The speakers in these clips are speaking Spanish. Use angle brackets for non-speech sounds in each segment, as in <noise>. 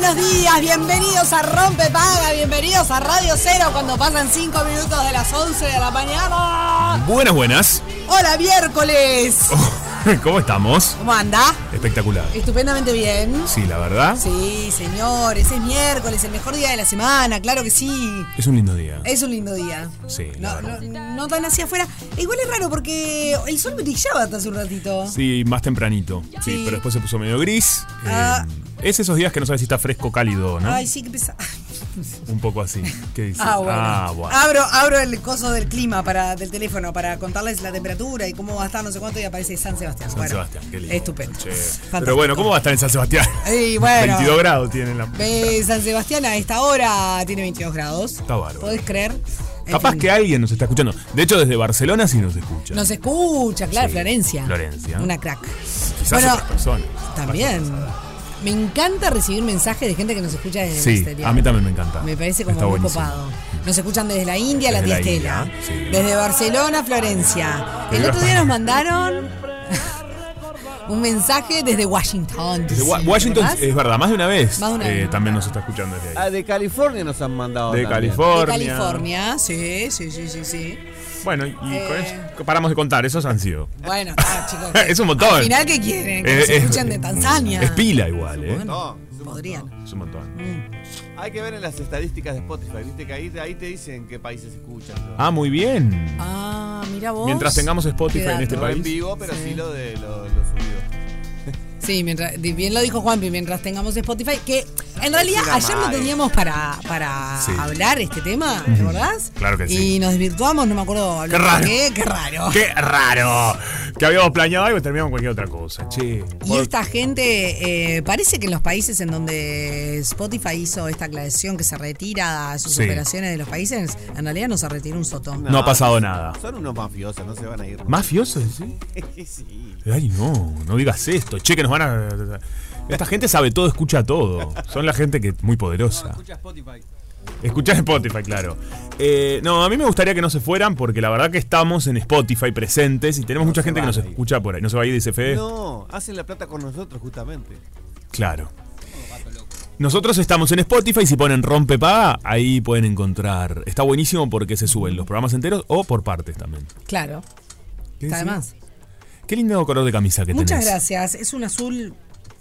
buenos días, bienvenidos a Rompe Paga, bienvenidos a Radio Cero cuando pasan 5 minutos de las 11 de la mañana. Buenas, buenas. Hola, miércoles. <laughs> ¿Cómo estamos? ¿Cómo anda? Espectacular. Estupendamente bien. Sí, la verdad. Sí, señores, es miércoles, el mejor día de la semana, claro que sí. Es un lindo día. Es un lindo día. Sí, la No, no, no tan hacia afuera. Igual es raro porque el sol brillaba hasta hace un ratito. Sí, más tempranito. Sí, Sí. pero después se puso medio gris. Eh, Ah. es esos días que no sabes si está fresco o cálido, ¿no? Ay, sí, que pesa. <laughs> Un poco así. ¿Qué dices? Ah, bueno. Ah, bueno. Abro, abro el coso del clima para, del teléfono para contarles la temperatura y cómo va a estar, no sé cuánto, y aparece San Sebastián. San Bueno, Sebastián, qué lindo. Estupendo. Pero bueno, ¿cómo va a estar en San Sebastián? <laughs> Y bueno. 22 grados tiene la. Ve, San Sebastián a esta hora tiene 22 grados. Está bárbaro. ¿Podés creer? Capaz que alguien nos está escuchando. De hecho, desde Barcelona sí nos escucha. Nos escucha, claro, Sí, Florencia. Florencia. Una crack. Quizás bueno, otras personas. También. Me encanta recibir mensajes de gente que nos escucha desde el Sí, exterior. a mí también me encanta. Me parece como Está muy buenísimo. copado. Nos escuchan desde la India, la Desde tía la Estela. India, sí. Desde Barcelona, Florencia. El otro día nos mandaron <laughs> un mensaje desde Washington. Desde Wa- DC, Washington, ¿verdad? es verdad, más de una vez. Más de una eh, vez. también nos está escuchando desde ahí. Ah, de California nos han mandado. de también. De California. California, sí, sí, sí, sí, sí. Bueno, y con Eh. eso paramos de contar, esos han sido. Bueno, está, <laughs> chicos. <laughs> Es un montón. Al final, ¿qué quieren? Que Eh, nos es- escuchen de Tanzania. Es pila igual, ¿eh? No, es un podrían. montón. Es un montón. Hay que ver en las estadísticas de Spotify, viste que ahí, ahí te dicen qué países escuchan. todo. Ah, muy bien. Ah, mira vos. Mientras tengamos Spotify en este dato. no en país. vivo, pero sí, Sí. lo de lo, lo subido. Sí, mientras, bien lo dijo Juanpi, mientras tengamos Spotify, que en realidad ayer lo teníamos para, para Sí. hablar este tema, ¿te acordás? Claro que sí. Y nos desvirtuamos, no me acuerdo Qué raro. qué, qué raro. ¡Qué raro! Que habíamos planeado algo y terminamos con cualquier otra cosa. Che. Y esta gente, eh, parece que en los países en donde Spotify hizo esta aclaración que se retira sus Sí. operaciones de los países, en realidad no se retiró un soto. No ha pasado nada. Son unos mafiosos, no se van a ir. ¿Mafiosos? ¿sí? <laughs> sí. Ay, no, no digas esto. Che, que nos van a. Esta gente sabe todo, escucha todo. Son la gente que muy poderosa. Escucha Spotify. Escuchar Spotify, claro. Eh, no, a mí me gustaría que no se fueran porque la verdad que estamos en Spotify presentes y tenemos mucha gente que nos escucha por ahí. ¿No se va a ir, dice Fede? No, hacen la plata con nosotros justamente. Claro. Nosotros estamos en Spotify, si ponen rompe paga, ahí pueden encontrar. Está buenísimo porque se suben los programas enteros o por partes también. Claro, ¿Qué está de más. Qué lindo color de camisa que Muchas tenés. gracias. Es un azul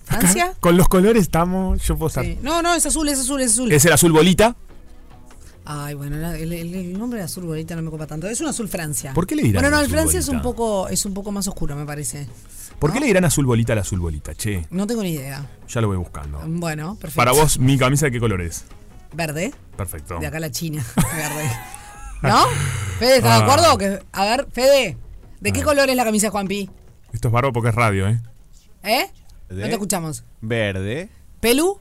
Francia. Con los colores estamos. Yo puedo estar. Sí. No, no, es azul, es azul, es azul. Es el azul bolita. Ay, bueno, el, el- el nombre de azul bolita no me copa tanto. Es un azul Francia. ¿Por qué le dirán Bueno, no, el Francia es un poco es un poco más oscuro, me parece. ¿Por qué le dirán azul bolita al azul bolita? Che, No tengo ni idea. ya lo voy buscando. Bueno, perfecto. Para vos, mi camisa, ¿de qué color es? Verde. Perfecto. De acá la China. <laughs> Verde. ¿No? Fede, ¿estás de Ah. acuerdo? Que, a ver, Fede, ¿de qué color es la camisa de Juanpi? Esto es barro porque es radio, ¿eh? ¿Eh? No te escuchamos. Verde. ¿Pelu?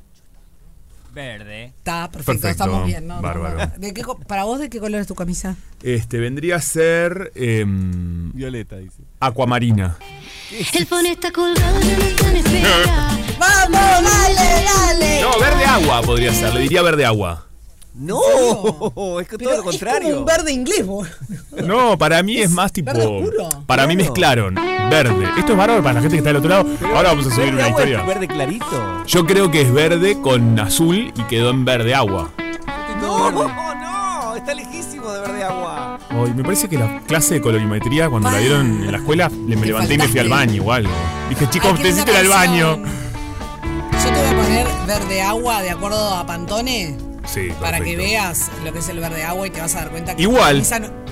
Verde. Está, perfecto, Perfecto, estamos bien, ¿no? bárbaro. no. ¿De qué co- ¿Para vos de qué color es tu camisa? Este, vendría a ser em, Violeta, dice. aquamarina. El phone está colgado, ya no está en espera. <laughs> ¡Vamos, dale, dale! No, verde agua podría ser, le diría verde agua. No, <laughs> es que todo lo Es contrario. como un verde inglés, boludo. No, para mí es más tipo. verde oscuro. Para mí Claro. mezclaron verde. Esto es bárbaro para la gente que está del otro lado. Ahora vamos a subir ¿Verde una agua es historia. Verde clarito. Yo creo que es verde con azul y quedó en verde agua. No, no, está lejísimo de verde agua. Ay, me parece que la clase de colorimetría, cuando la dieron en la escuela, le me levanté y me fui al baño o algo. Dije, chicos, necesito ir al baño. Yo te voy a poner verde agua de acuerdo a Pantone Sí, para que veas lo que es el verde agua y te vas a dar cuenta que Igual. no-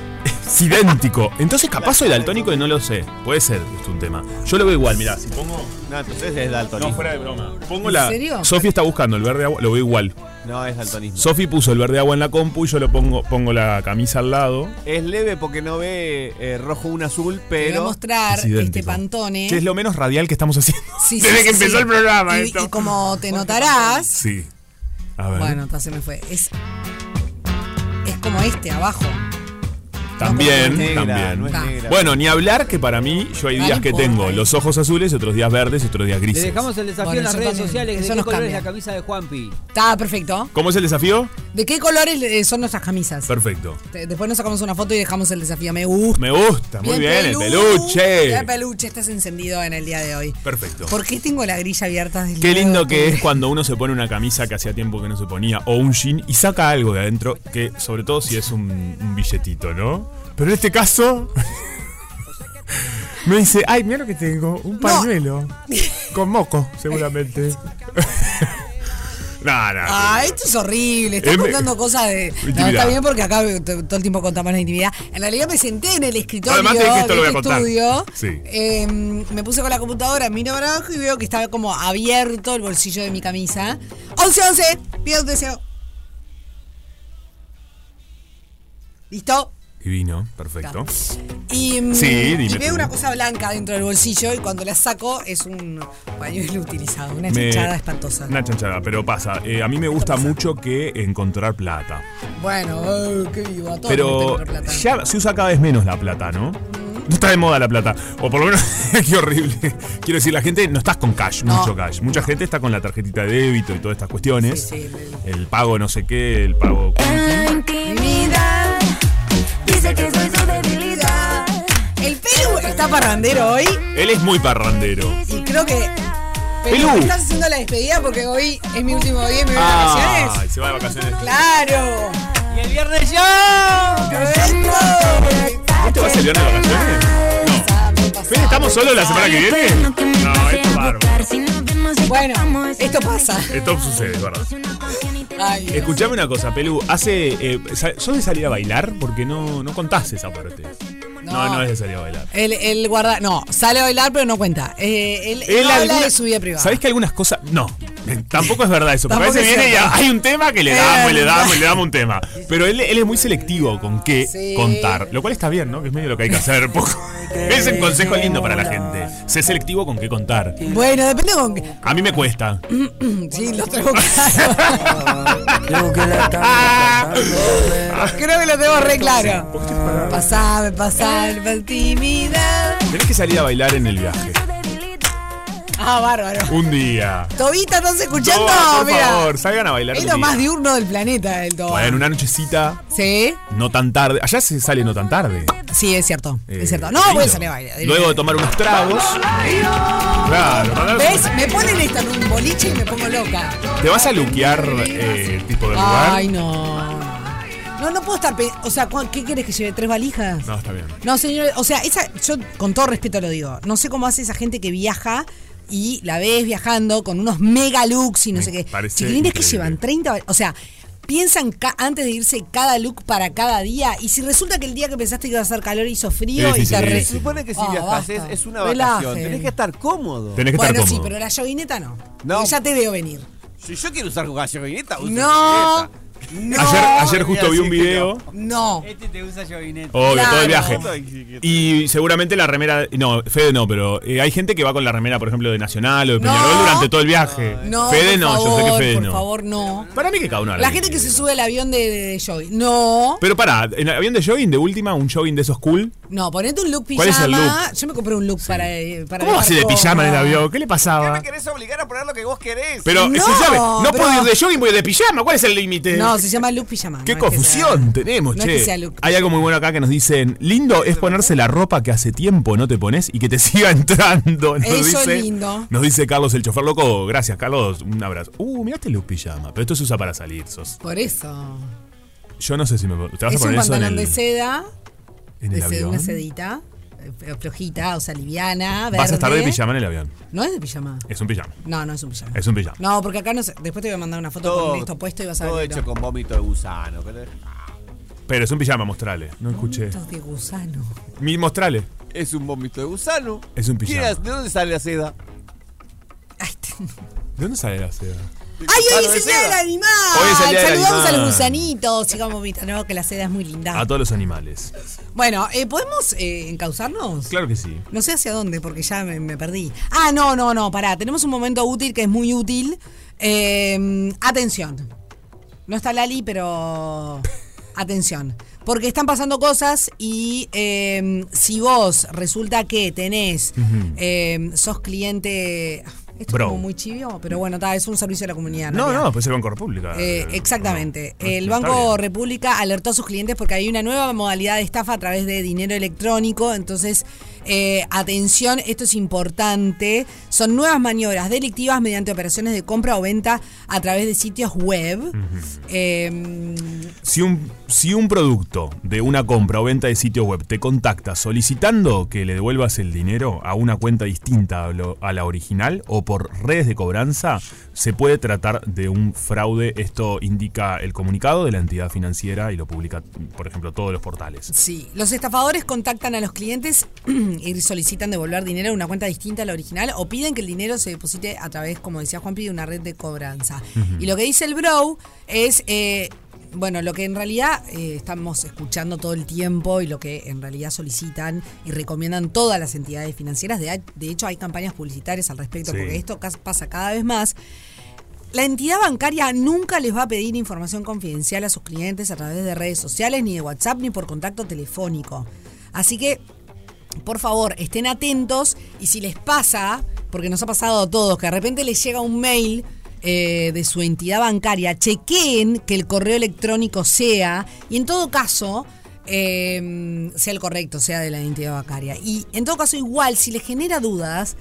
Es idéntico. Entonces, capaz soy daltónico y no lo sé. Puede ser, es un tema. Yo lo veo igual, mirá, si pongo. No, entonces es daltonismo. No, fuera de broma. Pongo ¿En la. serio? Sofi está buscando el verde agua, lo veo igual. No, es daltonismo. Sofi puso el verde agua en la compu y yo lo pongo, pongo la camisa al lado. Es leve porque no ve eh, rojo un azul, te voy a pero. mostrar Es idéntico. este Pantone. Che, es lo menos radial que estamos haciendo. <laughs> Sí, <laughs> sí, Desde sí, que sí. empezó el programa, y, esto. y como <laughs> te notarás, Sí. A ver. bueno, entonces me fue. Es, es como este abajo. También, No es negra, también. no es negra. Bueno, ni hablar que para mí, yo hay días que tengo los ojos azules, otros días verdes y otros días Le grises. dejamos el desafío Bueno, en las redes también, sociales. eso ¿De qué nos color es cambia. la camisa de Juanpi? Está perfecto. ¿Cómo es el desafío? ¿De qué colores eh, son nuestras camisas? Perfecto. Después nos sacamos una foto y dejamos el desafío. Me gusta. Me gusta, muy bien, el pelu- peluche. Bien peluche, estás encendido en el día de hoy. Perfecto. ¿Por qué tengo la grilla abierta del Qué lindo que es cuando uno se pone una camisa que hacía tiempo que no se ponía, o un jean, y saca algo de adentro, que sobre todo si es un, un billetito, ¿no? Pero en este caso, <laughs> me dice, ay, mira lo que tengo, un pañuelo. Con moco, seguramente. <laughs> <laughs> no, no. Ah, esto es horrible. Estás contando cosas de. No, está bien porque acá todo el tiempo contamos la intimidad. En realidad me senté en el escritorio Además dije, esto de lo voy a contar. estudio. Sí. eh, me puse con la computadora, miro abajo y veo que estaba como abierto el bolsillo de mi camisa. 11, 11, pido un deseo. ¿Listo? Divino, perfecto. Y, mm, Sí, dime y veo tú. una cosa blanca dentro del bolsillo y cuando la saco es un pañuelo utilizado, una Me- chanchada espantosa. Una chanchada, pero pasa. eh, a mí me gusta mucho que encontrar plata. Bueno, eh, qué vivo, a todos Pero plata. ya se usa cada vez menos la plata, ¿no? No está de moda la plata. O por lo menos, <laughs> qué horrible. Quiero decir, la gente no estás con cash, No. mucho cash. Mucha gente está con la tarjetita de débito y todas estas cuestiones. Sí, sí, el- El pago no sé qué, el pago... dice que soy su debilidad. El Pelu está parrandero hoy Él es muy parrandero. y creo que. Pelu, Pelu. ¿me estás haciendo la despedida porque hoy es mi último día y me voy de Ay, vacaciones? se va de vacaciones. ¡Claro! ¡Y el viernes yo! ¿Vos te vas el viernes de vacaciones? ¿Estamos solos la semana que viene? No, esto es bárbaro. Bueno, esto pasa. Esto sucede, es verdad. Ay. Escuchame una cosa, Pelu. Hace. Eh, ¿Sos de salir a bailar? Porque no, no contás esa parte. No, No. no, es a bailar. El, el guarda. No, sale a bailar, pero no cuenta. Eh, él Él habla alguna- de su vida privada. ¿Sabés que algunas cosas.? No. eh, Tampoco es verdad eso. Porque a Tampoco veces es viene y cierto. hay un tema que le damos y le damos y le damos un <laughs> tema. Pero él, él es muy selectivo con qué Sí. contar. Lo cual está bien, ¿no? Que es medio lo que hay que hacer. <laughs> Poco. Es un consejo lindo para la gente. Sé selectivo con qué contar. Bueno, depende con. qué- A mí me cuesta. <clears throat> Sí, lo tengo claro. <laughs> Creo que lo tengo re claro. Pasame, pasame, pa' intimidad. Tenés que salir a bailar en el viaje. Ah, bárbaro. Un día. Tobita, ¿estás escuchando? No, por Mira. favor, salgan a bailar. Es un lo día. más diurno del planeta, el Toba. Bueno, una nochecita, ¿Sí? no tan tarde. Allá se sale no tan tarde. Sí, es cierto. Eh, es cierto. No, lindo. voy a salir a bailar. Luego de tomar unos tragos. Claro, ¿Ves? Me ponen esto en un boliche y me pongo loca. ¿Te vas a luquear eh, tipo de lugar? Ay, no. No, no puedo estar. O sea, ¿cu- ¿qué quieres que lleve? ¿Tres valijas? No, está bien. No, señor, o sea, esa, yo con todo respeto lo digo. No sé cómo hace esa gente que viaja y la ves viajando con unos mega looks y no Me sé qué. Chiquilines que llevan 30. va- O sea, piensan antes de irse cada look para cada día. Y si resulta que el día que pensaste que iba a hacer calor hizo frío y te re- es Se supone que si Ah, viajas es, basta. es una Relajen. vacación. Tenés que estar cómodo. Tenés que Bueno, estar sí, cómodo. pero la yoguineta no. No. Porque Ya te veo venir. Si yo quiero usar gasolina, uso No. bicicleta. No. Ayer, ayer No, justo vi un video. No. Este te usa Jovinet. Obvio, Claro. todo el viaje. Y seguramente la remera. No, Fede no, pero eh, hay gente que va con la remera, por ejemplo, de Nacional o de No. Peñarol durante todo el viaje. No, Fede por no, favor, yo sé que Fede por no. favor, no. Para mí que cada uno La lo gente que se sube al avión de, de, de jogging. No. Pero pará, en el avión de jogging, de última, un jogging de esos cool. No, ponete un look ¿Cuál es el pijama. look? Yo me compré un look para, eh, para ¿Cómo vas a ir de pijama en el avión? ¿Qué le ¿Qué pasaba? me querés obligar a poner lo que vos querés? Pero, No, escuchame, no pero- puedo ir de jogging, voy de pijama. ¿Cuál es el límite? No, se llama look pijama. Qué no confusión sea- tenemos, no che. Es que sea look Hay algo muy bueno acá que nos dicen, lindo es ponerse la ropa que hace tiempo no te pones y que te <laughs> siga entrando. Nos Eso es dice, lindo. Nos dice Carlos el chofer loco. Gracias, Carlos. Un abrazo. Uh, mirá este look pijama. Pero esto se usa para salir, sos. Por eso. Yo no sé si me... ¿Te vas Es a un poner eso en pantalón el, de seda. en De el seda, avión? una sedita. Eh, Flojita, o sea, liviana. Vas a estar de pijama en el avión. No es de pijama. Es un pijama. No, no es un pijama. Es un pijama. No, porque acá no sé. Después te voy a mandar una foto todo, con esto puesto y vas a todo ver. que hecho con vómito de gusano. pero- es un pijama, mostrale. No escuché. Esto de gusano. Mi mostrale. Es un vómito de gusano. Es un ¿Quién pijama. ¿De dónde sale la seda? Ay, <laughs> ¿De dónde sale la seda? Ay, hoy Gusano es el día del animal. Hoy es el día del Saludamos a animal. los gusanitos. Sigamos vista, ¿no? Que la seda es muy linda. A todos los animales. Bueno, eh, ¿podemos eh, encauzarnos? Claro que sí. No sé hacia dónde, porque ya me, me perdí. Ah, no, no, no, pará. Tenemos un momento útil que es muy útil. Eh, atención. No está Lali, pero. <laughs> Atención. Porque están pasando cosas y si vos resulta que tenés. sos cliente. Esto Bro. es como muy chivio, pero bueno, ta, es un servicio de la comunidad. No, realidad. no, puede ser Banco República. Eh, exactamente. no, no, el Banco. República alertó a sus clientes porque hay una nueva modalidad de estafa a través de dinero electrónico. Entonces, eh, atención, esto es importante. Son nuevas maniobras delictivas mediante operaciones de compra o venta a través de sitios web. Eh, Si un, si un producto de una compra o venta de sitio web te contacta solicitando que le devuelvas el dinero a una cuenta distinta a, lo- a la original o por redes de cobranza, se puede tratar de un fraude. Esto indica el comunicado de la entidad financiera y lo publica, por ejemplo, todos los portales. Sí, los estafadores contactan a los clientes <clears throat> y solicitan devolver dinero a una cuenta distinta a la original o piden que el dinero se deposite a través, como decía Juan, de una red de cobranza. Y lo que dice el Bro es, eh, bueno, lo que en realidad eh, estamos escuchando todo el tiempo y lo que en realidad solicitan y recomiendan todas las entidades financieras. De, de hecho, hay campañas publicitarias al respecto Sí. porque esto pasa cada vez más. La entidad bancaria nunca les va a pedir información confidencial a sus clientes a través de redes sociales, ni de WhatsApp, ni por contacto telefónico. Así que, por favor, estén atentos y si les pasa, porque nos ha pasado a todos, que de repente les llega un mail eh, de su entidad bancaria, chequeen que el correo electrónico sea, y en todo caso, eh, sea el correcto, sea de la entidad bancaria. Y en todo caso, igual, si les genera dudas,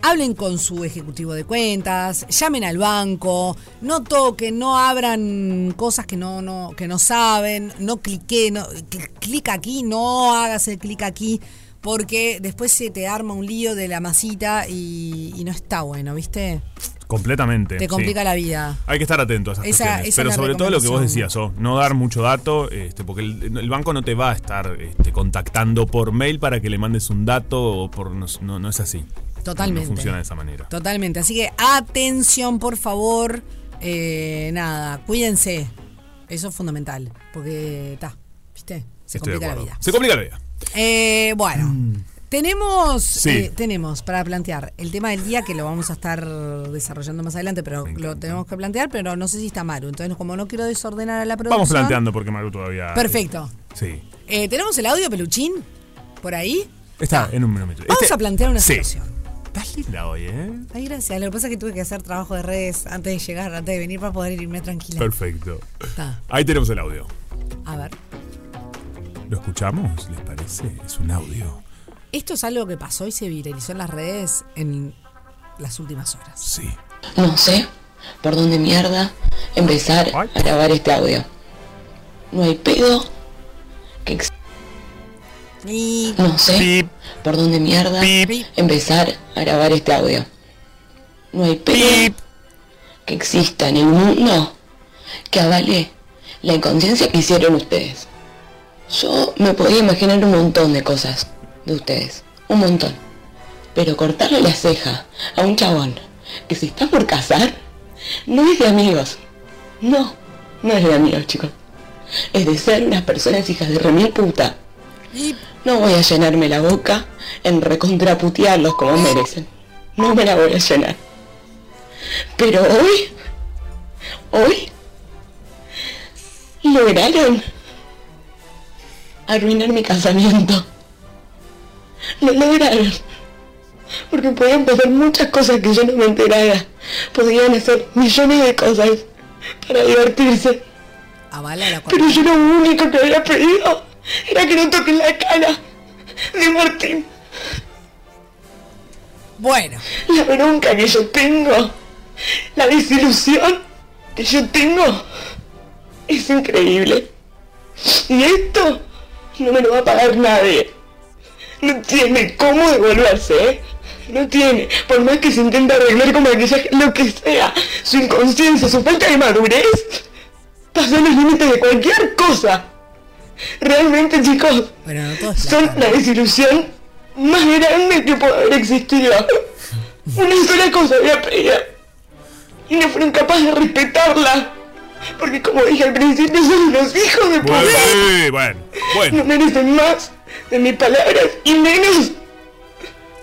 Hablen con su ejecutivo de cuentas, llamen al banco, no toquen, no abran cosas que no, no, que no saben, no clique, no, cl- clic aquí, no hagas clic aquí, porque después se te arma un lío de la masita y, y no está bueno, ¿viste? Completamente. Te sí. complica la vida. Hay que estar atento a esas Esa- cuestiones. esa Pero es sobre todo lo que vos decías, ¿oh? no dar mucho dato, este, porque el, el banco no te va a estar este, contactando por mail para que le mandes un dato o por no, no, no es así. Totalmente. No, no funciona de esa manera. Totalmente. Así que atención, por favor. Eh, nada, cuídense. Eso es fundamental. Porque, está, ¿viste? Se Estoy complica la vida. Se complica la vida. Eh, bueno, tenemos, Sí. eh, tenemos para plantear el tema del día que lo vamos a estar desarrollando más adelante, pero lo tenemos que plantear, pero no sé si está Maru. Entonces, como no quiero desordenar a la producción. Vamos planteando porque Maru todavía. Perfecto. Sí. Eh, ¿Tenemos el audio, Peluchín? ¿Por ahí? Está en un momento. Vamos Este- a plantear una sí. situación. Estás linda hoy, ¿eh? Ay, gracias. Lo que pasa es que tuve que hacer trabajo de redes antes de llegar, antes de venir para poder irme tranquila. Perfecto. Está. Ahí tenemos el audio. A ver. ¿Lo escuchamos? ¿Les parece? Es un audio. Esto es algo que pasó y se viralizó en las redes en las últimas horas. Sí. No sé por dónde mierda empezar a grabar este audio. No hay pedo que ex- no sé Pip, por dónde mierda pip, empezar a grabar este audio. No hay pedo pip. que exista en el mundo que avale la inconsciencia que hicieron ustedes. Yo me podía imaginar un montón de cosas de ustedes, un montón. Pero cortarle la ceja a un chabón que se está por casar no es de amigos. No, No es de amigos, chicos. Es de ser unas personas hijas de remil puta. No voy a llenarme la boca en recontraputearlos como merecen. No me la voy a llenar. Pero hoy, hoy, lograron arruinar mi casamiento. Lo lograron. Porque podían pasar muchas cosas que yo no me enterara. Podían hacer millones de cosas para divertirse. la Pero yo lo único que había pedido era que no toquen la cara de Martín. Bueno, La bronca que yo tengo, la desilusión que yo tengo, es increíble. Y esto no me lo va a pagar nadie. No tiene cómo devolverse, ¿eh? No tiene. Por más que se intente arreglar con maquillaje, lo que sea, su inconsciencia, su falta de madurez, pasan los límites de cualquier cosa. Realmente, chicos, no son la desilusión más grande que puede haber existido. <laughs> Una sola cosa había pedido. Y no fueron capaces de respetarla. Porque como dije al principio, son los hijos de puta. Bueno, bueno, bueno. No merecen más de mis palabras y menos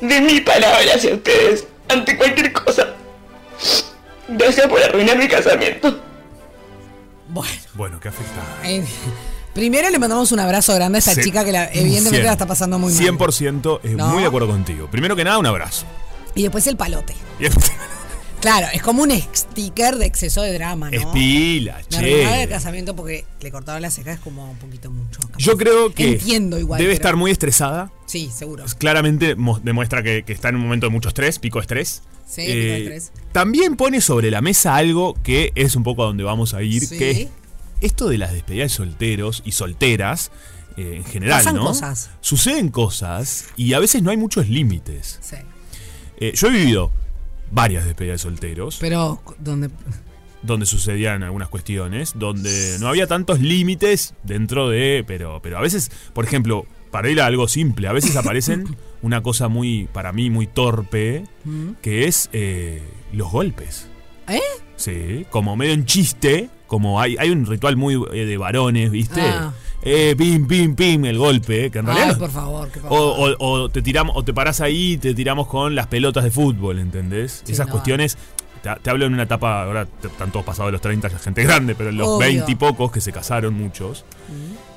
de mi palabra hacia ustedes ante cualquier cosa. Gracias por arruinar mi casamiento. Bueno, Bueno, qué afectada. eh, primero le mandamos un abrazo grande a esa Sí. chica que la- evidentemente la está pasando muy mal. 100% es ¿No? muy de acuerdo contigo. Primero que nada, un abrazo. Y después el palote. Y <laughs> Claro, es como un sticker de exceso de drama, ¿no? es pila, Me arruinaron el che. casamiento porque le cortaron las cejas es como un poquito mucho. capaz. Yo creo que Entiendo igual. debe pero- estar muy estresada. Sí, seguro. Claramente demuestra que, que está en un momento de mucho estrés, pico de estrés. Sí, pico de estrés. También pone sobre la mesa algo que es un poco a donde vamos a ir, Sí. que es esto de las despedidas de solteros y solteras eh, en general, Pasan ¿no? cosas. Suceden cosas y a veces no hay muchos límites. Sí. Eh, yo he vivido varias despedidas de solteros Pero donde donde sucedían algunas cuestiones, donde no había tantos límites dentro de, pero, pero a veces, por ejemplo, para ir a algo simple, a veces <laughs> aparecen una cosa muy, para mí, muy torpe, que es eh, los golpes. ¿Eh? Sí, como medio en chiste, como hay, hay un ritual muy eh, de varones, ¿viste? Ah. Eh, pim, pim, pim, el golpe, que en realidad... Ay, no- por favor, qué o, favor. o- o te tiramos, o te parás ahí y te tiramos con las pelotas de fútbol, ¿entendés? Sí, Esas no. cuestiones. Te, te hablo en una etapa, ahora te- están todos pasados de los 30, ya gente grande, pero en los Obvio. 20 y pocos que se casaron muchos,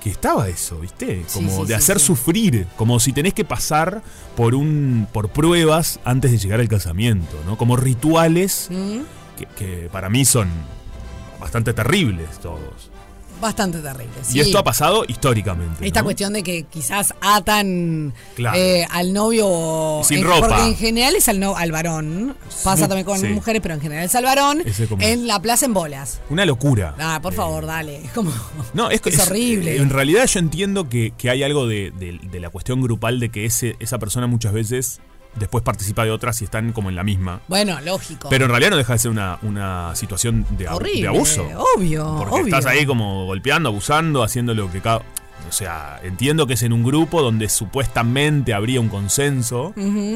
que estaba eso, ¿viste? Como sí, de hacer sufrir, como si tenés que pasar por un por pruebas antes de llegar al casamiento, ¿no? Como rituales Mm, que, que para mí son bastante terribles todos. Bastante terrible. Y esto ha pasado históricamente. Esta ¿no? cuestión de que quizás atan Claro. eh, al novio Sin en- ropa. Porque en general es al, no, al varón. Pasa también con sí. mujeres, pero en general es al varón. Como- En la plaza en bolas. Una locura. Ah, por Eh, favor, dale. Es como. <laughs> No, es, Es horrible. En realidad yo entiendo que, que hay algo de, de- de la cuestión grupal de que ese, esa persona muchas veces después participa de otras y están como en la misma. Bueno, lógico. Pero en realidad no deja de ser una, una situación de, Horrible, de abuso. obvio, Porque obvio. estás ahí como golpeando, abusando, haciendo lo que cada... O sea, entiendo que es en un grupo donde supuestamente habría un consenso,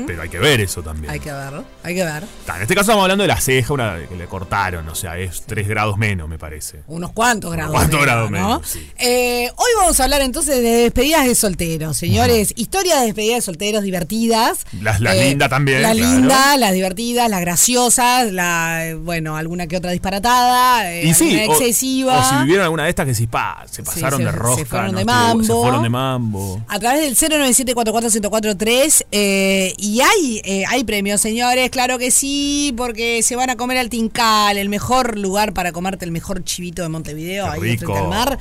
pero hay que ver eso también. Hay que verlo, hay que ver. En este caso estamos hablando de la ceja, una que le cortaron, o sea, es 3 grados menos, me parece. Unos cuantos grados. cuantos menos, grados ¿no? menos, sí. Eh, hoy vamos a hablar entonces de despedidas de solteros, señores. Historias de despedidas de solteros divertidas. Las- las lindas también, Las claro. lindas, las divertidas, las graciosas, la, eh, bueno, alguna que otra disparatada, eh, Y sí, o- excesiva. O, si vivieron alguna de estas que pa, se pasaron se- de se rosca. fueron no de mambo. Se fueron de mambo. A través del 097-44143 eh, y hay, eh, hay premios, señores, claro que sí, porque se van a comer al Tincal, el mejor lugar para comerte el mejor chivito de Montevideo, Qué ahí rico. frente al mar.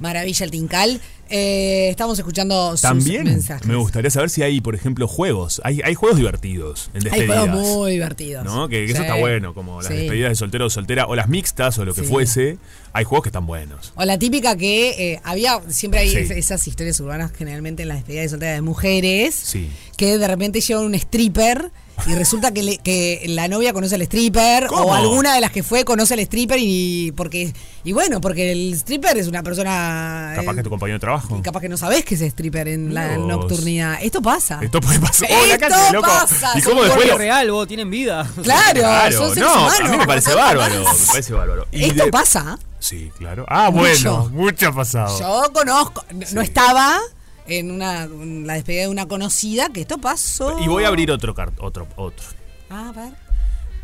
Maravilla el Tincal. Eh, estamos escuchando sus También mensajes. me gustaría saber si hay, por ejemplo, juegos. Hay, hay juegos divertidos en Hay despedidas. juegos muy divertidos. ¿no? Que, que eso está bueno, como las Sí. despedidas de soltero o soltera, o las mixtas, o lo que Sí. fuese. Hay juegos que están buenos. O la típica que eh, había, siempre hay esas historias urbanas generalmente en las despedidas de soltera de mujeres, Sí. que de repente llevan un stripper y resulta que, le- que la novia conoce al stripper ¿Cómo? o alguna de las que fue conoce al stripper y porque y bueno, porque el stripper es una persona Capaz eh, que tu compañero de trabajo. y capaz que no sabes que es stripper en la nocturnidad. Esto pasa. Esto puede pasar. Esto ¡Oh, loco! pasa, ¿Y cómo después Es lo- real, vos tienen vida. Claro, Claro, son seres no, humanos. a mí me parece bárbaro. Me parece bárbaro. Y Esto de- pasa. Sí, claro. Ah, Mucho. bueno, mucho ha pasado. Yo conozco, no- no estaba en una en la despedida de una conocida que esto pasó. Y voy a abrir otro, otro, otro. Ah, a ver.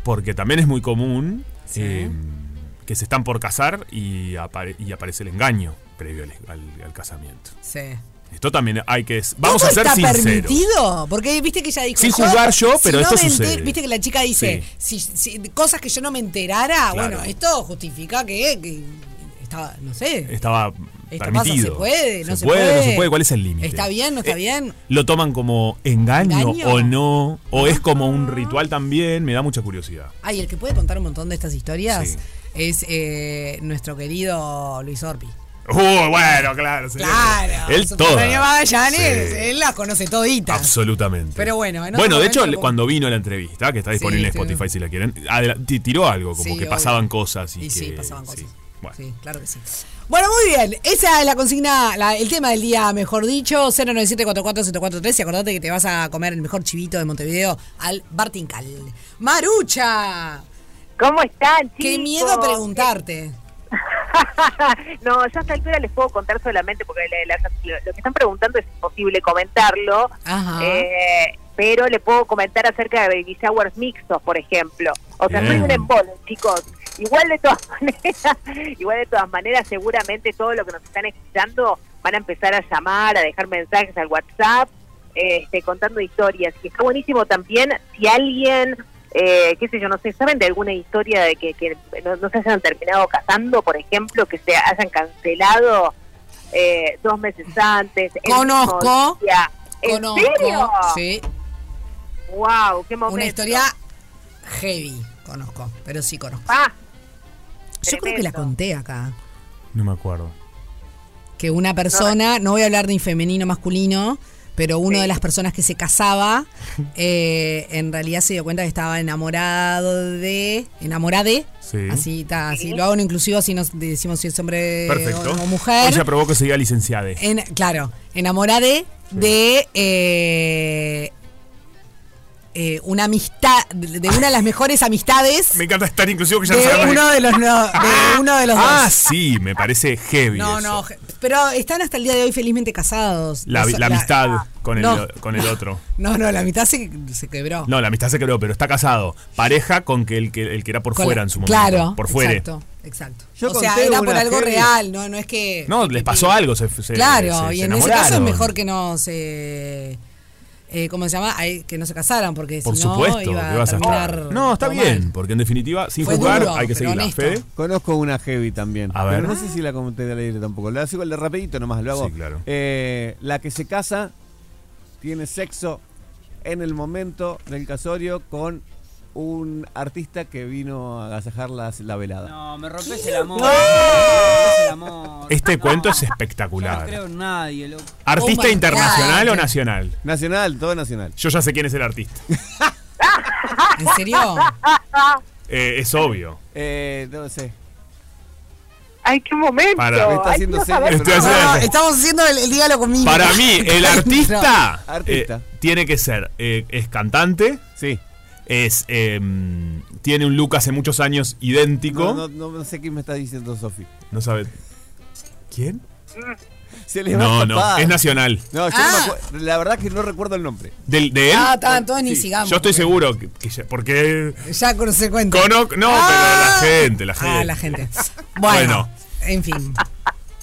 Porque también es muy común Sí. eh, que se están por casar y, apare- y aparece el engaño previo al, al- al casamiento. Sí. Esto también hay que... Vamos ¿Todo a ser está sinceros. permitido? Porque viste que ella dijo. Sin yo, juzgar yo, si pero no esto me sucede. Viste que la chica dice, si, si- cosas que yo no me enterara, Claro. bueno, esto justifica que, que estaba, no sé. Estaba Esto pasa, permitido. se puede, no se, puede, puede. no se puede. ¿Cuál es el límite? ¿Está bien, no está Eh, bien? ¿Lo toman como engaño, ¿Engaño? o no? ¿O es como un ritual también? Me da mucha curiosidad. Ay, el que puede contar un montón de estas historias Sí. es eh, nuestro querido Luis Orpi. Uh, bueno, claro. sí. Claro, Él. Magallanes, Sí. él las conoce toditas. Absolutamente. Pero bueno, en Bueno, de hecho, cuando vino la entrevista, que está disponible Sí, en. Spotify si la quieren, tiró algo, como que obvio. pasaban cosas y, Y que. sí, pasaban cosas. Bueno. Sí, claro que sí. Bueno, muy bien. Esa es la consigna, la- el tema del día, mejor dicho. 097-44-743. Y acordate que te vas a comer el mejor chivito de Montevideo al Bartincal. ¡Marucha! ¿Cómo están, chicos? Qué miedo preguntarte. <laughs> no, yo a esta altura les puedo contar solamente porque la- la- lo, que están preguntando es imposible comentarlo. Ajá. Eh, pero le puedo comentar acerca de baby showers mixtos, por ejemplo. O sea, Bien. soy un embole, chicos. Igual de todas <laughs> maneras, igual de todas maneras, seguramente todo lo que nos están escuchando van a empezar a llamar, a dejar mensajes al WhatsApp, este, contando historias. Y está buenísimo también si alguien, eh, qué sé yo, no sé, ¿saben de alguna historia de que, que no, no se hayan terminado casando, por ejemplo, que se hayan cancelado eh, dos meses antes? Conozco. ¿En Conozco. serio? Sí. Wow, qué momento. Una historia heavy. Conozco, pero sí conozco. Ah, Yo creo que la conté acá. No me acuerdo. que una persona, no voy a hablar ni femenino masculino, pero una Sí. de las personas que se casaba, <laughs> eh, en realidad se dio cuenta que estaba enamorado de, enamorade, Sí. así está, así lo hago en inclusivo, así nos decimos si es hombre Perfecto. o, o mujer. Hoy se aprobó que se diga licenciada. En- claro, enamorade de eh, eh, una amistad, de una de las mejores amistades Me encanta estar inclusivo que ya de no sabemos- uno de los, no, <laughs> de uno de los Ah, dos. sí, me parece heavy. No, eso. no, pero están hasta el día de hoy felizmente casados. La, amistad con, el, no. con el otro. <laughs> No, no, la mitad se, se quebró. No, la amistad se quebró, pero está casado. Pareja con que el que, el que era por Con fuera la- en su momento. Claro, Por fuera. Exacto, exacto. Yo o sea, era por algo heavy. real, no, no es que. No, les pasó algo. Se, se- Claro, se- y se en ese caso es mejor que no se. Eh, ¿Cómo se llama? Ay, que no se casaran, porque Por si no supuesto, iba ¿qué a vas a hacer? No, está bien, porque en definitiva, sin Fue duro, hay que seguirla. honesto. Fede. Conozco una heavy también. A ver. Pero no sé si la comenté al aire tampoco. La sigo el de rapidito nomás, lo hago. Sí, claro. Eh, la que se casa tiene sexo en el momento del casorio con un artista que vino a agasajar la, la velada. No, me rompes el amor. Me rompes el amor. Este No, cuento es yo No espectacular. creo en nadie, loco. ¿Artista Oh internacional God. o nacional? Nacional, todo nacional. Yo ya sé quién es el artista. <laughs> ¿En serio? Eh, es obvio. Eh, no sé. Ay, qué momento. Para, me está haciendo Estoy No, estamos haciendo el, el dígalo conmigo. Para mí, el <laughs> artista, Artista. eh, tiene que ser, eh, es cantante, Sí. Es eh, tiene un look hace muchos años idéntico. No, no, no sé qué me está diciendo Sofi. No sabe. ¿Quién? Se le va No, a no, es nacional. No, yo Ah. no me acuerdo. La verdad que no recuerdo el nombre. ¿Del, ¿De él? Ah, estaban todos ni Sí, sigamos. Yo estoy porque- seguro que, que ya- porque Ya se cuenta. no, Ah. pero la gente, la gente. Ah, la gente. Bueno, Bueno. en fin.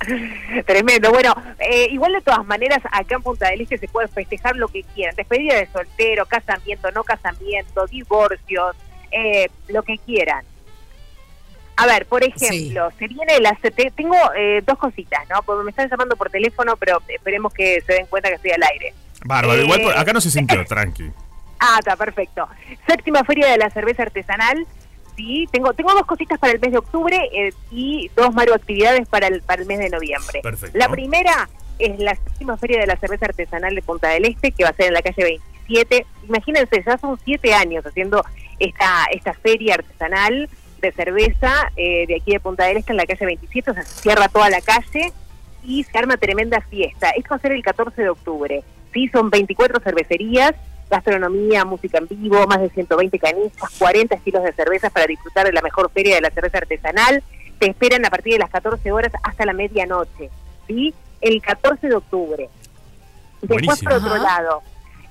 <laughs> Tremendo. Bueno, eh, igual de todas maneras, acá en Punta del Este se puede festejar lo que quieran. Despedida de soltero, casamiento, no casamiento, divorcios, eh, lo que quieran. A ver, por ejemplo, se viene la... te- tengo eh, dos cositas, ¿no? Porque me están llamando por teléfono, pero esperemos que se den cuenta que estoy al aire. Bárbaro, Eh. igual por- acá no se sintió, <laughs> tranqui. Ah, está perfecto. Séptima feria de la cerveza artesanal. Sí, tengo tengo dos cositas para el mes de octubre eh, y dos maro actividades para el para el mes de noviembre. Perfecto. La primera es la séptima feria de la cerveza artesanal de Punta del Este que va a ser en la calle 27. Imagínense, ya son siete años haciendo esta esta feria artesanal de cerveza eh, de aquí de Punta del Este en la calle 27. O sea, se cierra toda la calle y se arma tremenda fiesta. Esto va a ser el 14 de octubre. Sí, son 24 cervecerías, gastronomía, música en vivo, más de 120 canistas, 40 estilos de cervezas para disfrutar de la mejor feria de la cerveza artesanal. te esperan a partir de las 14 horas hasta la medianoche, ¿sí? El 14 de octubre. Después, Buenísimo. por otro Ajá. lado,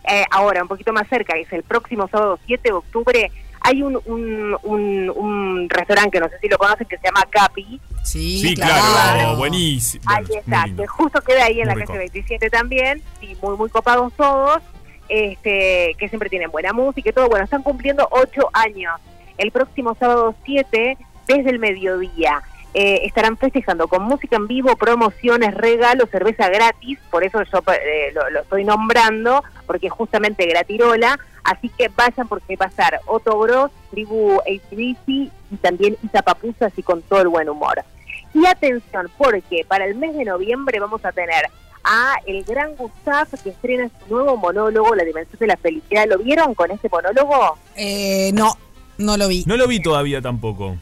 eh, ahora un poquito más cerca, es el próximo sábado 7 de octubre, hay un, un, un, un restaurante que no sé si lo conocen que se llama Capi. Sí, Sí, claro, buenísimo. Ahí está, que justo queda ahí en Muy la rico. calle 27 también, y muy, muy copados todos, este, que siempre tienen buena música y todo. Bueno, están cumpliendo ocho años. El próximo sábado 7, desde el mediodía, eh, estarán festejando con música en vivo, promociones, regalos, cerveza gratis, por eso yo eh, lo, estoy nombrando, porque justamente gratirola, así que vayan porque va a estar Otto Gross, Tribu ACDC y también Isa Papusa, así con todo el buen humor. Y atención, porque para el mes de noviembre vamos a tener a el gran Gustav que estrena su nuevo monólogo, La Dimensión de la Felicidad. ¿Lo vieron con este monólogo? Eh, no, no lo vi. No lo vi todavía tampoco.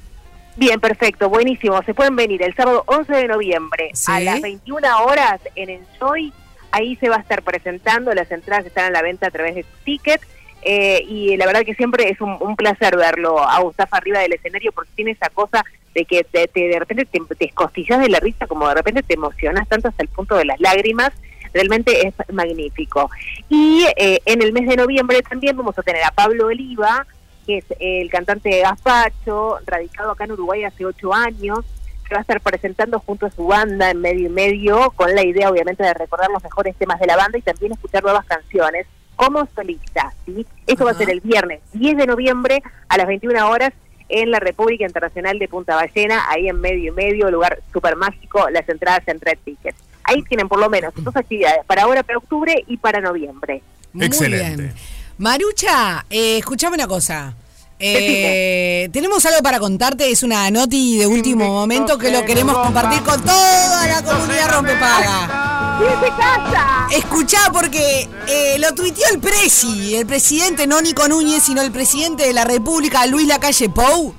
Bien, perfecto, buenísimo. Se pueden venir el sábado 11 de noviembre Sí. a las 21 horas en Enjoy. Ahí se va a estar presentando, las entradas están a la venta a través de su ticket. eh, y la verdad que siempre es un, un placer verlo a Gustavo arriba del escenario porque tiene esa cosa de que te, te- de repente te, te escostillas de la risa, como de repente te emocionas tanto hasta el punto de las lágrimas. Realmente es magnífico. Y eh, en el mes de noviembre también vamos a tener a Pablo Oliva, que es el cantante de Gazpacho, radicado acá en Uruguay hace ocho años, que va a estar presentando junto a su banda en medio y medio, con la idea obviamente de recordar los mejores temas de la banda y también escuchar nuevas canciones como solista. ¿sí? Esto va a ser el viernes 10 de noviembre a las 21 horas en la República Internacional de Punta Ballena, ahí en medio y medio, lugar súper mágico, las entradas en Red Ticket. Ahí tienen por lo menos dos actividades, para ahora, para octubre y para noviembre. Muy Excelente. bien. Marucha, eh, escuchame una cosa. Eh, tenemos algo para contarte, es una noti de último momento que lo queremos compartir con toda la comunidad Rompepaga. ¡Sí, se casa! Escuchá porque eh, lo tuiteó el presi, el presidente, no Nico Núñez, sino el presidente de la República, Luis Lacalle Pou.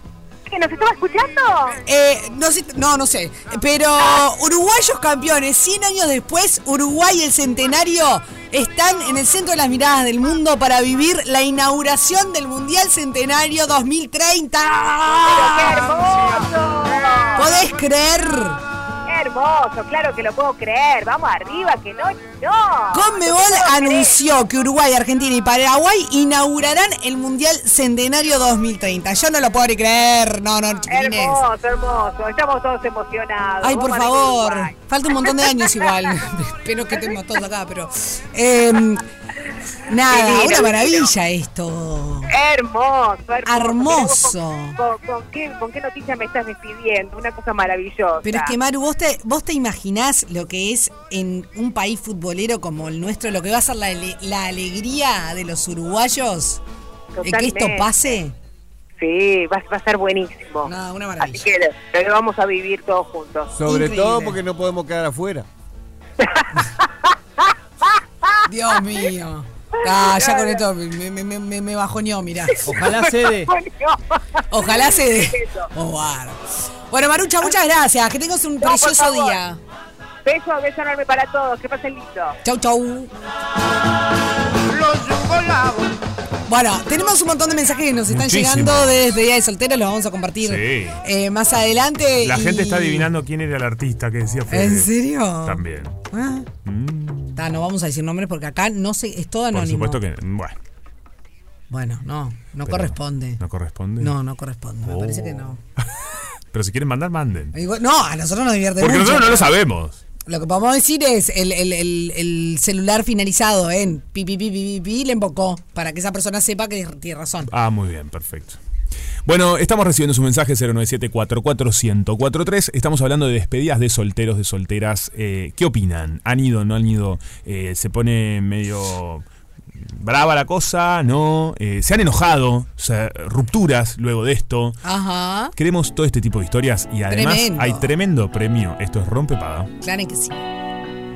¿Que nos estaba escuchando? Eh, no, sé, no, no sé. Pero uruguayos campeones, 100 años después, Uruguay y el centenario están en el centro de las miradas del mundo para vivir la inauguración del Mundial Centenario 2030. ¡Qué hermoso! ¿Podés creer? ¡Qué hermoso! Claro que lo puedo creer. Vamos arriba, que no, no. Conmebol No anunció que Uruguay, Argentina y Paraguay inaugurarán el Mundial Centenario 2030. Yo no lo puedo creer. No, no, chiquilines. Hermoso, hermoso. Estamos todos emocionados. Ay, por favor. Falta un montón de años igual. <laughs> Espero que estemos todos acá, pero. em, nada, Divino, una maravilla esto. Hermoso, hermoso. Hermoso. Con, con- con qué, ¿Con qué noticia me estás despidiendo? Una cosa maravillosa. Pero es que, Maru, ¿vos te, vos te imaginás lo que es en un país futbolero como el nuestro, lo que va a ser la, ale- la alegría de los uruguayos? de que esto Totalmente. pase. Sí, va, va a ser buenísimo. No, una Así maravilla. que lo, lo vamos a vivir todos juntos. Sobre Increíble. todo porque no podemos quedar afuera. <laughs> Dios mío. Ah, ya con esto me, me, me, me- mirá. Ojalá cede. Ojalá se dé. Eso. Oh, bueno. Bueno, Marucha, muchas gracias. Que tengas un No, precioso día. Beso, beso enorme para todos. Que pasen lindo. Chau, chau. Bueno, tenemos un montón de mensajes que nos están Muchísimo. llegando desde Día de Solteros, los vamos a compartir Sí. eh, más adelante. La y- gente está adivinando quién era el artista que decía Fede. ¿En serio? También. Ah, Mm, ta, no vamos a decir nombres porque acá no sé, es todo por anónimo. supuesto que. Bueno. Bueno, no, no pero corresponde. ¿No corresponde? No, no corresponde, me Oh. parece que no. <laughs> Pero si quieren mandar, manden. No, a nosotros nos divierte Porque mucho. nosotros no lo sabemos. Lo que podemos decir es el, el- el- el celular finalizado en pi, pi, pi, pi, pi, pi, le invocó para que esa persona sepa que tiene razón. Ah, muy bien, perfecto. Bueno, estamos recibiendo su mensaje 097-44143. Estamos hablando de despedidas de solteros, de solteras. Eh, ¿Qué opinan? ¿Han ido, no han ido? Eh, ¿Se pone medio brava la cosa? ¿No? Eh, ¿Se han enojado? O sea, rupturas luego de esto. Ajá, Queremos todo este tipo de historias y además Tremendo. hay tremendo premio. Esto es Rompe Paga. claro que sí.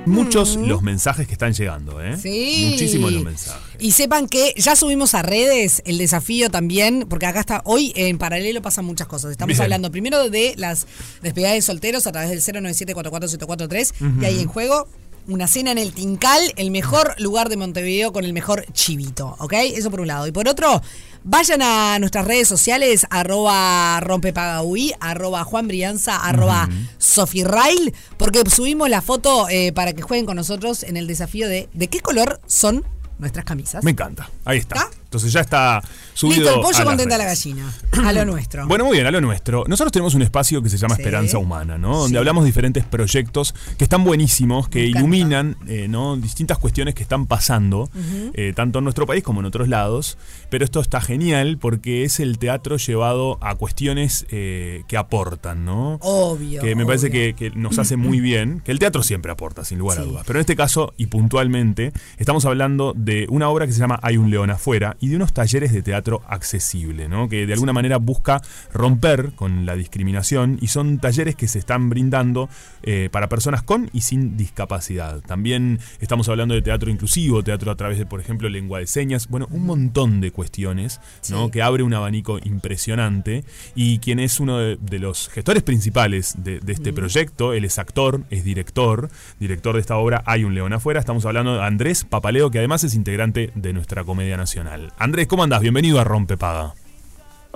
Muchos los mensajes que están llegando, ¿eh? Sí. Muchísimos los mensajes. Y sepan que ya subimos a redes el desafío también, porque acá está, hoy en paralelo pasan muchas cosas. Estamos Bien. hablando primero de las despedidas de solteros a través del 097-44743 y hay en juego una cena en el Tincal, el mejor lugar de Montevideo con el mejor chivito, ¿ok? Eso por un lado. Y por otro, Vayan a nuestras redes sociales, arroba rompepagaui, arroba Juan Brianza, arroba Sofi Rail, porque subimos la foto eh, para que jueguen con nosotros en el desafío de ¿de qué color son nuestras camisas? Me encanta. Ahí está. Entonces ya está subido. Listo, el a pollo las contenta la gallina. A lo nuestro. <clears throat> Bueno, muy bien, a lo nuestro. Nosotros tenemos un espacio que se llama Sí. Esperanza Humana, ¿no? Donde hablamos de diferentes proyectos que están buenísimos, que iluminan eh, ¿no? distintas cuestiones que están pasando, eh, tanto en nuestro país como en otros lados. Pero esto está genial porque es el teatro llevado a cuestiones eh, que aportan, ¿no? Obvio. que me parece que nos hace muy bien, que el teatro siempre aporta, sin lugar a dudas. Pero en este caso, y puntualmente, estamos hablando de una obra que se llama Hay un león afuera y de unos talleres de teatro accesible, ¿no? que de alguna manera busca romper con la discriminación y son talleres que se están brindando eh, para personas con y sin discapacidad. También estamos hablando de teatro inclusivo, teatro a través de, por ejemplo, lengua de señas, bueno, un montón de cuestiones ¿no? Sí. que abre un abanico impresionante y quien es uno de, de los gestores principales de, de este Mm. proyecto, él es actor, es director, director de esta obra Hay un león afuera, estamos hablando de Andrés Papaleo, que además es integrante de nuestra Comedia Nacional. Andrés, ¿cómo andás? Bienvenido a Rompepaga.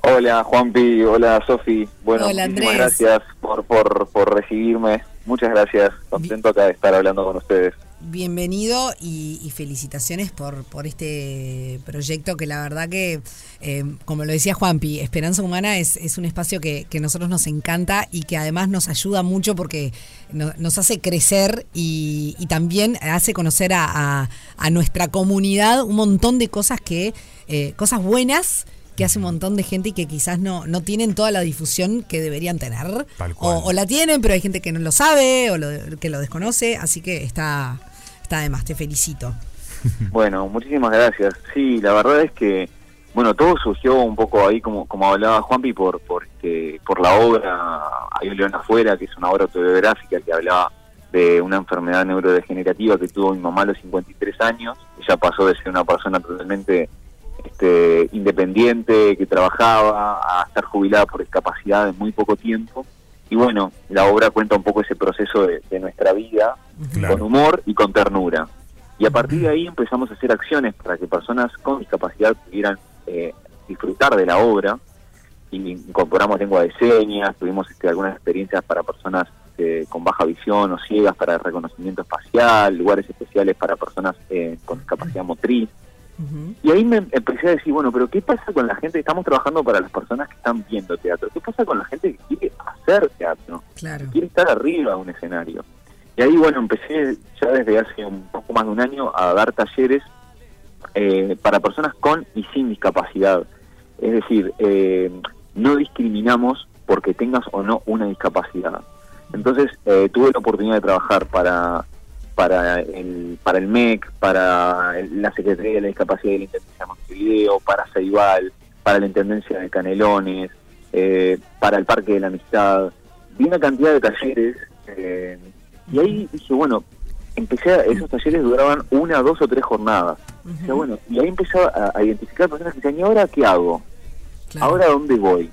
Hola Juanpi, hola Sofi. Bueno, Hola, muchísimas gracias por, por, por recibirme. Muchas gracias. Contento acá de estar hablando con ustedes. Bienvenido y, y felicitaciones por, por este proyecto que la verdad que, eh, como lo decía Juanpi, Esperanza Humana es, es un espacio que, que a nosotros nos encanta y que además nos ayuda mucho porque no- nos hace crecer y, y también hace conocer a, a- a nuestra comunidad un montón de cosas que, eh, cosas buenas que hace un montón de gente y que quizás no, no tienen toda la difusión que deberían tener. Tal O, cual. o la tienen, pero hay gente que no lo sabe o lo- que lo desconoce, así que está, está de más, te felicito. <laughs> Bueno, muchísimas gracias. Sí, la verdad es que, bueno, todo surgió un poco ahí, como, como hablaba Juanpi, por, por, este, por la obra Hay un león afuera, que es una obra autobiográfica que hablaba de una enfermedad neurodegenerativa que tuvo mi mamá a los 53 años. Ella pasó de ser una persona totalmente este, independiente, que trabajaba, a estar jubilada por discapacidad en muy poco tiempo. Y bueno, la obra cuenta un poco ese proceso de, de nuestra vida, con humor y con ternura. Y a partir de ahí empezamos a hacer acciones para que personas con discapacidad pudieran eh, disfrutar de la obra. Y incorporamos lengua de señas, tuvimos este, algunas experiencias para personas eh, con baja visión o ciegas para reconocimiento espacial, lugares especiales para personas eh, con discapacidad motriz. Y ahí me empecé a decir, bueno, pero ¿qué pasa con la gente? Estamos trabajando para las personas que están viendo teatro. ¿Qué pasa con la gente que quiere hacer teatro? Claro. Que quiere estar arriba de un escenario. Y ahí, bueno, empecé ya desde hace un poco más de un año a dar talleres eh, para personas con y sin discapacidad. Es decir, eh, no discriminamos porque tengas o no una discapacidad. Entonces, eh, tuve la oportunidad de trabajar para para el, para el MEC, para el- la Secretaría de la Discapacidad y la Intendencia de Montevideo, para Ceibal, para la Intendencia de Canelones, eh, para el Parque de la Amistad. Vi una cantidad de talleres eh, y ahí dije, bueno, empecé, a- esos talleres duraban una, dos o tres jornadas. O sea, bueno, y ahí empecé a, a identificar personas que decían, ¿y ahora qué hago? ¿Ahora a dónde voy?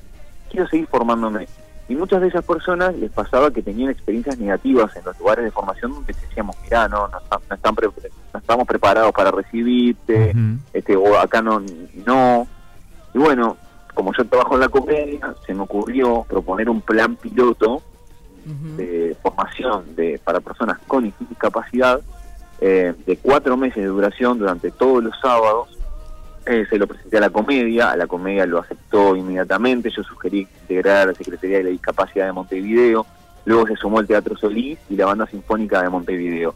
Quiero seguir formándome. Y muchas de esas personas les pasaba que tenían experiencias negativas en los lugares de formación donde decíamos, mirá, no, no, está- no están pre- no estamos preparados para recibirte, este, o acá no, no. Y bueno, como yo trabajo en la comedia, se me ocurrió proponer un plan piloto de formación de para personas con discapacidad eh, de cuatro meses de duración durante todos los sábados. Eh, se lo presenté a la comedia, a la comedia lo aceptó inmediatamente, yo sugerí integrar a la Secretaría de la Discapacidad de Montevideo, luego se sumó el Teatro Solís y la Banda Sinfónica de Montevideo.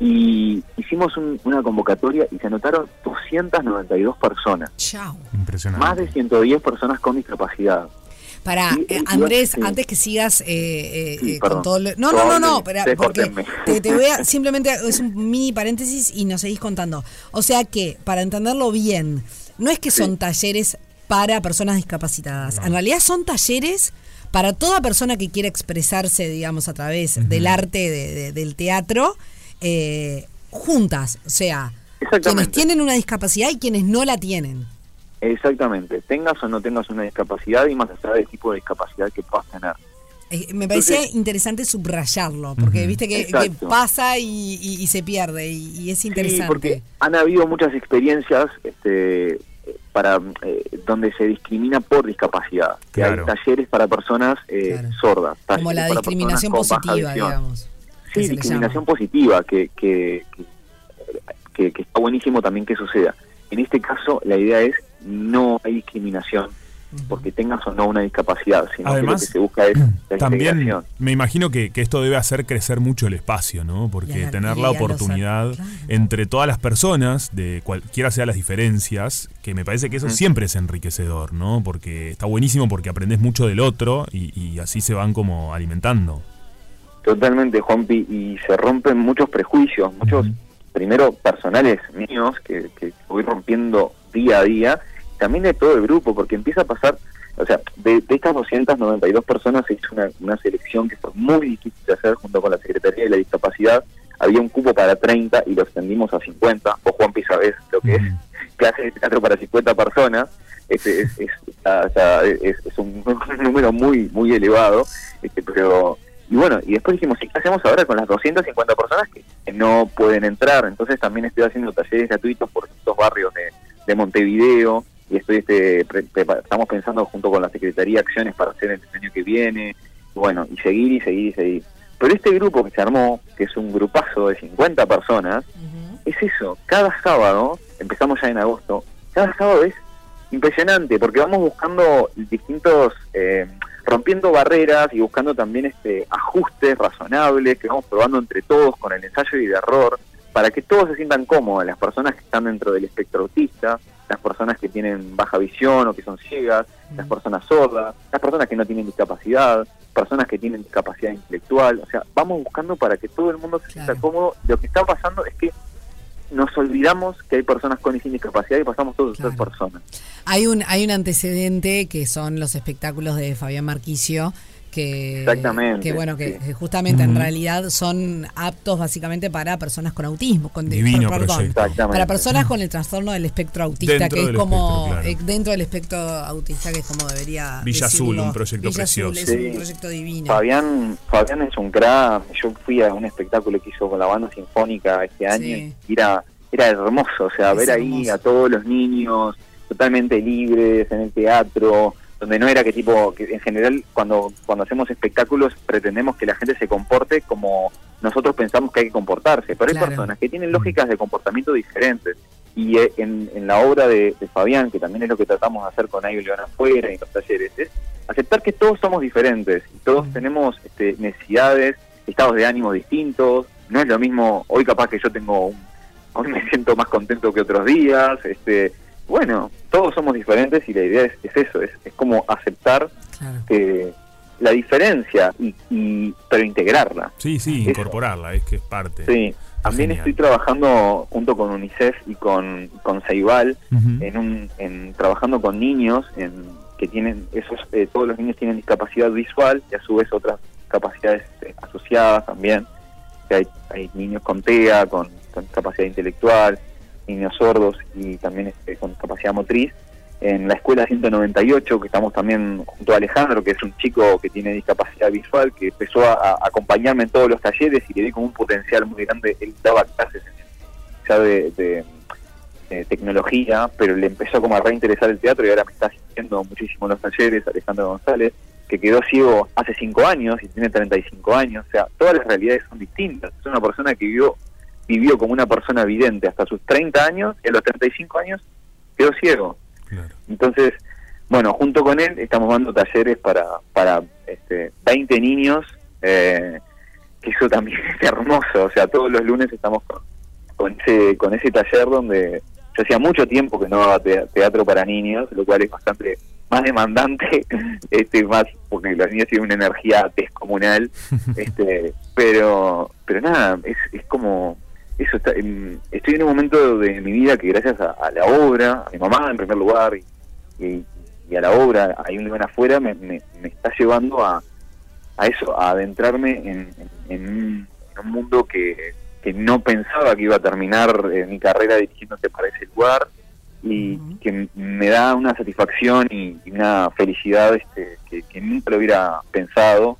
Y hicimos un- una convocatoria y se anotaron 292 personas, Chao. Impresionante. más de 110 personas con discapacidad. Para y- Andrés, sí. antes que sigas eh, eh, Sí, eh, con todo lo- No, no, no, no, ustedes porque te, te voy a <laughs> simplemente es un mini paréntesis y nos seguís contando. O sea que para entenderlo bien, no es que son talleres para personas discapacitadas. En realidad son talleres para toda persona que quiera expresarse, digamos, a través del arte de- de- del teatro, eh, juntas. O sea, quienes tienen una discapacidad y quienes no la tienen. Exactamente, tengas o no tengas una discapacidad y más allá del tipo de discapacidad que puedas tener. Eh, Me parecía Entonces- interesante subrayarlo, porque viste que, pasa y, y- y se pierde, y, y es Sí, interesante. porque han habido muchas experiencias este, para eh, donde se discrimina por discapacidad. Que Claro. hay talleres para personas eh, sordas. Como la discriminación positiva, digamos. Sí, discriminación positiva, que, que, que, que- que está buenísimo también que suceda. En este caso, la idea es no hay discriminación porque tengas o no una discapacidad, sino Además, que lo que se busca es <clears throat> la También me imagino que, que esto debe hacer crecer mucho el espacio, ¿no? Porque la- tener la oportunidad entre todas las personas, de cualquiera sea las diferencias, que me parece que eso siempre es enriquecedor, ¿no? Porque está buenísimo porque aprendes mucho del otro y, y así se van como alimentando. Totalmente, Juanpi, y se rompen muchos prejuicios, muchos, primero personales míos, que, que voy rompiendo día a día, también de todo el grupo, porque empieza a pasar, o sea, de, de estas 292 personas se hizo una, una selección que fue muy difícil de hacer junto con la Secretaría de la Discapacidad, había un cupo para 30 y lo extendimos a 50, o Juanpi sabés lo que es clase de teatro para 50 personas, este, es, es, está- es- es <laughs> un, número muy muy elevado, este, pero y bueno, y después dijimos, ¿y qué hacemos ahora con las 250 personas que, que no pueden entrar? Entonces también estoy haciendo talleres gratuitos por estos barrios de, de Montevideo y estoy este, pre- estamos pensando junto con la Secretaría acciones para hacer el año que viene, bueno, y seguir y seguir y seguir. Pero este grupo que se armó, que es un grupazo de 50 personas, es eso, cada sábado, empezamos ya en agosto, cada sábado es impresionante, porque vamos buscando distintos, eh, rompiendo barreras y buscando también este ajustes razonables que vamos probando entre todos con el ensayo y el error, para que todos se sientan cómodos, las personas que están dentro del espectro autista, las personas que tienen baja visión o que son ciegas, las personas sordas, las personas que no tienen discapacidad, personas que tienen discapacidad intelectual, o sea, vamos buscando para que todo el mundo se sienta cómodo. Lo que está pasando es que nos olvidamos que hay personas con y sin discapacidad y pasamos todos a ser personas. Hay un, hay un antecedente que son los espectáculos de Fabián Marquicio. Que, Exactamente, que bueno, que sí. justamente en realidad son aptos básicamente para personas con autismo, con Divino perdón, para personas con el trastorno del espectro autista, Dentro que es como espectro, claro. eh, dentro del espectro autista, que es como debería Villa Azul, un proyecto Villa Azul precioso. es Sí. un proyecto divino. Fabián, Fabián es un crack. Yo fui a un espectáculo que hizo con la banda sinfónica este año Sí. y era, era hermoso. O sea, Es ver ahí a todos los niños totalmente libres en el teatro, donde no era que tipo, que en general cuando, cuando hacemos espectáculos pretendemos que la gente se comporte como nosotros pensamos que hay que comportarse. Pero hay personas que tienen lógicas de comportamiento diferentes. Y eh, en, en la obra de, de Fabián, que también es lo que tratamos de hacer con Ayo León afuera y en los talleres, es aceptar que todos somos diferentes y todos tenemos este, necesidades, estados de ánimo distintos. No es lo mismo, hoy capaz que yo tengo un, hoy <laughs> me siento más contento que otros días. este Bueno, todos somos diferentes y la idea es, es eso, es, es como aceptar que la diferencia, y, y pero integrarla. Sí, sí, Eso. incorporarla, es que es parte. Sí, también genial. estoy trabajando junto con UNICEF y con, con Ceibal en un, en, trabajando con niños en, que tienen, esos eh, todos los niños tienen discapacidad visual y a su vez otras capacidades eh, asociadas también. Hay, hay niños con TEA, con, con capacidad intelectual, niños sordos y también este, con capacidad motriz. En la escuela 198, que estamos también junto a Alejandro, que es un chico que tiene discapacidad visual, que empezó a, acompañarme en todos los talleres y le di como un potencial muy grande. Él daba clases ya de, de- de tecnología, pero le empezó como a reinteresar el teatro y ahora me está asistiendo muchísimo en los talleres, Alejandro González, que quedó ciego hace 5 años y tiene 35 años, o sea, todas las realidades son distintas. Es una persona que vivió, vivió como una persona vidente hasta sus 30 años y a los 35 años quedó ciego. Entonces, bueno, junto con él estamos dando talleres para, para este, 20 niños, eh, que eso también <laughs> es hermoso, o sea, todos los lunes estamos con, con ese, con ese taller donde yo hacía mucho tiempo que no daba te- teatro para niños, lo cual es bastante más demandante, <laughs> este más porque los niños tienen una energía descomunal, <laughs> este, pero pero nada, es, es como eso está, em, estoy en un momento de mi vida que gracias a, a la obra, a mi mamá en primer lugar y, y- y a la obra, hay un lugar afuera, me, me, me está llevando a, a eso, a adentrarme en, en- en un, mundo que, que no pensaba que iba a terminar eh, mi carrera dirigiéndose para ese lugar y que me da una satisfacción y, y una felicidad este, que, que nunca lo hubiera pensado.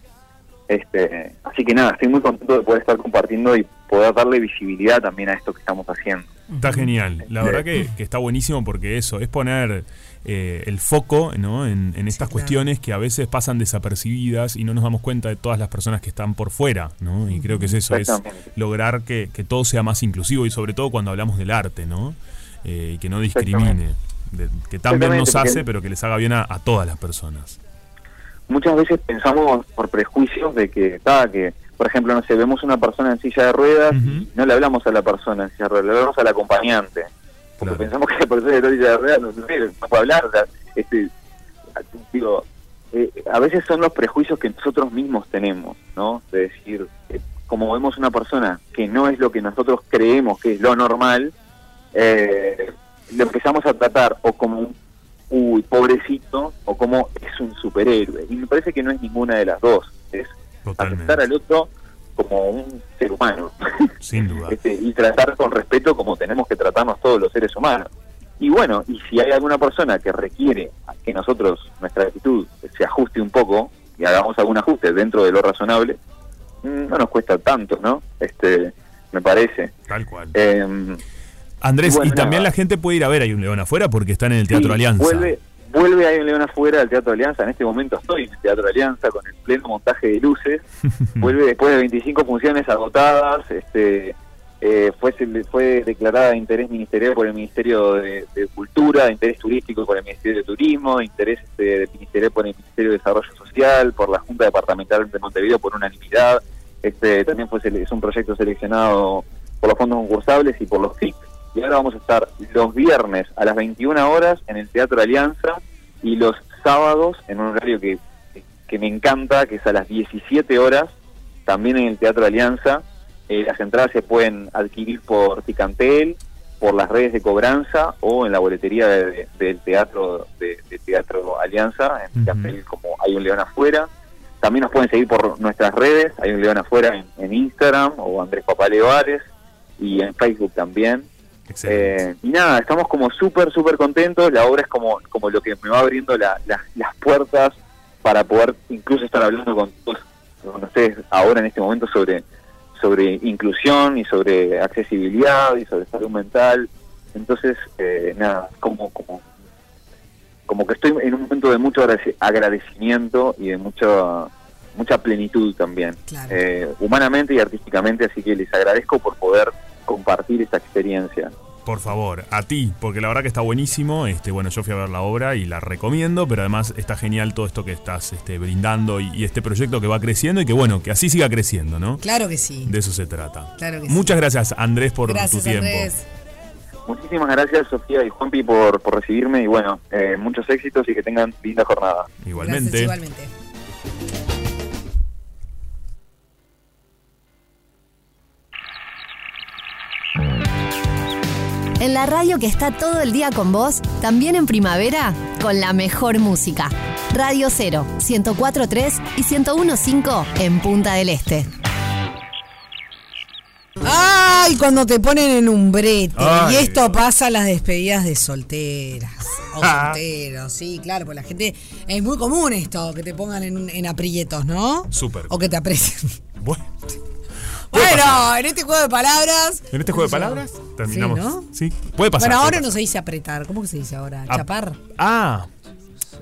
Este, así que nada, estoy muy contento de poder estar compartiendo y poder darle visibilidad también a esto que estamos haciendo. Está genial. La verdad que, que está buenísimo porque eso es poner eh, el foco ¿no? en, en estas cuestiones que a veces pasan desapercibidas y no nos damos cuenta de todas las personas que están por fuera. ¿no? Y creo que es eso, es lograr que, que todo sea más inclusivo y sobre todo cuando hablamos del arte, ¿no? Eh, y que no discrimine. De- que también nos hace, pero que les haga bien a, a todas las personas. Muchas veces pensamos por prejuicios de que, ta, que por ejemplo, no sé, vemos una persona en silla de ruedas y no le hablamos a la persona en silla de ruedas, le hablamos al acompañante. Porque pensamos que la persona en silla de ruedas no, no puede hablar. o sea, Este, digo, eh, a veces son los prejuicios que nosotros mismos tenemos, ¿no? De decir, eh, como vemos una persona que no es lo que nosotros creemos que es lo normal, eh, lo empezamos a tratar o como un uy, pobrecito, o como es un superhéroe. Y me parece que no es ninguna de las dos. Es aceptar al otro como un ser humano. <laughs> Sin duda. Este, y tratar con respeto como tenemos que tratarnos todos los seres humanos. Y bueno, y si hay alguna persona que requiere que nosotros, nuestra actitud, se ajuste un poco y hagamos algún ajuste dentro de lo razonable, mm, no nos cuesta tanto, ¿no? Este, me parece. Tal cual. Em, Andrés, y bueno, y también nada. la gente puede ir a ver Hay un León afuera porque están en el Teatro Sí, Alianza. Vuelve, vuelve Hay un León afuera del Teatro Alianza. En este momento estoy en el Teatro Alianza con el pleno montaje de luces. <laughs> vuelve después de 25 funciones agotadas. Este, eh, fue, fue declarada de interés ministerial por el Ministerio de, de Cultura, de interés turístico por el Ministerio de Turismo, de interés este, ministerial por el Ministerio de Desarrollo Social, por la Junta Departamental de Montevideo por unanimidad. Este, también fue es un proyecto seleccionado por los fondos concursables y por los FIC. Y ahora vamos a estar los viernes a las 21 horas en el Teatro Alianza y los sábados en un horario que, que me encanta, que es a las 17 horas, también en el Teatro Alianza. Eh, las entradas se pueden adquirir por Ticantel, por las redes de cobranza o en la boletería de- de- del teatro de, de Teatro Alianza, en Ticantel como Hay un León afuera. También nos pueden seguir por nuestras redes, Hay un León afuera en, en Instagram o Andrés Papalevares y en Facebook también. Eh, y nada, estamos como súper, súper contentos. La obra es como, como lo que me va abriendo la- la- las puertas para poder incluso estar hablando con, todos- con ustedes ahora en este momento sobre, sobre inclusión y sobre accesibilidad y sobre salud mental. Entonces, eh, nada, como, como, como que estoy en un momento de mucho agradec- agradecimiento y de mucha mucha plenitud también, eh, humanamente y artísticamente, así que les agradezco por poder compartir esta experiencia. Por favor, a ti, porque la verdad que está buenísimo. Este, bueno, yo fui a ver la obra y la recomiendo, pero además está genial todo esto que estás este, brindando y, y este proyecto que va creciendo y que bueno, que así siga creciendo, ¿no? Claro que sí. De eso se trata. Claro que sí. Muchas gracias, Andrés, por Gracias, tu tiempo. Andrés. Muchísimas gracias, Sofía y Juanpi, por, por recibirme y bueno, eh, muchos éxitos y que tengan linda jornada. Igualmente. Gracias, igualmente. En la radio que está todo el día con vos, también en primavera, con la mejor música. Radio 0, 104.3 y 101.5 en Punta del Este. Ay, cuando te ponen en un brete. Ay. Y esto pasa a las despedidas de solteras. <laughs> O solteros, sí, claro, pues la gente. Es muy común esto, que te pongan en, en aprietos, ¿no? Súper. O que te aprecien. Bueno. Bueno, en este juego de palabras. En este juego de ¿cómo se palabras terminamos. Sí, ¿no? Sí, puede pasar. Bueno, ahora pasar. no se dice apretar. ¿Cómo que se dice ahora? Ah. Chapar. Ah,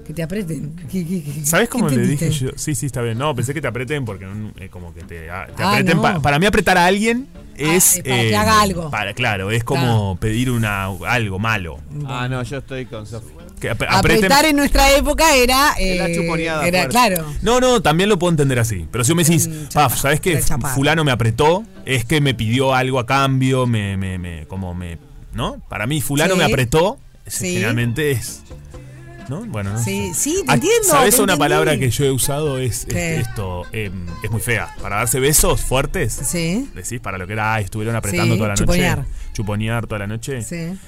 Que te aprieten. ¿Qué- qué- qué- ¿sabes cómo le dije yo? Sí, sí, está bien. No, pensé que te aprieten porque no, eh, como que te, ah, te Ah, aprieten. no. pa- para mí apretar a alguien es... eh, para que haga algo. Para, claro, es como pedir una algo malo. Ah, no, yo estoy con Sofía. Que ap- Apretar en nuestra época era. Eh, chuponeada Era, fuerte. claro. No, no, también lo puedo entender así. Pero si me decís, paf, ¿sabes qué? Fulano me apretó, es que me pidió algo a cambio, me, me, me, como me, ¿no? Para mí, fulano Sí. me apretó, Sí. generalmente es, ¿no? Bueno, no Sí, sé. sí, te Ah, entiendo. ¿Sabes te una entendí. palabra que yo he usado? Es esto, em, es muy fea. Para darse besos fuertes. Sí. Decís, para lo que era, "Ay, estuvieron apretando Sí, toda la chuponear. noche. Chuponear toda la noche. Sí.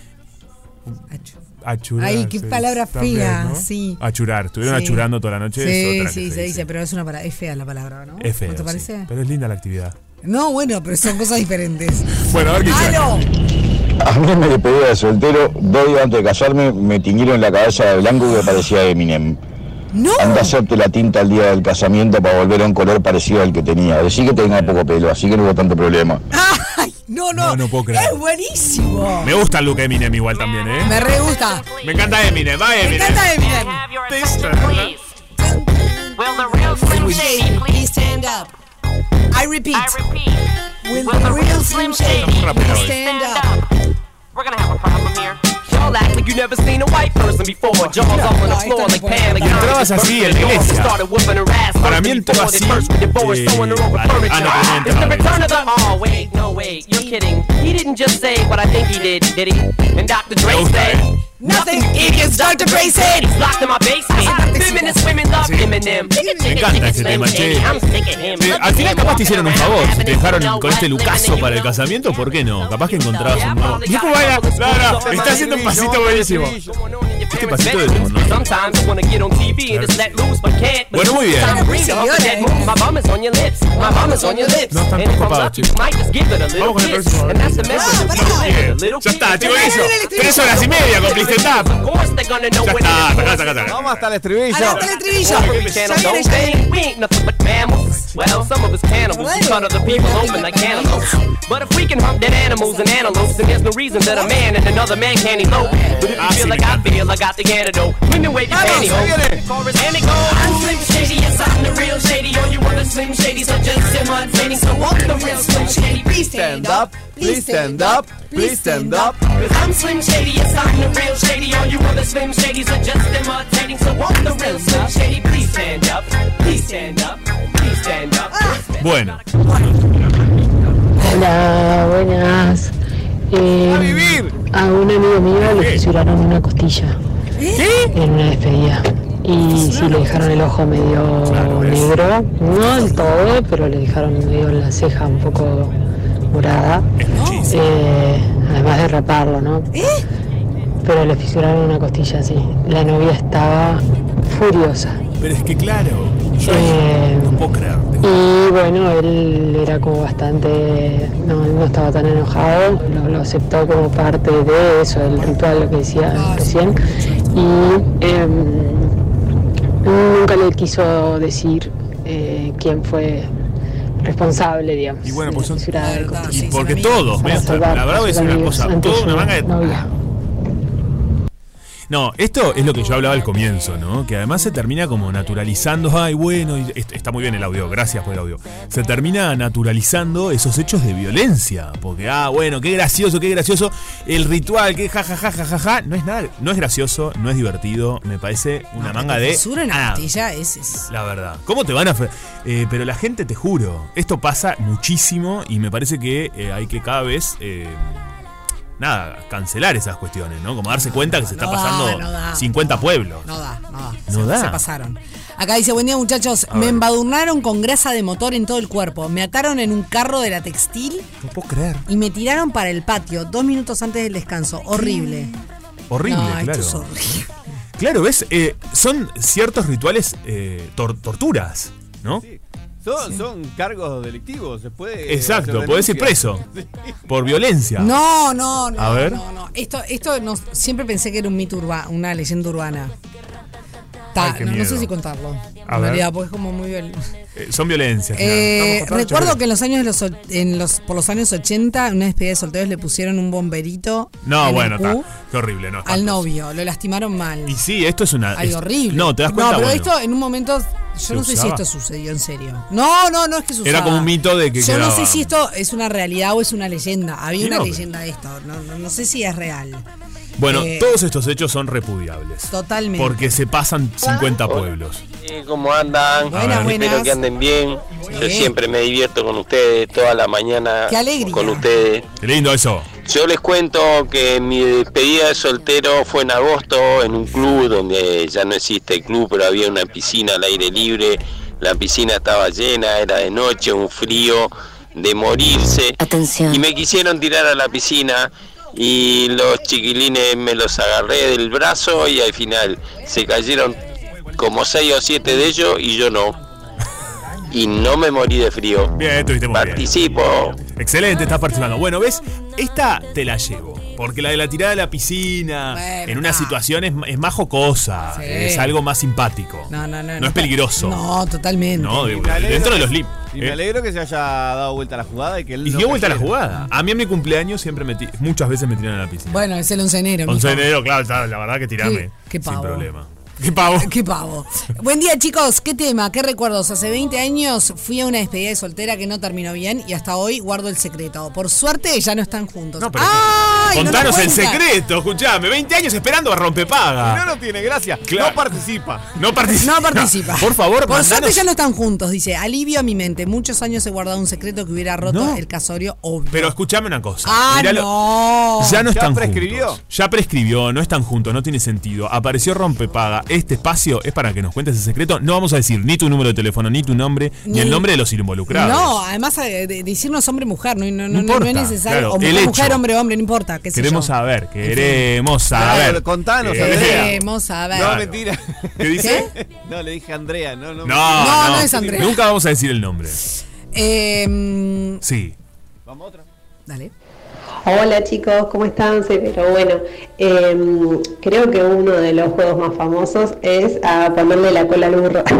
Achurar. Ay, qué palabra también, fea, ¿no? sí. Achurar. Estuvieron Sí. achurando toda la noche. es Sí, otra sí, se, se dice, pero es una palabra. Es fea la palabra, ¿no? Es feo. ¿No te sí. parece? Pero es linda la actividad. No, bueno, pero son cosas diferentes. <laughs> Bueno, a ver qué dice. ¡Aló! A mí mi despedida de soltero, dos días antes de casarme, me tiñeron la cabeza de blanco que parecía Eminem. No. Anda a hacerte la tinta el día del casamiento para volver a un color parecido al que tenía. Decí que tenga poco pelo, así que no hubo tanto problema. Ay, no, no. No, no puedo creer. Es buenísimo. Me gusta el look de Eminem igual también, ¿eh? Me re gusta. Me encanta Eminem, va Me Eminem. encanta Eminem. Will the real Slim Shady Please stand up. I repeat. I repeat. Will Will the real Slim Shady stand up. We're gonna have a problem here. Y'all act like you never seen a white person before. Jaws up on the floor like Pam. Entrabas así en la iglesia. Para mí entró así. eh, ah, no, pero no It's the entraba. return of the. Oh, wait, no, wait, you're kidding. He didn't just say what I think he did, did he? And Dr. Dre said. Nothing against Dr. Dre said. He's locked in my basement. Feminist women love Eminem. Me encanta ese tema, che. Eh, al final capaz te hicieron un favor, si te dejaron con este lucaso para el casamiento, ¿por qué no? Capaz que encontrabas un nuevo. ¿Y cómo baila? No, no, está haciendo un pasito buenísimo. Este pasito de no, no. Sometimes I wanna get on TV and just let loose, but can't. Bueno, muy bien. Time to bring it up to that move. My bum is on your lips. My bum is on your lips. No están copados, chicos. it Vamos con el próximo. Bien. Ya está, chico, eso. Tres horas y media con Please Stand Of course they're gonna know Ya when está, it is. tacá, tacá, tacá. Vamos hasta el estribillo. Hasta el estribillo. Every channel Ya don't viene, ya think viene. we ain't nothing but mammals. Well, some of us cannibals. We cut other people open like cantaloupes. But if we can hunt dead animals and antelopes, then there's no reason that a man and another man can't elope. But if Ah, you sí, feel me like I encanta. feel, I got the antidote. Women wave your Vamos, pantyhose. ahí viene. Chorus and it goes. I'm Slim Shady, yes, I'm the real Shady. All you other Slim Shadys are just imitating. So I'm the real Slim Shady. Please Stand up, please stand up, please stand up. Cause I'm Slim Shady, yes, I'm the real Shady. All you other Slim Shadys are just imitating. So I'm the real Slim Shady. Please stand up, please stand up, please stand up. Bueno, Hola, buenas. Eh, ¡A vivir! a un amigo mío le fisuraron una costilla en una despedida. Y sí, le dejaron el ojo medio negro, no del todo, pero le dejaron medio la ceja un poco Eh, además de raparlo, ¿no? Pero le fisuraron una costilla así. La novia estaba furiosa. Pero es que claro, yo Eh, no puedo creer. y bueno, él era como bastante, no, él no estaba tan enojado, lo, lo aceptó como parte de eso, del ritual, lo que decía recién. Y em, nunca le quiso decir eh, quién fue responsable, digamos. Y bueno, pues son- sí, Porque todos, ven, la a verdad voy a sus decir una cosa, toda una su manga de novia. No, esto es lo que yo hablaba al comienzo, ¿no? Que además se termina como naturalizando, ay, bueno, y est- está muy bien el audio, gracias por el audio. Se termina naturalizando esos hechos de violencia, porque, ah, bueno, qué gracioso, qué gracioso, el ritual, qué jajaja, jajaja, no es nada, no es gracioso, no es divertido, me parece una manga de... Fisura en la nada. costilla es, es- La verdad. ¿Cómo te van a.? Eh, pero la gente, te juro, esto pasa muchísimo y me parece que eh, hay que cada vez. eh, nada, cancelar esas cuestiones, ¿no? Como darse cuenta que se está No da, pasando no da. 50 pueblos. No da, no da. No se, da. se pasaron. Acá dice, buen día muchachos, A me ver. embadurnaron con grasa de motor en todo el cuerpo, me ataron en un carro de la textil No puedo creer. y me tiraron para el patio dos minutos antes del descanso. Horrible. Horrible, no, claro. esto es horrible. Claro, ¿ves? Eh, son ciertos rituales, eh, tor- torturas, ¿no? Sí. Son, son cargos delictivos, se puede. Exacto, podés ir preso. <laughs> Sí. Por violencia. No, no, no. A ver. No, no. Esto, esto no- siempre pensé que era un mito urbano, una leyenda urbana. Ta, Ay, qué no, no sé si contarlo. A en ver. realidad, porque es como muy viol- Eh, son violencias. Eh, recuerdo que en los años de los, en los por los años 80, en una despedida de solteros le pusieron un bomberito No, en bueno, el está. Qué horrible, ¿no? al novio, lo lastimaron mal. Y sí, esto es una. Ay, es- horrible. No, te das cuenta. No, pero Bueno, esto en un momento yo ¿Se no sé si esto sucedió en serio. No, no, no es que se Era como un mito de que Yo no sé si esto es una realidad o es una leyenda. Había una no, leyenda de esto. No, no, no sé si es real. Bueno, Eh, todos estos hechos son repudiables. Totalmente. Porque se pasan 50 pueblos. ¿Cómo andan? Buenas, Espero buenas. que anden bien. Yo siempre me divierto con ustedes, toda la mañana Qué alegría. con ustedes. Qué lindo eso. Yo les cuento que mi despedida de soltero fue en agosto en un club donde ya no existe el club, pero había una piscina al aire libre. La piscina estaba llena, era de noche, un frío de morirse. Atención. Y me quisieron tirar a la piscina y los chiquilines me los agarré del brazo y al final se cayeron como seis o siete de ellos y yo no. Y no me morí de frío. Bien, estuviste muy bien. Participo. Excelente, estás participando. Bueno, ¿ves? Esta te la llevo. Porque la de la tirada de la piscina, Bueno, en una situación es, es más jocosa, Sí. es algo más simpático. No, no, no. No es peligroso. No, totalmente. No, de- dentro de los lip. Y me alegro que se haya dado vuelta la jugada y que él Y no dio vuelta a la jugada. A mí en mi cumpleaños siempre me muchas veces me tiraron a la piscina. Bueno, es el oncenero. 11 de mijo. enero, claro, la verdad que tirame. Qué- qué sin pavo. problema. <laughs> Qué pavo. Qué pavo. Buen día, chicos. ¿Qué tema? ¿Qué recuerdos? Hace 20 años fui a una despedida de soltera que no terminó bien y hasta hoy guardo el secreto. Por suerte ya no están juntos. No, pero- ¡Ay, no Contanos el secreto, escuchame. 20 años esperando a Y rompepaga. no, no tiene gracia. Claro. No participa. No participa. No participa. Por favor, Por suerte ya no están juntos, dice. Alivio a mi mente. Muchos años he guardado un secreto que hubiera roto No. el casorio, obvio. Pero escuchame una cosa. ah, Miralo- no. Ya no ¿Ya están prescribió? juntos. Ya prescribió, no están juntos, no tiene sentido. Apareció Rompepaga. Este espacio es para que nos cuentes el secreto. No vamos a decir ni tu número de teléfono, ni tu nombre, ni, Ni- el nombre de los involucrados. No, además eh, de, de decirnos hombre-mujer, no, no, no, no, importa, es necesario. claro, o el mujer, hecho. mujer, hombre, hombre, no importa. qué sé Queremos yo. saber, queremos Claro, saber. contanos, Eh, Andrea. Queremos saber. No, mentira. ¿Qué dice? No, le dije Andrea. No, no. No, No, es Andrea. Nunca vamos a decir el nombre. Eh, mm, Sí. Vamos a otra. dale. Hola chicos, ¿cómo están? Sí, pero bueno, em, creo que uno de los juegos más famosos es a ponerle la cola al burro. <laughs>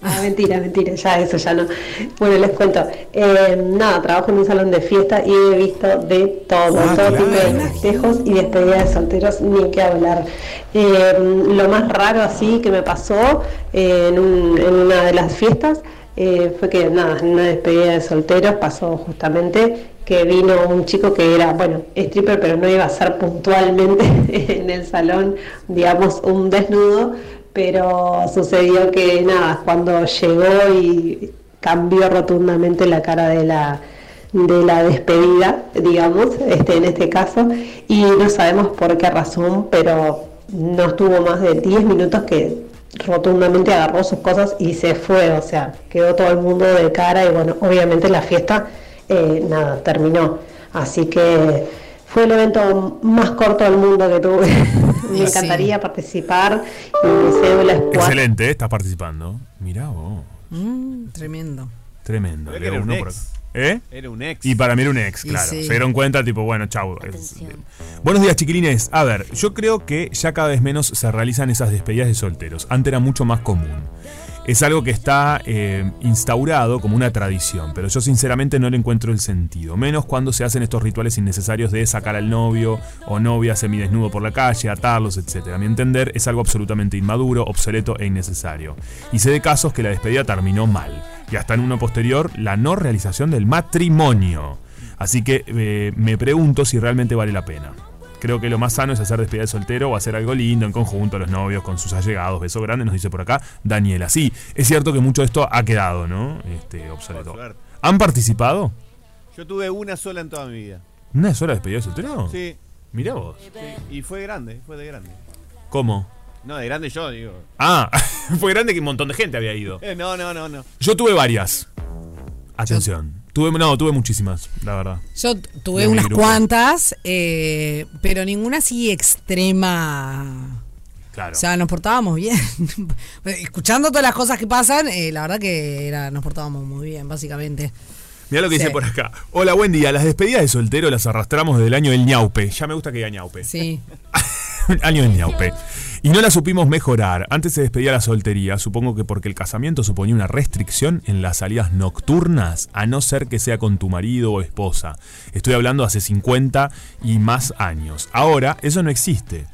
Ah, mentira, mentira, ya eso ya no. Bueno, les cuento. Em, nada, trabajo en un salón de fiesta y he visto de todo, Ah, todo tipo de festejos y despedidas de solteros, ni que hablar. Em, lo más raro así que me pasó eh, en, un- en una de las fiestas eh, fue que nada, en una despedida de solteros pasó justamente que vino un chico que era, bueno, stripper, pero no iba a ser puntualmente <laughs> en el salón, digamos, un desnudo, pero sucedió que nada, cuando llegó y cambió rotundamente la cara de la de la despedida, digamos, este, en este caso, y no sabemos por qué razón, pero no estuvo más de 10 minutos que rotundamente agarró sus cosas y se fue, o sea, quedó todo el mundo de cara y bueno, obviamente la fiesta, eh, nada, terminó. Así que fue el evento más corto del mundo que tuve. <laughs> Me encantaría participar y mi cédula es. Excelente, estás participando. Mirá vos. Mm, tremendo. Tremendo. Uno por acá. ¿Eh? Era un ex. Y para mí era un ex, claro. sí. Se dieron cuenta, tipo, bueno, chau. Atención. Buenos días, chiquilines. A ver, yo creo que ya cada vez menos se realizan esas despedidas de solteros. Antes era mucho más común. Es algo que está eh, instaurado como una tradición, pero yo sinceramente no le encuentro el sentido. Menos cuando se hacen estos rituales innecesarios de sacar al novio o novia semidesnudo por la calle, atarlos, etc. A mi entender es algo absolutamente inmaduro, obsoleto e innecesario. Y sé de casos que la despedida terminó mal. Y hasta en uno posterior, la no realización del matrimonio. Así que eh, me pregunto si realmente vale la pena. Creo que lo más sano es hacer despedida de soltero o hacer algo lindo en conjunto, los novios con sus allegados. Beso grande, nos dice por acá Daniela. Sí, es cierto que mucho de esto ha quedado, ¿no? Este, obsoleto. ¿Han participado? Yo tuve una sola en toda mi vida. ¿Una sola despedida de soltero? Sí. Mirá vos. sí. Y fue grande, fue de grande. ¿Cómo? No, de grande yo, digo. Ah, <laughs> fue grande que un montón de gente había ido. Eh, <laughs> no, no, no, no. Yo tuve varias. Atención. Tuve, no, tuve muchísimas, la verdad. Yo tuve De unas grupo. cuantas, eh, pero ninguna así extrema. Claro. O sea, nos portábamos bien. <laughs> Escuchando todas las cosas que pasan, eh, la verdad que era, nos portábamos muy bien, básicamente. Mirá lo que Sí. dice por acá. Hola, buen día. Las despedidas de soltero las arrastramos desde el año del ñaupe. Ya me gusta que diga ñaupe. Sí. <laughs> año del ñaupe. Y no la supimos mejorar. Antes se despedía la soltería, supongo que porque el casamiento suponía una restricción en las salidas nocturnas, a no ser que sea con tu marido o esposa. Estoy hablando hace 50 y más años. Ahora, eso no existe.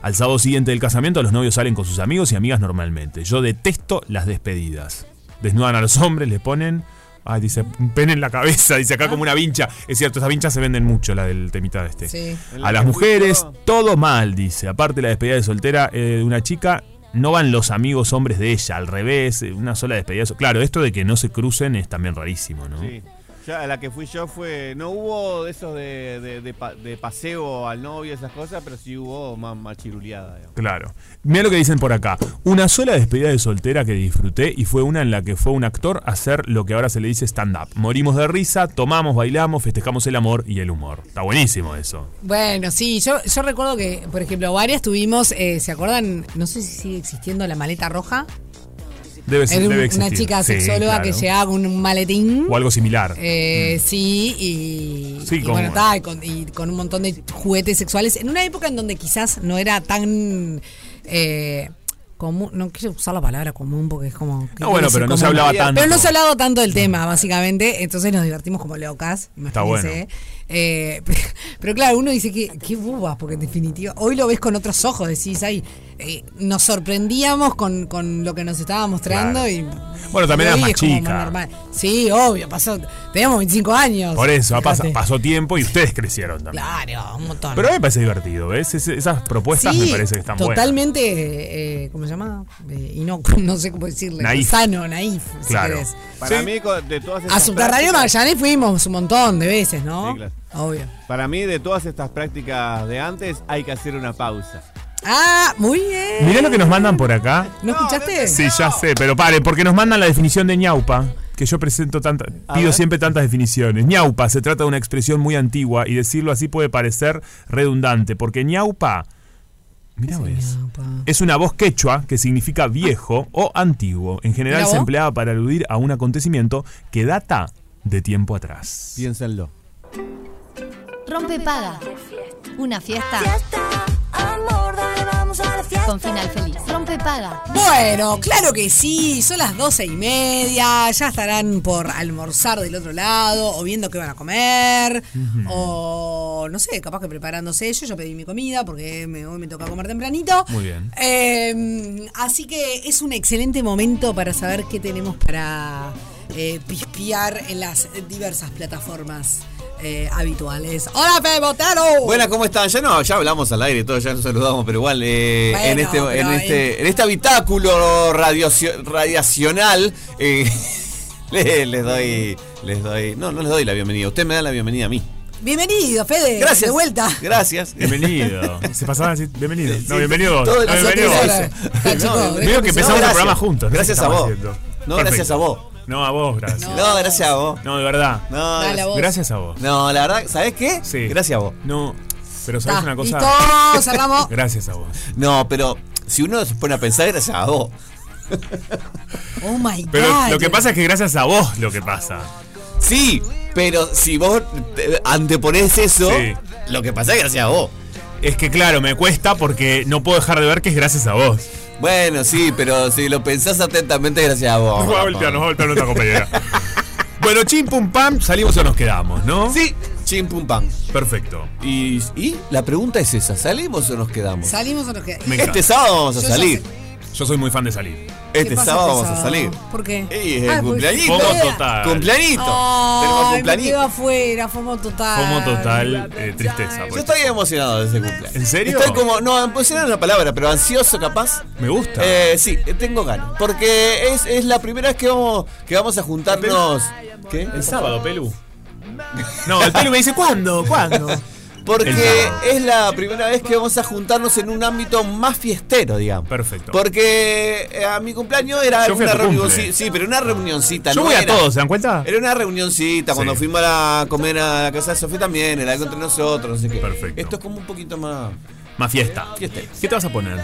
Al sábado siguiente del casamiento, los novios salen con sus amigos y amigas normalmente. Yo detesto las despedidas. Desnudan a los hombres, les ponen. Ay, dice, un pene en la cabeza, dice acá como una vincha. Es cierto, esas vinchas se venden mucho, la del temita de este. Sí. A las mujeres, todo mal, dice. Aparte, la despedida de soltera eh, de una chica, no van los amigos hombres de ella, al revés, eh, una sola despedida. Claro, esto de que no se crucen es también rarísimo, ¿no? Sí. Ya la que fui yo fue. No hubo de esos de, de, de pa- de paseo al novio, esas cosas, pero sí hubo más machiruleada. digamos. Claro. Mira lo que dicen por acá. Una sola despedida de soltera que disfruté y fue una en la que fue un actor a hacer lo que ahora se le dice stand-up. Morimos de risa, tomamos, bailamos, festejamos el amor y el humor. Está buenísimo eso. Bueno, sí, yo, yo recuerdo que, por ejemplo, varias tuvimos, eh, ¿se acuerdan? No sé si sigue existiendo la maleta roja. Debe ser- debe una existir. chica Sí, sexóloga que llegaba con un maletín. O algo similar. Eh, Sí, y, Sí, y bueno, con, y con un montón de juguetes sexuales. En una época en donde quizás no era tan eh, común, no quiero usar la palabra común porque es como... ¿qué No, bueno, pero no se hablaba tanto. Pero no se ha hablado tanto del tema, básicamente. Entonces nos divertimos como locas. Está imagínense. Eh, <laughs> pero claro, uno dice que qué bobas, porque en definitiva, hoy lo ves con otros ojos, decís, ay, eh, nos sorprendíamos con, con lo que nos estaba mostrando y Bueno, también eras más chica. Sí, obvio, pasó, teníamos 25 años. Por eso, ha pas- Fíjate. pasó tiempo y ustedes crecieron también. Claro, un montón. Pero a mí me parece divertido, ¿ves? Es- esas propuestas Sí, me parece que están buenas. totalmente, eh, ¿cómo se llama? Eh, y no, <laughs> no sé cómo decirle. Naif. Sano, naif, si Claro. querés. Para mí, de todas estas A Subterráneo Magallanes fuimos un montón de veces, ¿no? Sí, claro. Obvio. Para mí, de todas estas prácticas de antes, hay que hacer una pausa. Ah, muy bien. Mirá lo que nos mandan por acá. ¿No escuchaste? Sí, ya sé, pero pare, porque nos mandan la definición de ñaupa, que yo presento tanta, A pido ver. siempre tantas definiciones. ñaupa se trata de una expresión muy antigua y decirlo así puede parecer redundante, porque ñaupa, mira ves, es una voz quechua que significa viejo o antiguo. En general se empleaba para aludir a un acontecimiento que data de tiempo atrás. Piénsenlo. Rompe paga. Una fiesta. Con final feliz. Rompe paga. Bueno, claro que sí, son las doce y media, ya estarán por almorzar del otro lado, o viendo qué van a comer, o no sé, capaz que preparándose. Yo ya pedí mi comida porque me- hoy me toca comer tempranito. Muy bien. Eh, así que es un excelente momento para saber qué tenemos para eh, pispiar en las diversas plataformas eh, habituales. ¡Hola, Fe Botero! Buenas, ¿cómo están? Ya no, ya hablamos al aire y todo, ya nos saludamos, pero igual eh, Bueno, en este, en este, en este habitáculo radiocio- radiacional eh, <laughs> le- les doy, les doy, no, no les doy la bienvenida. Usted me da la bienvenida a mí. Bienvenido, Fede. Gracias. De vuelta. Gracias. Bienvenido. <laughs> Se pasaba así, bienvenido. No, bienvenido vos. todo el- <laughs> No, bienvenido No, Veo que empezamos el programa juntos. Gracias ¿Qué a vos. haciendo? No, gracias a vos. No, a vos, gracias. No, gracias a vos. No, de verdad. No, Dale a vos. Gracias a vos. no, la verdad, ¿sabés qué? Sí. Gracias a vos. No, pero ¿sabes Ta, una cosa? listo, cerramos. <laughs> Gracias a vos. No, pero si uno se pone a pensar, gracias a vos. <laughs> Oh my Pero God. lo que pasa es que gracias a vos lo que pasa. Sí, pero si vos te- anteponés eso, Sí. lo que pasa es gracias a vos. Es que claro, me cuesta porque no puedo dejar de ver que es gracias a vos. Bueno, sí, pero si lo pensás atentamente, gracias a vos. Nos va a voltear, nos va a voltear nuestra compañera. <laughs> bueno, chim pum pam, salimos o nos quedamos, ¿no? Sí, chim pum pam. Perfecto. Y, y la pregunta es esa, ¿salimos o nos quedamos? Salimos o nos quedamos. Me Este sábado vamos a Yo ya salir. Yo soy muy fan de salir. Este pasa sábado este vamos a salir. ¿Por qué? Es el Ah, pues, cumpleañito. Fomo total. Cumpleañito. Tenemos me cumpleañito. afuera, FOMO total. Fomo total, eh, tristeza. Yo estoy emocionado de ese cumpleaños. ¿En serio? Estoy como, no, emocionado es una palabra, pero ansioso capaz. Me gusta. Eh, sí, eh, tengo ganas. Porque es, es la primera vez que vamos, que vamos a juntarnos. ¿Qué? El sábado, Pelu. No, el Pelu me dice, ¿cuándo? ¿Cuándo? <laughs> Porque es la primera vez que vamos a juntarnos en un ámbito más fiestero, digamos. Perfecto. Porque eh, a mi cumpleaños era Yo fui a una tu reunión, cumple. sí, sí, pero una reunioncita. Yo no voy a era- todos, ¿se dan cuenta? Era una reunioncita, cuando Sí. fuimos a comer a la casa de Sofía también, era algo entre nosotros, no sé qué. Perfecto. Esto es como un poquito más Más fiesta. fiestero. ¿Qué te vas a poner?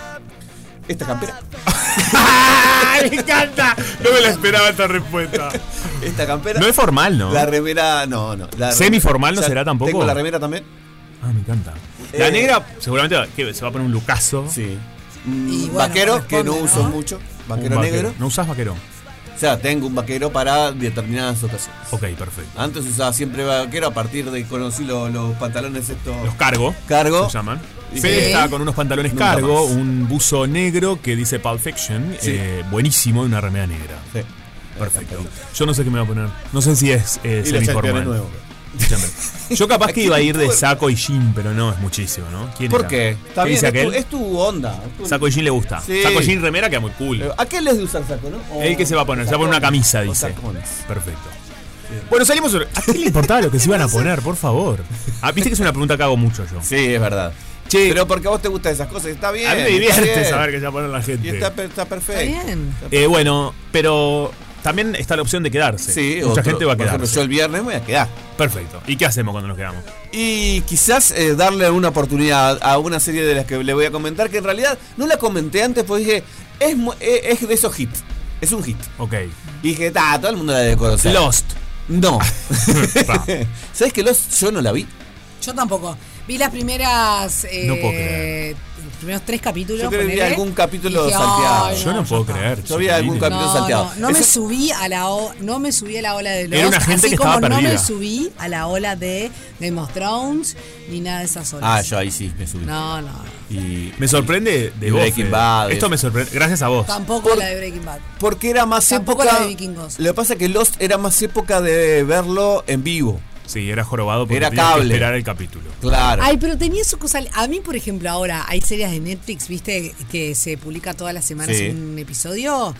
Esta campera. <laughs> ¡Me encanta! No me la esperaba esta respuesta. Esta campera. No es formal, ¿no? La remera, no, no. la ¿Semiformal remera- no ya será tampoco? Tengo la remera también. Ah, me encanta. La Eh, negra, seguramente ¿qué? se va a poner un lucaso. Sí. Y Mm, bueno, vaquero, que no uso ¿no? mucho. Un Vaquero negro. ¿No usás vaquero? O sea, tengo un vaquero para determinadas ocasiones. Ok, perfecto. Antes usaba siempre vaquero a partir de que conocí lo- los pantalones estos. Los cargo. Cargo. Se llaman. Sí. Fede está con unos pantalones Nunca cargo, más. un buzo negro que dice Pulp Fiction, Sí. eh, buenísimo y una remera negra. Sí. Perfecto. Yo no sé qué me voy a poner. No sé si es eh, Y los semiformal. nuevos. Yo capaz que iba a ir de saco y jean, pero no, es muchísimo, ¿no? ¿Quién ¿Por era? qué? Está ¿Qué bien, dice es tu, aquel? es tu onda. es tu- Saco y jean le gusta. Sí. Saco y jean remera queda muy cool. Eh, ¿A qué les de usar saco, no? O- ¿El que se va a poner? Se va a poner una camisa, o dice. Perfecto. Bueno, salimos. ¿A qué le importaba lo que se iban a <laughs> poner, por favor? Ah, viste que es una pregunta que hago mucho yo. Sí, es verdad. Che, Pero porque a vos te gustan esas cosas, está bien. a mí me está divierte bien. saber que se va a poner la Y gente. está, per- está perfecto. Está bien. Eh, bueno, pero también está la opción de quedarse. Sí, Mucha otro- gente va a por ejemplo, quedarse. yo el viernes me voy a quedar. Perfecto. ¿Y qué hacemos cuando nos quedamos? Y quizás eh, darle una oportunidad a una serie de las que le voy a comentar, que en realidad no la comenté antes porque dije, es, mu- eh, es de esos hits. Es un hit. Ok. Y dije, ta, todo el mundo la debe conocer. Lost. No. <laughs> <laughs> ¿Sabes que Lost yo no la vi? Yo tampoco. Vi las primeras. eh, No puedo creer. Los primeros tres capítulos. Yo creo que vi algún capítulo dije, salteado. "Ay, Yo no puedo creer. Yo vi algún capítulo No, salteado. no, no me subí a la o- no me subí a la ola de Lost, Era una gente así que como estaba no perdida. me subí a la ola de Game of Thrones ni nada de esas olas. Ah, yo ahí sí me subí. No, no. Y Me sorprende de vos. Breaking Fede. Bad, Esto me sorprende. Gracias a vos. Tampoco la de Breaking Bad. Porque era más Tampoco época. la de Vikingos. Lo que pasa es que Lost era más época de verlo en vivo. Sí, era jorobado porque Era que cable. esperar el capítulo. Claro. Ay, pero tenía su cosa. A mí, por ejemplo, ahora hay series de Netflix, viste, que se publica todas las semanas Sí. un episodio.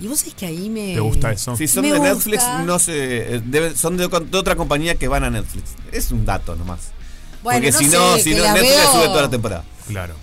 Y vos sabés que ahí me. ¿Te gusta eso? Si son Me de gusta. Netflix, no sé. eh, deben- son de, de otra compañía que van a Netflix. Es un dato nomás. Bueno, Porque no si no, si no Netflix veo- sube toda la temporada. Claro.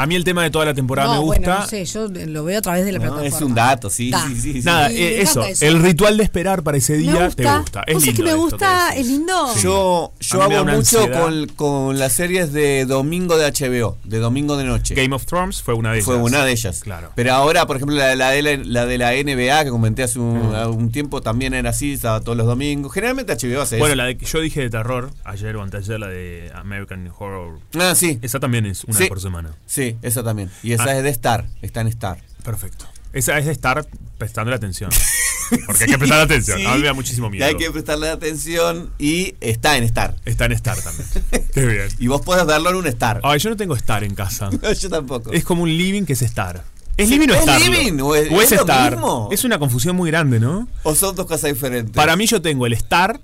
A mí el tema de toda la temporada No, me gusta. bueno, no sé, yo lo veo a través de la No, plataforma. es un dato, sí, sí, sí, sí. Nada, Sí, eh, eso. El ritual de esperar para ese día gusta. te gusta. Es ¿Vos sabés lindo. que me gusta? Es lindo. Yo, yo hago mucho con, con las series de domingo de HBO, de domingo de noche. Game of Thrones fue una de ellas. Fue una de ellas. Claro. Pero ahora, por ejemplo, la, la de la, la de la NBA que comenté hace un, un tiempo también era así, estaba todos los domingos. Generalmente HBO hace Bueno, eso. la de que yo dije de terror ayer o anteayer, la de American Horror. Ah, sí. Esa también es una Sí. por semana. Sí, esa también. Y esa Ah. es de Star, está en Star. Perfecto. Esa es de estar prestando la atención. <laughs> Porque hay que prestar atención. Sí. A mí me da muchísimo Y miedo. hay que prestarle atención y está en Star. Está en Star también. <laughs> Qué bien. Y vos podés verlo en un Star. Ay, yo no tengo Star en casa. <laughs> Yo tampoco. Es como un living que es Star. ¿Es living o ¿es living o es- es lo Star? mismo? Es una confusión muy grande, ¿no? O son dos cosas diferentes. Para mí yo tengo el Star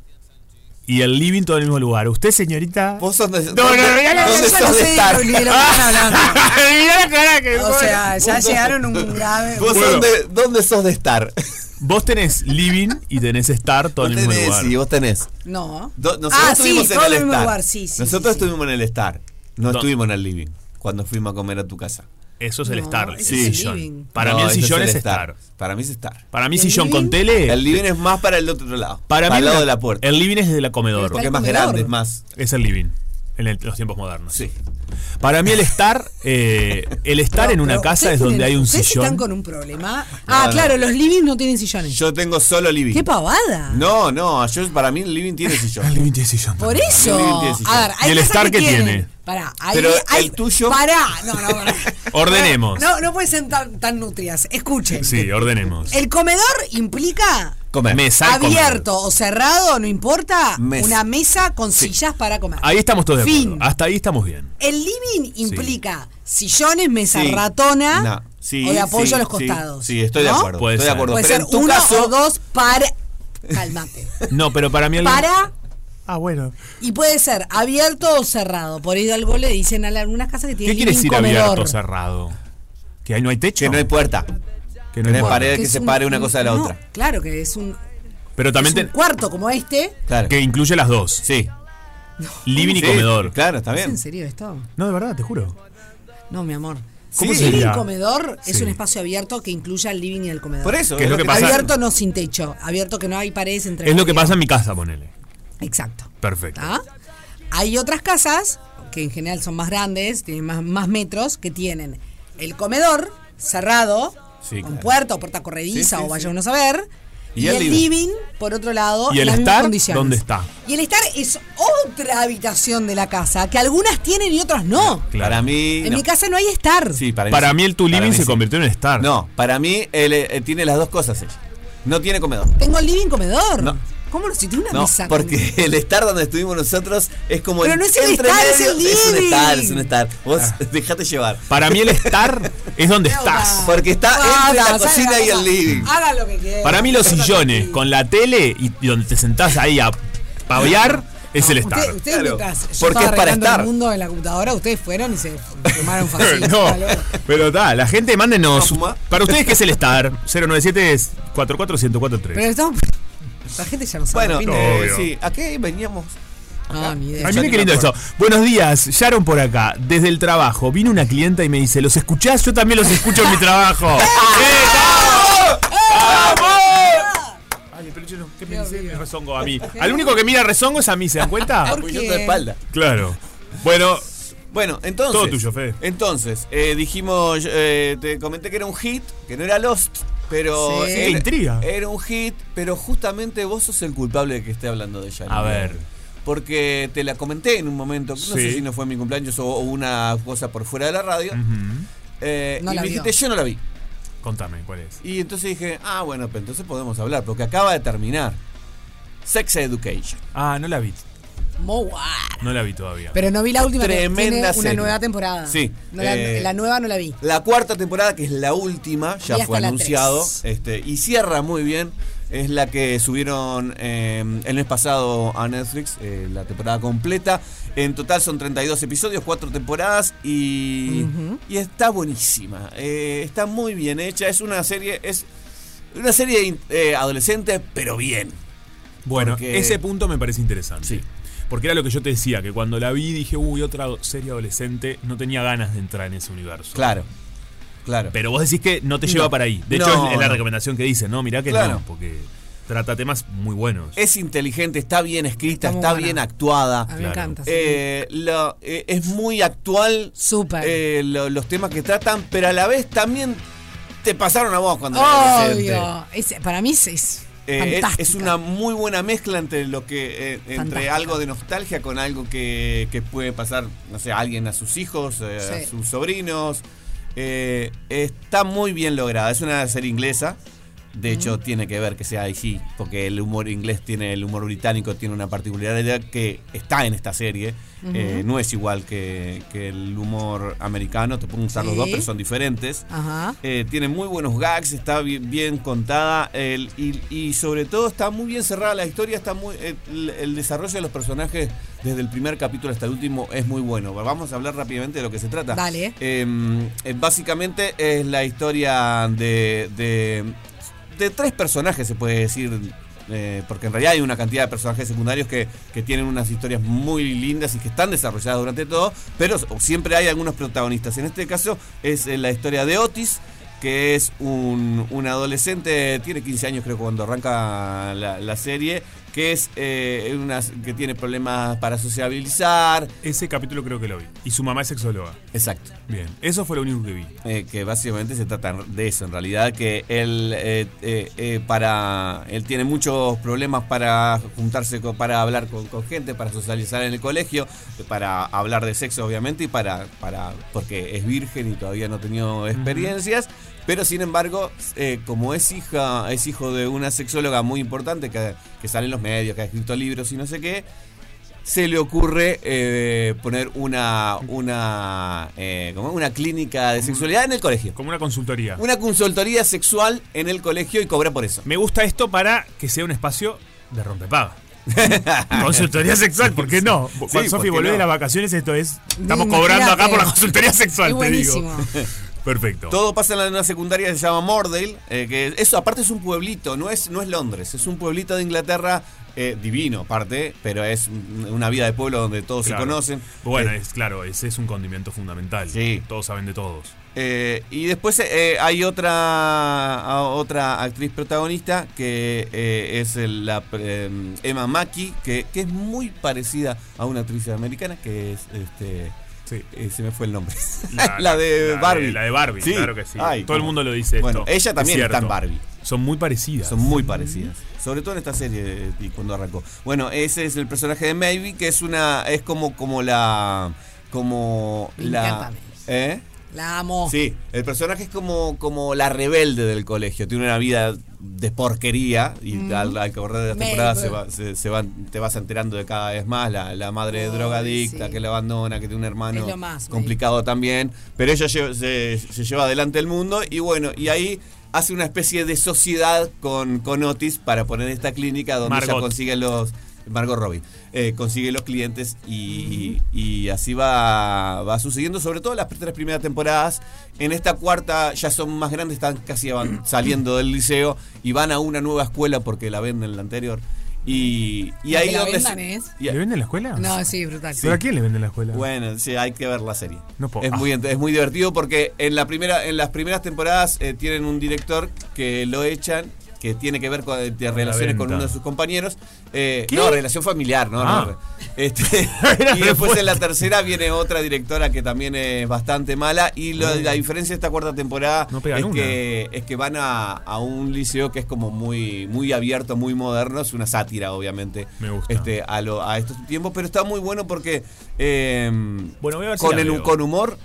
y el living todo en el mismo lugar. ¿Usted, señorita? Vos sos de, No, no, no, mirá la- ¿dónde yo sos no de sé Star? ni de lo que están hablando. <laughs> Mirá la cara que O sea, ya llegaron un grave. Vos Bueno. sos de, ¿Dónde sos de Star? Vos tenés living y tenés Star todo en el mismo tenés, lugar. sí, vos tenés. No. Do- nosotros Ah, estuvimos sí, en todo el en el mismo Star. lugar, sí, sí, nosotros sí, sí. estuvimos en el Star. No estuvimos en el living. Cuando fuimos a comer a tu casa. Eso es el No, Star, el el sillón. Para No, mí el sillón es Star. Para mí es Star. Para mí ¿El sillón con living? tele. El living es más para el otro lado. para para mí el lado la- de la puerta. El living es de la comedor. Porque es el más comedor. grande, es más. Es el living. En el- los tiempos modernos. Sí. Para mí el estar, eh, el estar en una casa es donde tienen- hay un ¿ustedes están sillón. con un problema? Ah, no. claro, los living no tienen sillones. Yo tengo solo living. ¡Qué pavada! No, no, yo, para mí el living tiene sillón. <laughs> El living tiene sillón. Por también. eso. El living tiene sillón. A ver, hay ¿Y el casas Star que qué tienen- tiene? Pará, hay, Pero hay- el tuyo- Pará, no, no, <laughs> pará. Ordenemos. No, no puede ser tan, tan nutrias. Escuchen. Sí, ordenemos. El comedor implica Comer. Mesa, comer. abierto o cerrado, no importa, Mesa. una mesa con sillas para comer. Ahí estamos todos de Fin. acuerdo. Hasta ahí estamos bien. El living implica sillones, mesa Sí. ratona No, sí, o de apoyo sí, a los costados. Sí, estoy de acuerdo. Puede estoy ser. de acuerdo. Puede Pero ser en tu uno caso, o dos para. Cálmate. <laughs> No, pero para mí. Para. Ah, bueno. Y puede ser abierto o cerrado. Por ahí algo le dicen a algunas casas que ¿Qué tienen quiere living decir comedor. abierto o cerrado? Que ahí no hay techo. que no hay puerta. Que No hay puerta. pared que es un- separe una cosa de la no, otra. Claro que es un, Pero también es un ten- cuarto como este. Claro. que incluye las dos. Sí. Living y Sí, comedor. Claro, está ¿Es bien. en serio esto? No, de verdad, te juro. No, mi amor. ¿Cómo Sí. Living comedor es un espacio abierto que incluya el living y el comedor. Por eso. ¿Qué es lo que pasa? Abierto no sin techo. Abierto que no hay paredes entre Es lo que pasa en mi casa, ponele. Exacto. Perfecto. Hay otras casas que en general son más grandes, tienen más, más metros, que tienen el comedor cerrado, Sí, con claro. puerta o puerta corrediza Sí, sí, o vaya sí. uno a saber. Y Y, el el living. living, por otro lado, ¿Y en el las mismas estar condiciones. dónde está? Y el estar es otra habitación de la casa, que algunas tienen y otras no. Claro. Para mí. En no. mi casa no hay estar. Sí, para mí. Para mí el tu living mí se sí. convirtió en estar. No, para mí él, eh, tiene las dos cosas ella. No tiene comedor. Tengo el living comedor. No. ¿Cómo lo si tiene una No, mesa? porque el estar donde estuvimos nosotros es como Pero no es el estar, es el Es un living. estar, es un estar. Vos Ah. <laughs> dejate llevar. Para mí el estar es donde estás. Porque está Basta, entre la ¿saben cocina y el living. Hagan lo que quieran. Para mí los sillones con la tele y, y donde te sentás ahí a paviar es el estar. Usted- ustedes Claro, mientras yo porque estaba es para estar. el mundo en la computadora, ustedes fueron y se tomaron fácil. <laughs> no, pero está, la gente mándenos. Para ustedes, ¿qué es el estar? 097 es 44 Pero estamos. La gente ya no sabe. Bueno, eh, sí, ¿a qué veníamos? Mire ni qué lindo eso. Buenos días, Sharon por acá. Desde el trabajo vino una clienta y me dice, ¿los escuchás? Yo también los escucho en mi trabajo. <laughs> ¡Eh, vamos! ¡Vamos! Ay, pero yo no, ¿qué me dice? Me rezongo a mí. Al único que mira rezongo es a mí, ¿se dan cuenta? ¿Por qué? de espalda. Claro. Bueno, Bueno, entonces. Todo tuyo, Fede. Entonces, eh, dijimos, eh, te comenté que era un hit, que no era Lost, Pero Sí. era, Qué intriga. era un hit, pero justamente vos sos el culpable de que esté hablando de ella. A ver. Porque te la comenté en un momento, no sé si no fue mi cumpleaños o una cosa por fuera de la radio. eh, No y la me vio. dijiste, yo no la vi. Contame, ¿cuál es? Y entonces dije, ah, bueno, pues entonces podemos hablar, porque acaba de terminar. Sex Education. Ah, no la vi. No la vi todavía. Pero no vi la última. Tremenda tiene una serie. nueva temporada. Sí. No, Eh, la nueva no la vi. La cuarta temporada, que es la última, ya fue anunciado. Este, y cierra muy bien. Es la que subieron eh, el mes pasado a Netflix, eh, la temporada completa. En total son 32 episodios, 4 temporadas y, y está buenísima. Eh, está muy bien hecha. Es una serie, es una serie eh, adolescente, pero bien. Bueno, Porque- ese punto me parece interesante. Sí. Porque era lo que yo te decía, que cuando la vi dije, uy, otra serie adolescente, no tenía ganas de entrar en ese universo. Claro, claro. Pero vos decís que no te lleva No. para ahí. De No, hecho, es la no. recomendación que dice, no, mirá que Claro. no, porque trata temas muy buenos. Es inteligente, está bien escrita, Está bien actuada. A mí me encanta. sí. Eh, lo- eh, es muy actual eh, lo- los temas que tratan, pero a la vez también te pasaron a vos cuando eras adolescente. Obvio. Es- para mí es, es Eh, es, es una muy buena mezcla entre lo que eh, entre algo de nostalgia con algo que, que puede pasar, no sé, a alguien a sus hijos, eh, Sí. a sus sobrinos. Eh, está muy bien lograda. Es una serie inglesa. De hecho, tiene que ver que sea así, porque el humor inglés tiene, el humor británico tiene una particularidad que está en esta serie. Eh, no es igual que, que el humor americano, te pueden usar los dos, pero son diferentes. Ajá. Eh, tiene muy buenos gags, está bien, bien contada el- y, y sobre todo está muy bien cerrada la historia, está muy el, el desarrollo de los personajes desde el primer capítulo hasta el último es muy bueno. Vamos a hablar rápidamente de lo que se trata. Dale. Eh, eh, básicamente es la historia de, de, de tres personajes, se puede decir. eh, porque en realidad hay una cantidad de personajes secundarios que, que tienen unas historias muy lindas y que están desarrolladas durante todo, pero siempre hay algunos protagonistas. En este caso es eh, la historia de Otis, que es un, un adolescente, tiene 15 años creo cuando arranca la, la serie, que es eh, una, que tiene problemas para sociabilizar. Ese capítulo creo que lo vi. Y su mamá es sexóloga. Exacto. Bien, eso fue lo único que vi. Eh, que básicamente se trata de eso, en realidad, que él eh, para él tiene muchos problemas para juntarse, con- para hablar con, con gente, para socializar en el colegio, para hablar de sexo, obviamente, y para, para porque es virgen y todavía no ha tenido experiencias. Pero sin embargo, eh, como es hija, es hijo de una sexóloga muy importante que, que sale en los medios, que ha escrito libros y no sé qué, se le ocurre eh, poner una una eh, ¿cómo? una clínica de sexualidad en el colegio. Como una consultoría. Una consultoría sexual en el colegio y cobra por eso. Me gusta esto para que sea un espacio de rompepaga. <laughs> consultoría sexual, ¿por qué no? Sí, Cuando Sofi ¿por qué volvés no? de las vacaciones, esto es. Estamos cobrando acá por la consultoría sexual, Es te digo. <laughs> Perfecto. Todo pasa en la, una secundaria que se llama Mordale, eh, que eso aparte es un pueblito, no es, no es Londres, es un pueblito de Inglaterra eh, divino aparte, pero es un- una vida de pueblo donde todos Claro. se conocen. Bueno, Eh, es claro, ese es un condimento fundamental. Sí. Todos saben de todos. Eh, y después hay otra otra actriz protagonista que es la eh, Emma Mackey, que, que es muy parecida a una actriz americana que es este eh, se me fue el nombre. <laughs> La, de Barbie. La de Barbie, claro que sí. Ay, Todo el mundo lo dice Bueno, esto. ella Es también está en. Barbie. Son muy parecidas. Son muy parecidas. Sobre todo en esta serie y cuando arrancó. Bueno, ese es el personaje de Maybe, que es una. es como, como la. como Me la. encanta. ¿Eh? La amo. Sí, el personaje es como, como la rebelde del colegio. Tiene una vida de porquería y Mm. al, al correr de las Maeve. temporadas se va- se- se van- te vas enterando de cada vez más. La, la madre drogadicta sí. que la abandona, que tiene un hermano más, complicado también. Pero ella se, se lleva adelante el mundo y bueno, y ahí hace una especie de sociedad con, con Otis para poner esta clínica donde ella Margot. consigue los... Margot Robbie eh, consigue los clientes y, y así va, va sucediendo, sobre todo las tres primeras temporadas. En esta cuarta ya son más grandes, están casi van <clears throat> saliendo del liceo y van a una nueva escuela porque la venden en la anterior. Y, y ¿La ahí donde se- es? y- ¿Le venden la escuela? No, sí, brutal. ¿Pero a quién le venden la escuela? bueno, sí, hay que ver la serie. No puedo. Es muy, es muy divertido porque en la primera, en las primeras temporadas eh, tienen un director que lo echan que tiene que ver con de relaciones con uno de sus compañeros. Eh, ¿Qué? no, relación familiar, ¿no? Ah. no. <laughs> Este, <laughs> y después en la tercera viene otra directora que también es bastante mala. Y lo- la diferencia de esta cuarta temporada No es, que, es que van a, a un liceo que es como muy, muy abierto, muy moderno. Es una sátira, obviamente. Me gusta. Este, a, lo- a estos tiempos, pero está muy bueno porque eh, Bueno, voy a ver si con, la el- con humor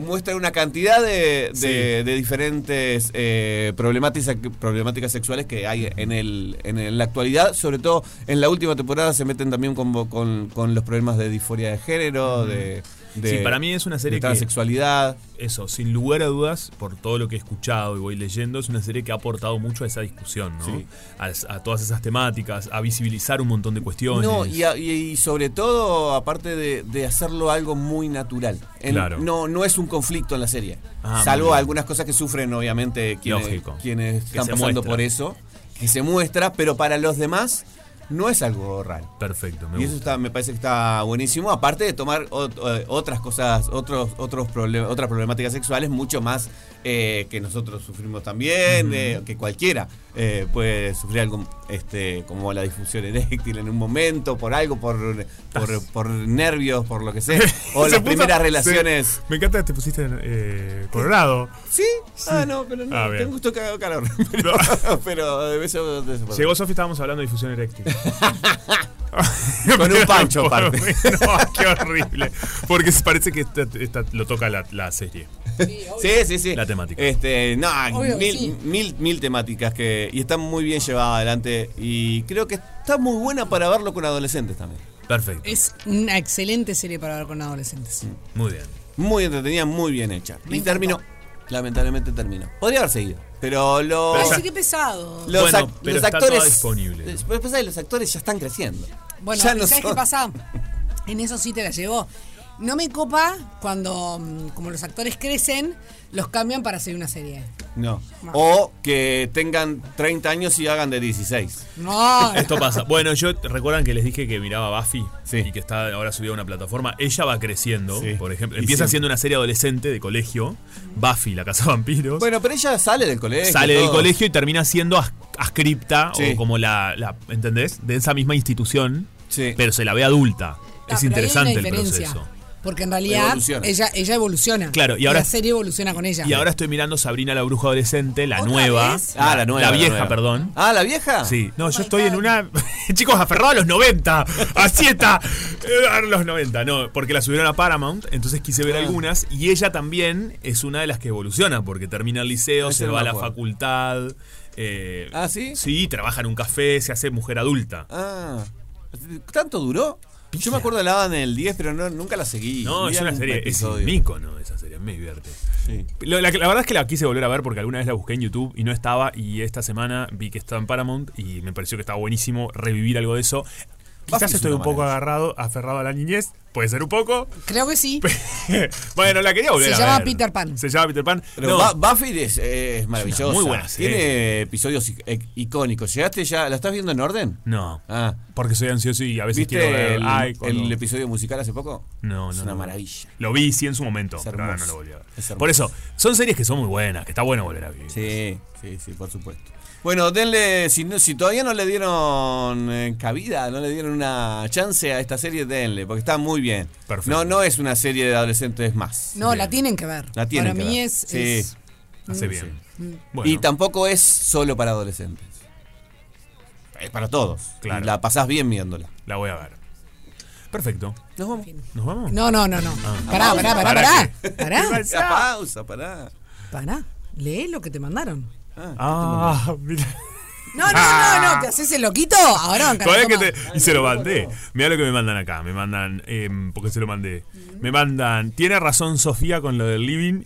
muestra una cantidad de, de- Sí. de diferentes eh, problemáticas, problemáticas sexuales que hay en, el, en, el- la actualidad. Sobre todo en la última temporada se meten también con, con- con los problemas de disforia de género, de, de- sí, para mí es una serie de que. transexualidad. Eso, sin lugar a dudas, por todo lo que he escuchado y voy leyendo, es una serie que ha aportado mucho a esa discusión, ¿no? Sí. A, a todas esas temáticas, a visibilizar un montón de cuestiones. No, y, a- y- y sobre todo, aparte de, de hacerlo algo muy natural. En- Claro. No, no es un conflicto en la serie. Ah, salvo algunas cosas que sufren, obviamente, quienes, Que están pasando muestra. por eso. Que se muestra, pero para los demás no es algo raro. Perfecto, me y eso está, me parece que está buenísimo. Aparte de tomar ot- otras cosas, otros, otros problem- otras problemáticas sexuales mucho más eh, que nosotros sufrimos también, eh, que cualquiera eh, puede sufrir algo este, como la disfunción eréctil en un momento, por algo, por, por, por nervios, por lo que sea. <laughs> O las puso- primeras sí. relaciones. Me encanta que te pusiste eh, colorado. ¿Sí? Ah, no, pero no. Ah, tengo gusto que haga calor. <laughs> Pero, pero de de eso- Llegó Sofi, estábamos hablando de difusión eréctil. <laughs> Con un pancho, aparte. No, <laughs> qué horrible. Porque se parece que esta- esta- lo toca la, la serie. Sí, sí, sí. La temática. Este, no, Obvio mil, sí. mil, mil temáticas que. Y está muy bien llevada adelante. Y creo que está muy buena para verlo con adolescentes también. Perfecto. Es una excelente serie para ver con adolescentes. Muy bien. Muy entretenida, muy bien hecha. Me y terminó. Lamentablemente terminó. Podría haber seguido. Pero lo- Ay, los, sí, qué pesado. los Bueno, pero los está actores. disponible. Los actores ya están creciendo. Bueno, Ya ¿y no ¿sabes son- qué pasa? En eso sí te la llevo. No me copa cuando, mm, como los actores crecen, los cambian para hacer una serie. No. No. O que tengan 30 años y hagan de 16. No. Esto pasa. Bueno, yo recuerdan que les dije que miraba Buffy y que está ahora subida a una plataforma. Ella va creciendo, Sí. por ejemplo. Empieza sí. siendo una serie adolescente de colegio. Buffy, la casa de vampiros. Bueno, pero ella sale del colegio. Sale del colegio y termina siendo as- ascripta Sí. o como la, la- ¿entendés? De esa misma institución, Sí. pero se la ve adulta. Ah, es interesante el proceso. Porque en realidad Evoluciona. ella, ella evoluciona. Claro, y ahora- la serie evoluciona con ella. Y ahora estoy mirando Sabrina la bruja adolescente, la ¿Otra nueva. vez? Ah, la nueva, la vieja, nueva. perdón. Ah, ¿la vieja? Sí, no, yo estoy en una. <laughs> Chicos, aferrado a los 90. Así está. A los 90. No, porque la subieron a Paramount, entonces quise ver Ah. algunas. Y ella también es una de las que evoluciona, porque termina el liceo, Ese se no va a la facultad. eh, ¿Ah, sí? Sí, trabaja en un café, se hace mujer adulta. Ah. ¿Tanto duró? Yo me acuerdo de la en el 10, pero no, nunca la seguí. No, es una serie, es episodio. un ícono esa serie, me divierte. Sí. La verdad es que la quise volver a ver porque alguna vez la busqué en YouTube y no estaba. Y esta semana vi que estaba en Paramount y me pareció que estaba buenísimo revivir algo de eso. Quizás es estoy una un poco agarrado, aferrado a la niñez. Puede ser un poco. Creo que sí. <laughs> bueno, la quería volver Se a llama ver. Peter Pan. Se llama Peter Pan. Pero No, Buffy es, es maravillosa. muy buena serie. Tiene episodios ic- icónicos. ¿Llegaste ya? ¿La estás viendo en orden? no, Ah. porque soy ansioso y a veces ¿Viste quiero ver. el, ay, el cuando- episodio musical hace poco? No, Es no, una no. maravilla. Lo vi, sí, en su momento. Es pero no lo volví a ver. Es. Por eso, son series que son muy buenas, que está bueno volver a vivir. Sí, sí, sí, por supuesto. Bueno, denle, si, no- si todavía no le dieron eh, cabida, no le dieron una chance a esta serie, denle, porque está muy bien. Perfecto. No, no es una serie de adolescentes más. No, la tienen que ver. La tienen Para que mí ver. es. Sí. es- Hace Mm. bien. Mm. Bueno, Y tampoco es solo para adolescentes. Es para todos. Claro. La pasás bien viéndola. la voy a ver. Perfecto. Nos vamos. ¿Nos vamos? No, no, no, no. Ah. Pará, pará, pará, ¿Para pará. Pará. <laughs> La pausa, pará. Pará. Lee lo que te mandaron. Ah, mira. No, no, no, no. ¿Te haces el loquito? Ahora van Todavía que te- y se lo mandé. Mira lo que me mandan acá. Me mandan, eh, porque se lo mandé. Me mandan, tiene razón Sofía con lo del living,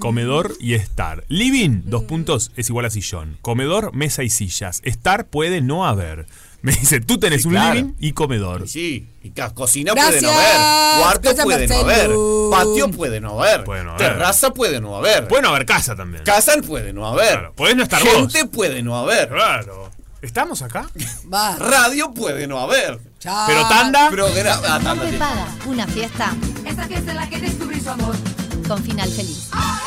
comedor y estar. Living, dos puntos, es igual a sillón. Comedor, mesa y sillas. Estar puede no haber. Me dice, tú tenés Sí, un claro. living y comedor. Sí, y cocina Gracias. puede no haber, cuarto Gracias, puede no haber, patio puede no haber, Puede no haber. terraza puede no haber, Puede no haber casa también. casa puede no haber, Claro, podés no estar gente puede no haber, Claro. ¿Estamos acá? Va. radio puede no haber, Chao. Pero tanda. programa... ah, tanda, una fiesta Esta fiesta en la que descubrí su amor. con final feliz. ¡Ah!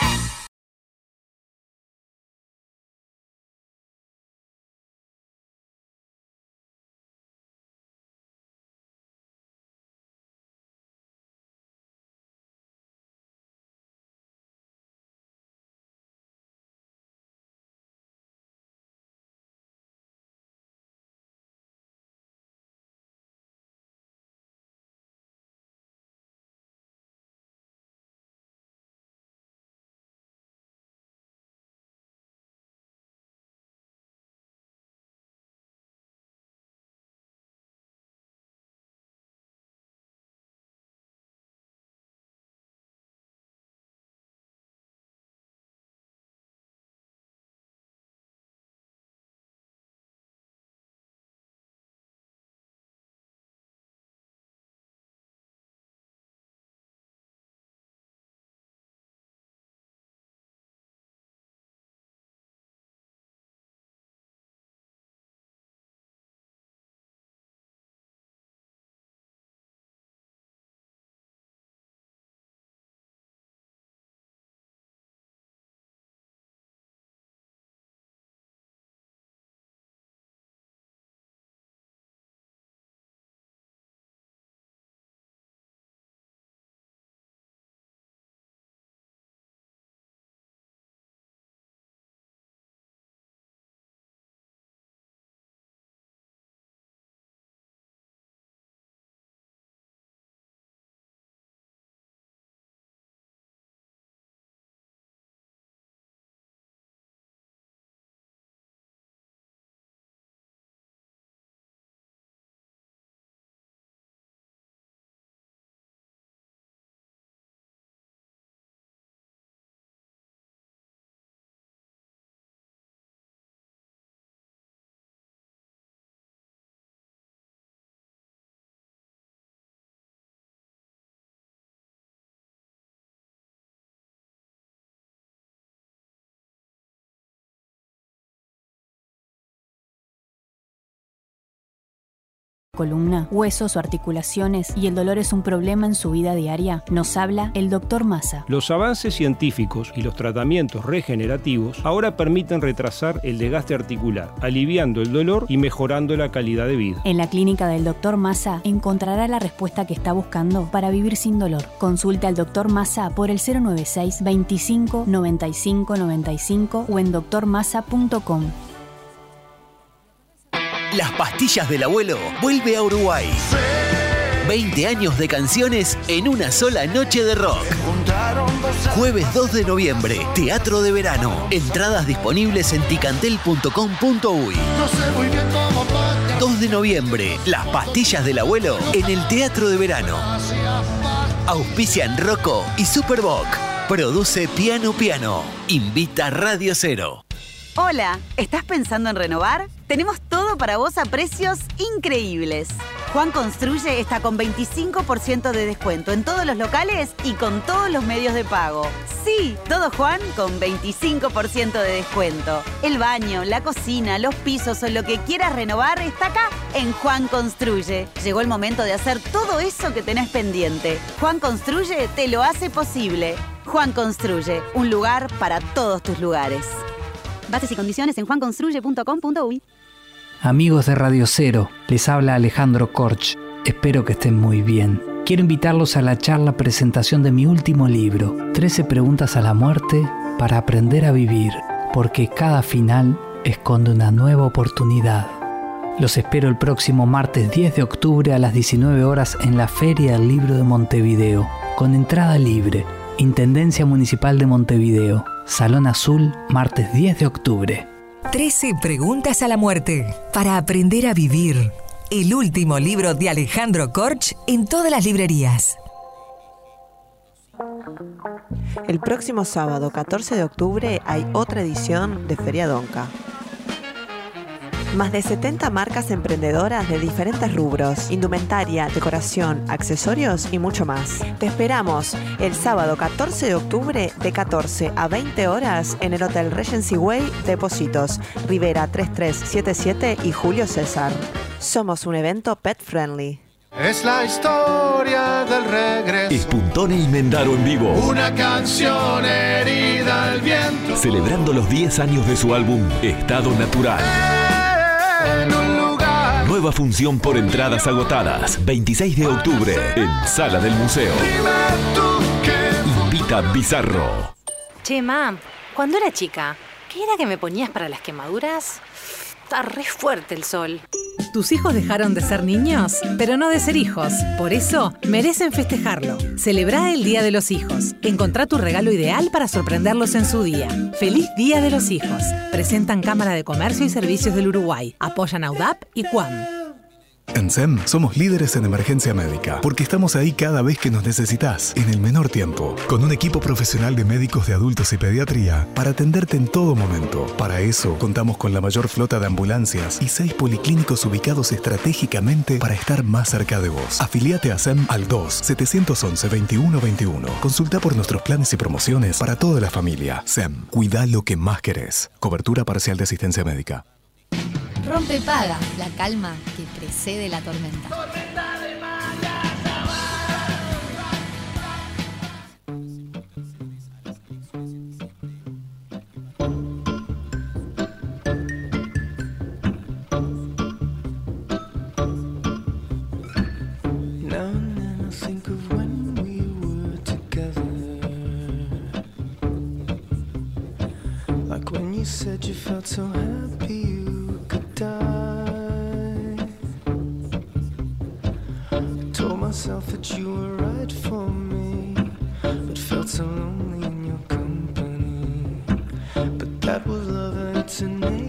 Columna, huesos o articulaciones y el dolor es un problema en su vida diaria, nos habla el Dr. Massa. Los avances científicos y los tratamientos regenerativos ahora permiten retrasar el desgaste articular, aliviando el dolor y mejorando la calidad de vida. En la clínica del Dr. Massa encontrará la respuesta que está buscando para vivir sin dolor. Consulte al Dr. Massa por el 096 25 95 95 o en drmassa.com. Las pastillas del abuelo vuelve a Uruguay. 20 años de canciones en una sola noche de rock. Jueves 2 de noviembre, Teatro de Verano. Entradas disponibles en ticantel.com.uy. 2 de noviembre, Las pastillas del abuelo en el Teatro de Verano. Auspician Rocco y Superboc. Produce Piano Piano. Invita Radio Cero. Hola, ¿estás pensando en renovar? Tenemos todo para vos a precios increíbles. Juan Construye está con 25% de descuento en todos los locales y con todos los medios de pago. Sí, todo Juan con 25% de descuento. El baño, la cocina, los pisos o lo que quieras renovar está acá en Juan Construye. Llegó el momento de hacer todo eso que tenés pendiente. Juan Construye te lo hace posible. Juan Construye, un lugar para todos tus lugares. Bases y condiciones en juanconstruye.com.uy. Amigos de Radio Cero, les habla Alejandro Korch. Espero que estén muy bien. Quiero invitarlos a la charla presentación de mi último libro, 13 preguntas a la muerte para aprender a vivir, porque cada final esconde una nueva oportunidad. Los espero el próximo martes 10 de octubre a las 19 horas en la Feria del Libro de Montevideo, con entrada libre. Intendencia Municipal de Montevideo, Salón Azul, martes 10 de octubre. 13 preguntas a la muerte para aprender a vivir. El último libro de Alejandro Korch en todas las librerías. El próximo sábado 14 de octubre hay otra edición de Feria Donca. Más de 70 marcas emprendedoras de diferentes rubros, indumentaria, decoración, accesorios y mucho más. Te esperamos el sábado 14 de octubre de 14 a 20 horas en el Hotel Regency Way Depósitos, Rivera 3377 y Julio César. Somos un evento pet friendly. Es la historia del regreso. Espuntone y Mendaro en vivo. Una canción herida al viento. Celebrando los 10 años de su álbum Estado Natural. En un lugar. Nueva función por entradas agotadas. 26 de octubre en Sala del Museo. Invita Bizarro. Che, mam, cuando era chica, ¿qué era que me ponías para las quemaduras? Está re fuerte el sol. Tus hijos dejaron de ser niños, pero no de ser hijos. Por eso, merecen festejarlo. Celebra el Día de los Hijos. Encontrá tu regalo ideal para sorprenderlos en su día. ¡Feliz Día de los Hijos! Presentan Cámara de Comercio y Servicios del Uruguay. Apoyan AUDAP y CUAM. En SEM somos líderes en emergencia médica porque estamos ahí cada vez que nos necesitas, en el menor tiempo, con un equipo profesional de médicos de adultos y pediatría para atenderte en todo momento. Para eso, contamos con la mayor flota de ambulancias y seis policlínicos ubicados estratégicamente para estar más cerca de vos. Afiliate a SEM al 2-711-2121. Consulta por nuestros planes y promociones para toda la familia. SEM, cuida lo que más querés. Cobertura parcial de asistencia médica. Rompe paga, la calma que precede la tormenta. Said you felt so happy I told myself that you were right for me, but felt so lonely in your company. But that was love and it's innate,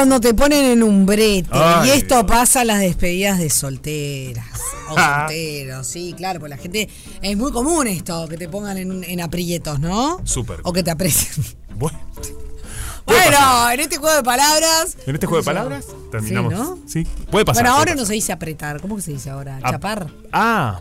cuando te ponen en un brete. Ay. Y esto pasa a las despedidas de solteras. O <laughs> Ah. solteros, sí, claro, porque la gente. Es muy común esto, que te pongan en, en aprietos, ¿no? Súper. O que te aprecien. <laughs> Bueno. Bueno, en este juego de palabras. En este juego de palabras terminamos. Sí, ¿no? Sí, puede pasar. bueno, ahora no se dice apretar. ¿Cómo que se dice ahora? Ap- Chapar. Ah,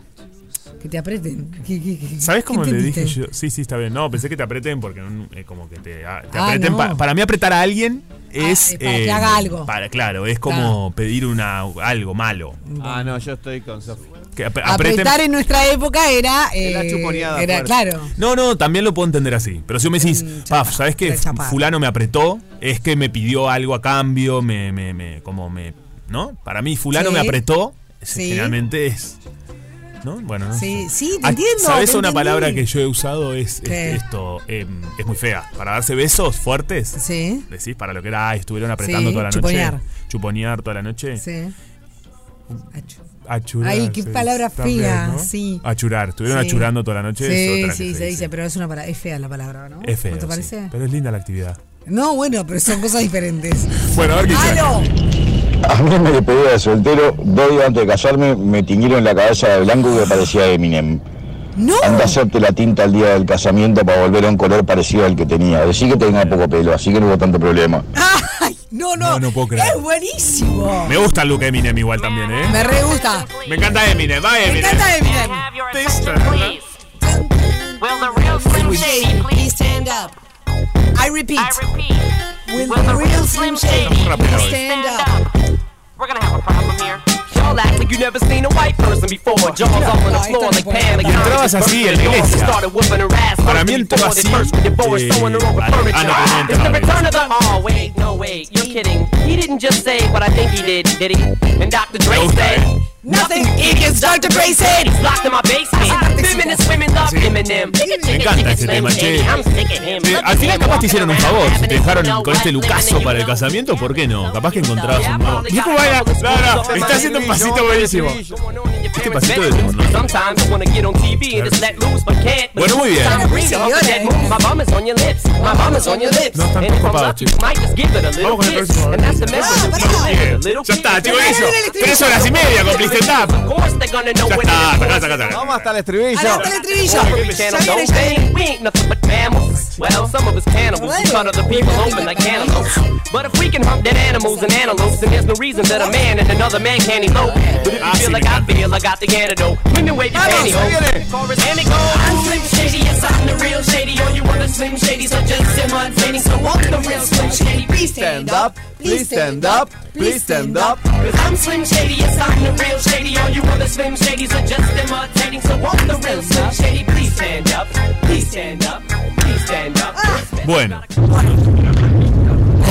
Que te aprieten. ¿Qué- qué- qué- ¿sabes qué cómo le dije yo? Sí, sí, está bien. No, pensé que te aprieten porque eh, como que te, ah, te Ah, aprieten. no. pa- para mí apretar a alguien es... es para que haga algo. Para, claro, es como pedir una algo malo. Ah, no, yo estoy con Sofía. Que ap- aprieten- Apretar en nuestra época era. eh, Era chuponeada Era, claro. No, no, también lo puedo entender así. Pero si vos me decís, paf, ¿sabes qué? Fulano me apretó, es que me pidió algo a cambio, me, me, me, como me, ¿no? Para mí, fulano Sí. me apretó, Sí. generalmente es, ¿no? Bueno, no Sí, sé. sí, te Ah, entiendo. ¿Sabes te una entendí. palabra que yo he usado? Es, esto, em, es muy fea. Para darse besos fuertes. Sí. Decís, para lo que era, ay, estuvieron apretando Sí, toda la chuponear. noche. Chuponear toda la noche. Sí. Achurar. Ay, qué palabra fea, ¿no? sí. Achurar. Estuvieron Sí. achurando toda la noche. Sí, otra sí, se se dice. pero es una palabra, es fea la palabra, ¿no? Es feo. ¿No te sí. parece? Pero es linda la actividad. No, bueno, pero son cosas diferentes. Bueno, a ver qué. ¡Aló! A mí en mi despedida de soltero, dos días antes de casarme, me tiñeron la cabeza de blanco que parecía Eminem. ¡No! Anda a hacerte la tinta el día del casamiento para volver a un color parecido al que tenía. Decí que tenga poco pelo, así que no hubo tanto problema. ¡Ay! No, no. No, no puedo creer. Es buenísimo. Me gusta el look Eminem igual también, ¿eh? Me re gusta. Me encanta Eminem, va Me Eminem. encanta Eminem. Slim Shady, please stand up. I repeat. Will Will the real Slim Shady please stand up? We're gonna have a problem here. Y'all act like you never seen a white person before. Jaws off on the floor like Pam. Y entrabas así en la iglesia. Para mí entró así. eh, ah, no, pero no It's the entraba. return of the. Oh, wait, no, wait, you're kidding. He didn't just say what I think he did, did he? And Dr. Dre said. Nothing against Dr. Said he's locked in my basement. Feminist women love Eminem. Me encanta este tema, che. Al final capaz te hicieron un favor, si te dejaron con este lucaso para el casamiento, ¿por qué no? Capaz que encontrabas un nuevo. ¿Y cómo baila? No, no, está haciendo un pasito buenísimo. Este pasito de no, no. Sometimes you wanna get on TV and just let loose, but can't. Bueno, muy bien. My bum is on your lips. My bum is on your lips. No están a little Vamos con el próximo. Bien. Ya está, chicos, eso. Tres horas y media con Please Stand Up. Of course they're gonna know Ya when está, it is. sacá, sacá, sacá. Vamos hasta el estribillo. Hasta el estribillo. Every channel don't think we ain't nothing but mammals. Well, some of us cannibals. We cut other people open like cannibals. But if we can hunt dead animals and antelopes, then there's no reason that a man and another man can't elope. But if you feel like I feel, like I got the antidote. Women wave your pantyhose. Chorus and it goes. I'm Slim Shady, yes, I'm the real Shady. All you other Slim Shadys are just imitating. So I'm the real Slim Shady. Please stand up. Please stand up. Please stand up. Cause I'm Slim Shady, yes, I'm the real Shady. All you other Slim Shadys are just imitating. So I'm the real Slim Shady. Please stand up. Please stand up. Please stand up. Bueno,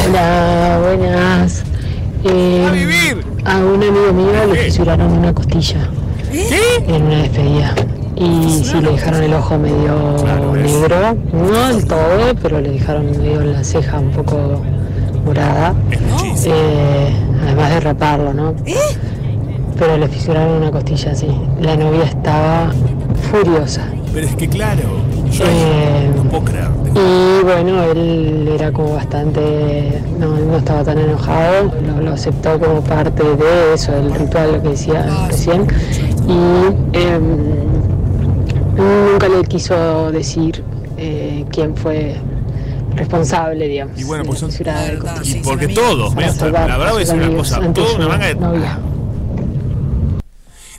Hola, buenas. Eh, a un amigo mío le fisuraron una costilla en una despedida. Y sí, le dejaron el ojo medio negro, no del todo, pero le dejaron medio la ceja un poco Eh, además de raparlo, ¿no? Pero le fisuraron una costilla así. La novia estaba furiosa. pero es que claro, yo Eh, no puedo creer. y bueno, él era como bastante, no, no estaba tan enojado, lo, lo aceptó como parte de eso, del ritual, lo que decía recién. Y em, nunca le quiso decir eh, quién fue responsable, digamos. Y bueno, pues son. Y porque todos, la verdad voy a a sus decir una amigos cosa, toda una de manga de.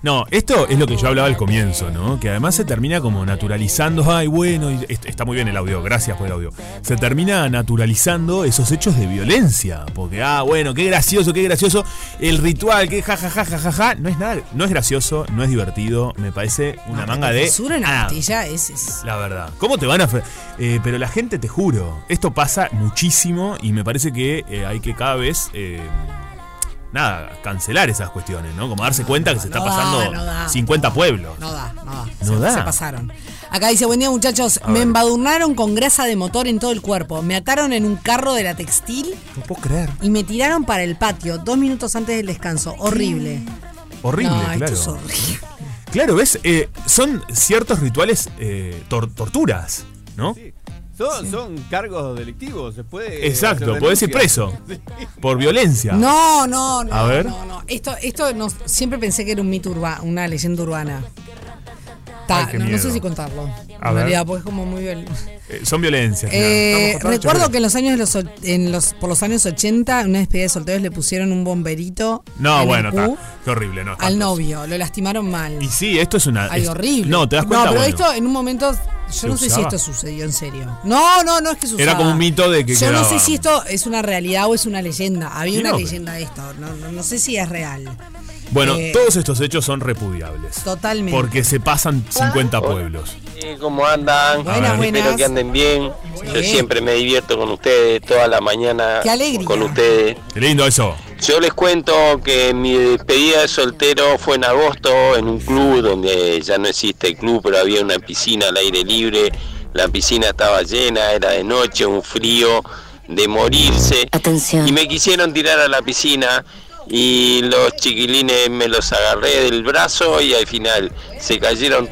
No, esto es lo que yo hablaba al comienzo, ¿no? Que además se termina como naturalizando. Ay, bueno, y est- está muy bien el audio, gracias por el audio. Se termina naturalizando esos hechos de violencia. Porque, ah, bueno, qué gracioso, qué gracioso. El ritual, qué jajaja, jajaja. No es nada, no es gracioso, no es divertido. Me parece una manga de. Fisura en la nada. costilla es, es- La verdad. ¿Cómo te van a.? Eh, pero la gente, te juro, esto pasa muchísimo y me parece que eh, hay que cada vez. eh, nada, cancelar esas cuestiones, ¿no? Como darse cuenta que se está da, pasando no da. 50 pueblos. No da, no da. No se, da. se pasaron. Acá dice, buen día muchachos, A me ver. embadurnaron con grasa de motor en todo el cuerpo, me ataron en un carro de la textil No puedo creer. y me tiraron para el patio dos minutos antes del descanso. Horrible. Horrible, No, claro. esto es horrible. Claro, ¿ves? Eh, son ciertos rituales eh, tor- torturas, ¿no? Son, son cargos delictivos, se puede. Exacto, podés ir preso. <laughs> Por violencia. No, no, no. A ver. No, no. Esto, esto no, siempre pensé que era un mito urbano, una leyenda urbana. Ay, no, no sé si contarlo. A en ver. realidad, porque es como muy violento. Eh, son violencias. Eh, recuerdo que en los años de los, en los por los años 80, en una despedida de solteros le pusieron un bomberito No, bueno, está. Qué horrible, ¿no? al novio, lo lastimaron mal. Y sí, esto es una. Es- horrible. No, te das cuenta. No, pero Bueno, esto en un momento. ¿Se Yo no sé si esto sucedió en serio. No, no, no es que se Era como un mito de que Yo no sé si esto es una realidad o es una leyenda. Había una no, leyenda de esto. No, no, no sé si es real. Bueno, Eh, todos estos hechos son repudiables. Totalmente. Porque se pasan 50 pueblos. ¿Cómo andan? Buenas, Espero buenas. que anden bien. Yo siempre me divierto con ustedes, toda la mañana Qué alegría. con ustedes. Qué lindo eso. Yo les cuento que mi despedida de soltero fue en agosto en un club donde ya no existe el club, pero había una piscina al aire libre. La piscina estaba llena, era de noche, un frío de morirse. Atención. Y me quisieron tirar a la piscina y los chiquilines me los agarré del brazo y al final se cayeron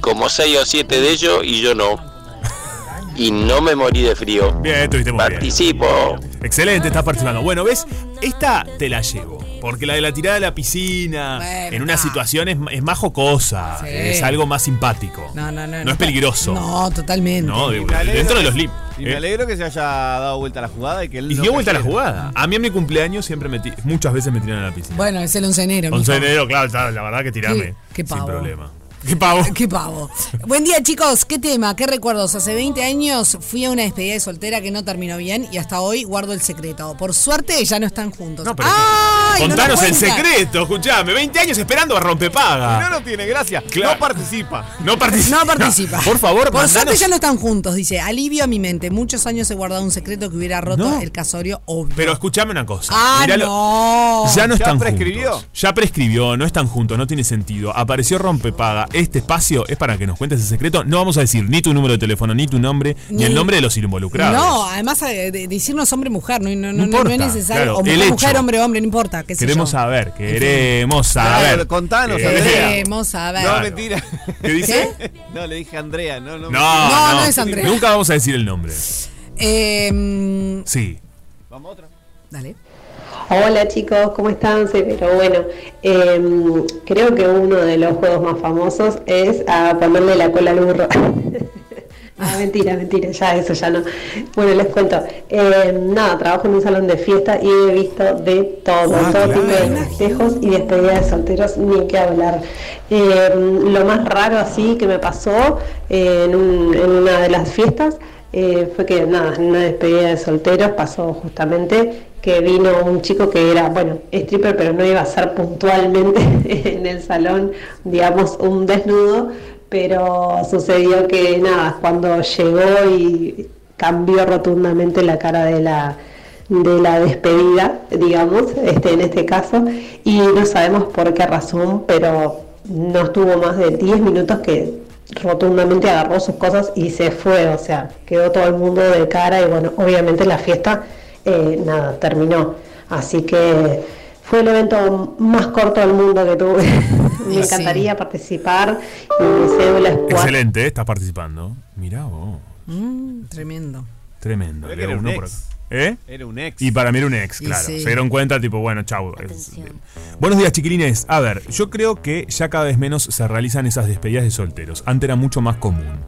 como seis o siete de ellos y yo no. Y no me morí de frío. Bien, estuviste muy bien. Participo. Excelente, estás participando. Bueno, ¿ves? Esta te la llevo. Porque la de la tirada de la piscina, Bueno, en una situación es, es más jocosa, Sí. es algo más simpático. No, no, no. No es peligroso. No, totalmente. No, de- alegro dentro de los lim. Y me ¿eh? alegro que se haya dado vuelta la jugada y que él Y no dio vuelta a la jugada. A mí en mi cumpleaños siempre me muchas veces me tiran a la piscina. Bueno, es el 11 de enero. 11 de mijo. enero, claro, la verdad que tirame. Qué- qué sin pavo. problema. ¿Qué pavo? <laughs> Qué pavo. Buen día, chicos. ¿Qué tema? ¿Qué recuerdos? Hace 20 años fui a una despedida de soltera que no terminó bien y hasta hoy guardo el secreto. Por suerte ya no están juntos. No, pero ¡Ay, no Contanos el secreto, escuchame. 20 años esperando a rompepaga. No, no tiene gracia. Claro. No participa. No participa. No participa. Por favor, Por suerte ya no están juntos, dice. Alivio a mi mente. Muchos años he guardado un secreto que hubiera roto No. el casorio obvio. Pero escúchame una cosa. Ah, Miralo- no. Ya no ¿Ya están prescribió? juntos. Ya prescribió, no están juntos, no tiene sentido. Apareció rompepaga. Este espacio es para que nos cuentes el secreto. No vamos a decir ni tu número de teléfono, ni tu nombre, ni, Ni- el nombre de los involucrados. No, además eh, de, de decirnos hombre-mujer, no, no, no, no importa, es necesario. claro, o el mujer-mujer, hecho. hombre-hombre, no importa. qué sé Queremos yo. saber, queremos saber. Claro, contanos, Eh, Andrea. Queremos saber. No, mentira. <laughs> ¿Qué dice? No, le dije Andrea. No, No, no. No, no, no es Andrea. Nunca vamos a decir el nombre. Eh, mm, Sí. Vamos otra. dale. Hola chicos, ¿cómo están? Pero bueno, em, creo que uno de los juegos más famosos es a ponerle la cola al burro. <laughs> ah, mentira, mentira, ya eso ya no. Bueno, les cuento. Em, nada, trabajo en un salón de fiesta y he visto de todo, Ah, todo tipo de festejos y despedidas de solteros, ni que hablar. Em, lo más raro así que me pasó eh, en, un- en una de las fiestas eh, fue que nada, en una despedida de solteros pasó justamente que vino un chico que era, bueno, stripper, pero no iba a ser puntualmente <laughs> en el salón, digamos, un desnudo, pero sucedió que nada, cuando llegó y cambió rotundamente la cara de la de la despedida, digamos, este, en este caso, y no sabemos por qué razón, pero no estuvo más de 10 minutos que rotundamente agarró sus cosas y se fue, o sea, quedó todo el mundo de cara y bueno, obviamente la fiesta, eh, nada, terminó. Así que fue el evento más corto del mundo que tuve. <laughs> Me sí. encantaría participar y mi cédula es. Excelente, estás participando. Mirá vos. Mm, tremendo. Tremendo. Que era un uno por ex. acá. ¿Eh? Era un ex. Y para mí era un ex, claro. sí. Se dieron cuenta, tipo, bueno, chau. Es- Buenos días, chiquilines. A ver, yo creo que ya cada vez menos se realizan esas despedidas de solteros. Antes era mucho más común.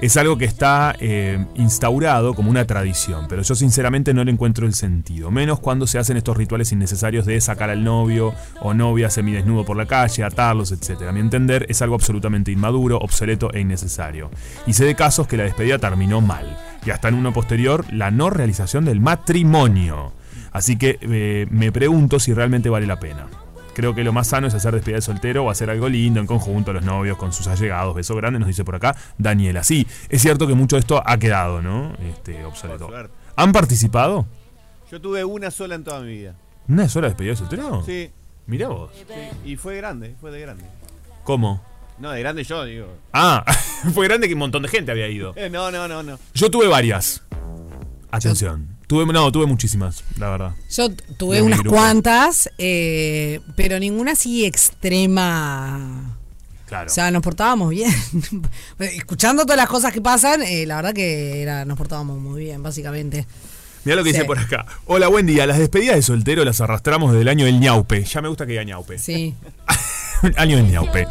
Es algo que está eh, instaurado como una tradición, pero yo sinceramente no le encuentro el sentido. Menos cuando se hacen estos rituales innecesarios de sacar al novio o novia semidesnudo por la calle, atarlos, etc. A mi entender es algo absolutamente inmaduro, obsoleto e innecesario. Y sé de casos que la despedida terminó mal. Y hasta en uno posterior, la no realización del matrimonio. Así que eh, me pregunto si realmente vale la pena. Creo que lo más sano es hacer despedida de soltero o hacer algo lindo en conjunto, los novios con sus allegados. Beso grande, nos dice por acá Daniela. Sí, es cierto que mucho de esto ha quedado, ¿no? Este, obsoleto. ¿Han participado? Yo tuve una sola en toda mi vida. ¿Una sola despedida de soltero? Sí. Mirá vos. Sí, Y fue grande, fue de grande. ¿Cómo? No, de grande yo, digo. Ah, <laughs> fue grande que un montón de gente había ido. Eh, no, no, no, no. Yo tuve varias. Atención. Tuve, no, tuve muchísimas, la verdad. Yo tuve unas grupo. cuantas, eh, pero ninguna así extrema. Claro. O sea, nos portábamos bien. <laughs> Escuchando todas las cosas que pasan, eh, la verdad que era, nos portábamos muy bien, básicamente. Mira lo que Sí. dice por acá. Hola, buen día. Las despedidas de soltero las arrastramos desde el año del ñaupe. Ya me gusta que diga ñaupe. Sí. <laughs> <laughs> año del ñaupe.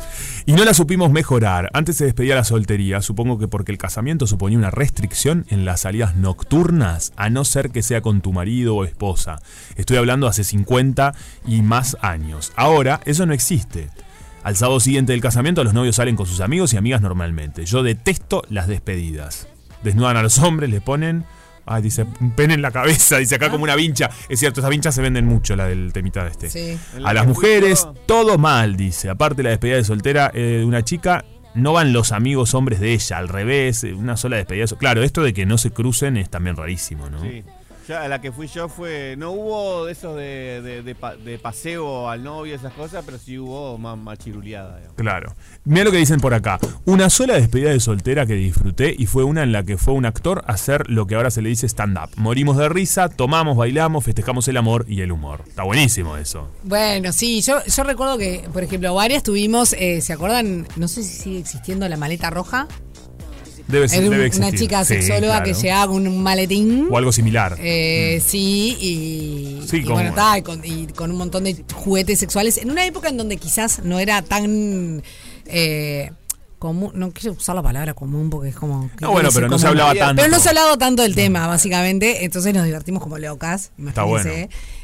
Y no la supimos mejorar. Antes se despedía la soltería, supongo que porque el casamiento suponía una restricción en las salidas nocturnas, a no ser que sea con tu marido o esposa. Estoy hablando hace 50 y más años. Ahora, eso no existe. Al sábado siguiente del casamiento, los novios salen con sus amigos y amigas normalmente. Yo detesto las despedidas. Desnudan a los hombres, le ponen. Ay, dice, un pene en la cabeza, dice acá como una vincha. Es cierto, esas vinchas se venden mucho, la del temita de este. Sí. A las mujeres, todo mal, dice. Aparte la despedida de soltera eh, de una chica, no van los amigos hombres de ella, al revés, eh, una sola despedida. Claro, esto de que no se crucen es también rarísimo, ¿no? Sí. Ya la que fui yo fue. No hubo de esos de, de- de pa- de paseo al novio, esas cosas, pero sí hubo más, más chiruleada. digamos. Claro. Mira lo que dicen por acá. Una sola despedida de soltera que disfruté y fue una en la que fue un actor a hacer lo que ahora se le dice stand-up. Morimos de risa, tomamos, bailamos, festejamos el amor y el humor. Está buenísimo eso. Bueno, sí, yo, yo recuerdo que, por ejemplo, varias tuvimos, eh, ¿se acuerdan? No sé si sigue existiendo la maleta roja. Debe, ser, debe una existir. chica Sí, sexóloga que llegaba con un maletín. O algo similar. Eh, Sí, y, Sí, y bueno, está, y con, y con un montón de juguetes sexuales. En una época en donde quizás no era tan eh, común, no quiero usar la palabra común porque es como... No, bueno, pero no se hablaba tanto. Pero no se ha hablado tanto del tema, básicamente. Entonces nos divertimos como locas. Está bueno.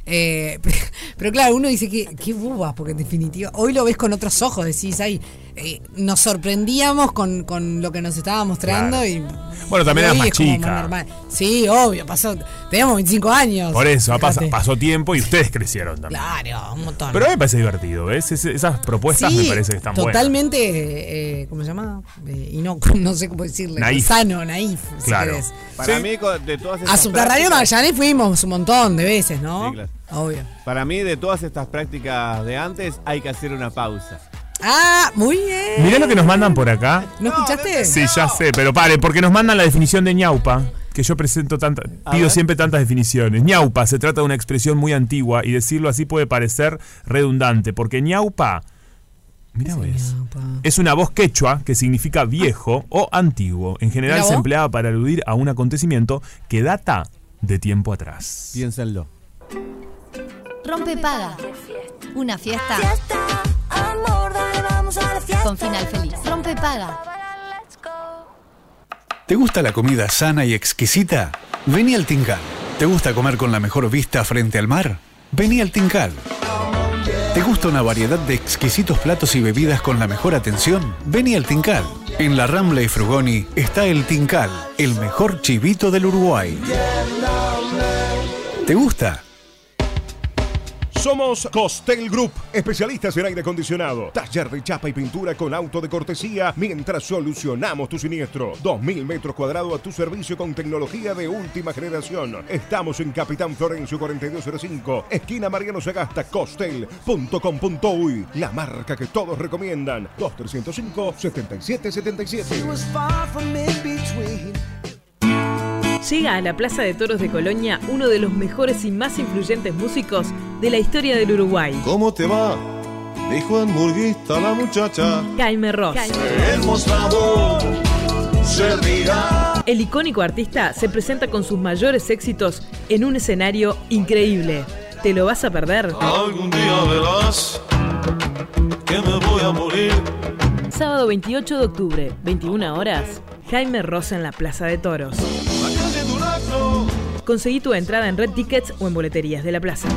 Eh, <laughs> pero claro, uno dice que qué bobas, porque en definitiva, hoy lo ves con otros ojos, decís, ay, eh, nos sorprendíamos con, con lo que nos estaba mostrando Claro. y Bueno, también eras más como chica. Sí, obvio, pasó, teníamos 25 años. Por eso, pasó tiempo y ustedes crecieron también. Claro, un montón. Pero a mí me parece divertido, ¿ves? Es- esas propuestas Sí, me parece que están buenas. totalmente, eh, ¿cómo se llama? Eh, y no, <laughs> no sé cómo decirle. Naif. Sano, naif. si Claro. querés. Para mí, de todas A estas Subterráneo prácticas- Magallanes fuimos un montón de veces, ¿no? Sí, claro. Obvio. Para mí, de todas estas prácticas de antes, hay que hacer una pausa. Ah, muy bien. Mirá lo que nos mandan por acá. ¿No escuchaste? Sí, ya sé, pero pare, porque nos mandan la definición de ñaupa, que yo presento tanta, pido ver. siempre tantas definiciones. ñaupa se trata de una expresión muy antigua y decirlo así puede parecer redundante, porque ñaupa, mira ves, es una voz quechua que significa viejo o antiguo. En general se empleaba para aludir a un acontecimiento que data de tiempo atrás. Piénsenlo. Rompe paga. Una fiesta. Con final feliz. Rompe paga. ¿Te gusta la comida sana y exquisita? Vení al Tincal. ¿Te gusta comer con la mejor vista frente al mar? Vení al Tincal. ¿Te gusta una variedad de exquisitos platos y bebidas con la mejor atención? Vení al Tincal. En la Rambla y Frugoni está el Tincal, el mejor chivito del Uruguay. ¿Te gusta? Somos Costel Group, especialistas en aire acondicionado, taller de chapa y pintura con auto de cortesía mientras solucionamos tu siniestro. 2.000 metros cuadrados a tu servicio con tecnología de última generación. Estamos en Capitán Florencio 4205, esquina Mariano Sagasta, costel.com.uy, la marca que todos recomiendan. 2305-7777. Llega a la Plaza de Toros de Colonia uno de los mejores y más influyentes músicos de la historia del Uruguay, ¿Cómo te va? Dijo en Murguista la muchacha. Jaime Ross. El mostrador se rirá. El icónico artista se presenta con sus mayores éxitos en un escenario increíble. ¿Te lo vas a perder? Algún día verás que me voy a morir. Sábado 28 de octubre, 21 horas, Jaime Ross en la Plaza de Toros. Conseguí tu entrada en Red Tickets o en boleterías de la plaza.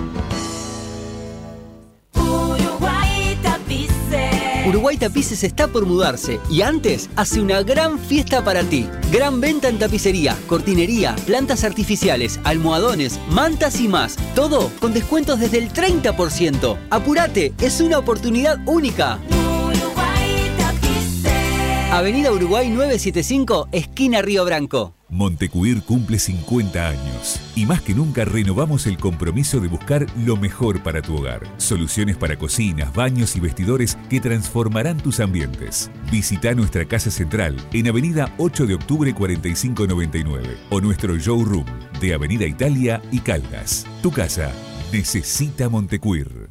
Uruguay Tapices. Uruguay Tapices está por mudarse y antes hace una gran fiesta para ti. Gran venta en tapicería, cortinería, plantas artificiales, almohadones, mantas y más. Todo con descuentos desde el 30%. Apúrate, es una oportunidad única. Uruguay Tapices. Avenida Uruguay 975, esquina Río Branco. Montecuir cumple 50 años y más que nunca renovamos el compromiso de buscar lo mejor para tu hogar. Soluciones para cocinas, baños y vestidores que transformarán tus ambientes. Visita nuestra casa central en Avenida 8 de Octubre 4599 o nuestro showroom de Avenida Italia y Caldas. Tu casa necesita Montecuir.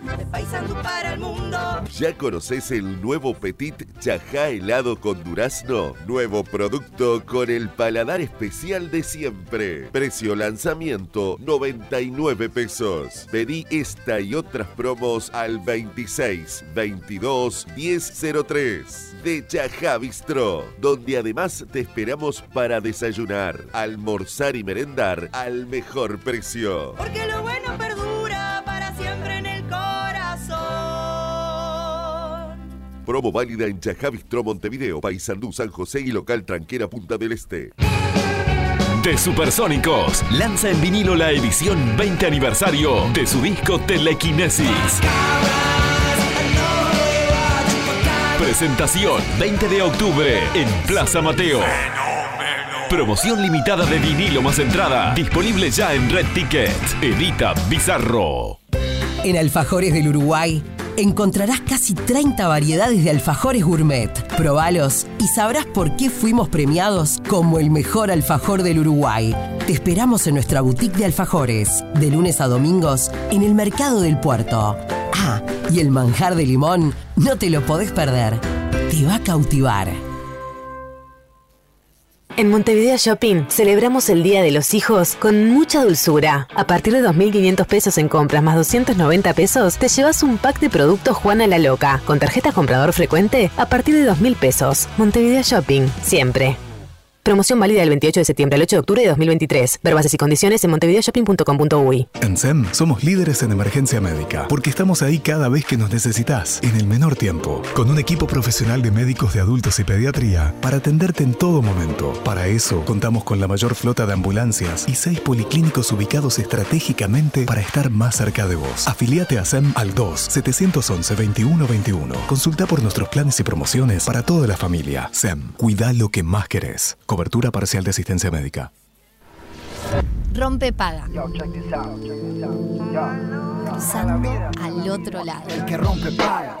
De Paisandú para el mundo. ¿Ya conoces el nuevo Petit Chajá helado con durazno? Nuevo producto con el paladar especial de siempre. Precio lanzamiento 99 pesos. Pedí esta y otras promos al 26 22 1003 de Chajá Bistro, donde además te esperamos para desayunar, almorzar y merendar al mejor precio. Porque lo bueno perdura Promo válida en Chajá Bistro Montevideo, Paysandú, San José y local Tranquera Punta del Este. De Supersónicos lanza en vinilo la edición 20 aniversario de su disco Telequinesis. Presentación 20 de octubre en Plaza Mateo. Promoción limitada de vinilo más entrada. Disponible ya en Red Ticket. Edita Bizarro. En Alfajores del Uruguay encontrarás casi 30 variedades de alfajores gourmet. Probalos y sabrás por qué fuimos premiados como el mejor alfajor del Uruguay. Te esperamos en nuestra boutique de alfajores, de lunes a domingos, en el Mercado del Puerto. Ah, y el manjar de limón, no te lo podés perder. Te va a cautivar. En Montevideo Shopping celebramos el Día de los Hijos con mucha dulzura. A partir de 2.500 pesos en compras más 290 pesos, te llevas un pack de productos Juana la Loca. Con tarjeta comprador frecuente, a partir de 2.000 pesos. Montevideo Shopping, siempre. Promoción válida del 28 de septiembre al 8 de octubre de 2023. Ver bases y condiciones en montevideoshopping.com.uy. En SEM somos líderes en emergencia médica porque estamos ahí cada vez que nos necesitas, en el menor tiempo, con un equipo profesional de médicos de adultos y pediatría para atenderte en todo momento. Para eso contamos con la mayor flota de ambulancias y seis policlínicos ubicados estratégicamente para estar más cerca de vos. Afiliate a SEM al 2-711-2121. Consulta por nuestros planes y promociones para toda la familia. SEM, cuida lo que más querés. Cobertura parcial de asistencia médica. Rompe paga. Cruzando al otro lado. El que rompe paga.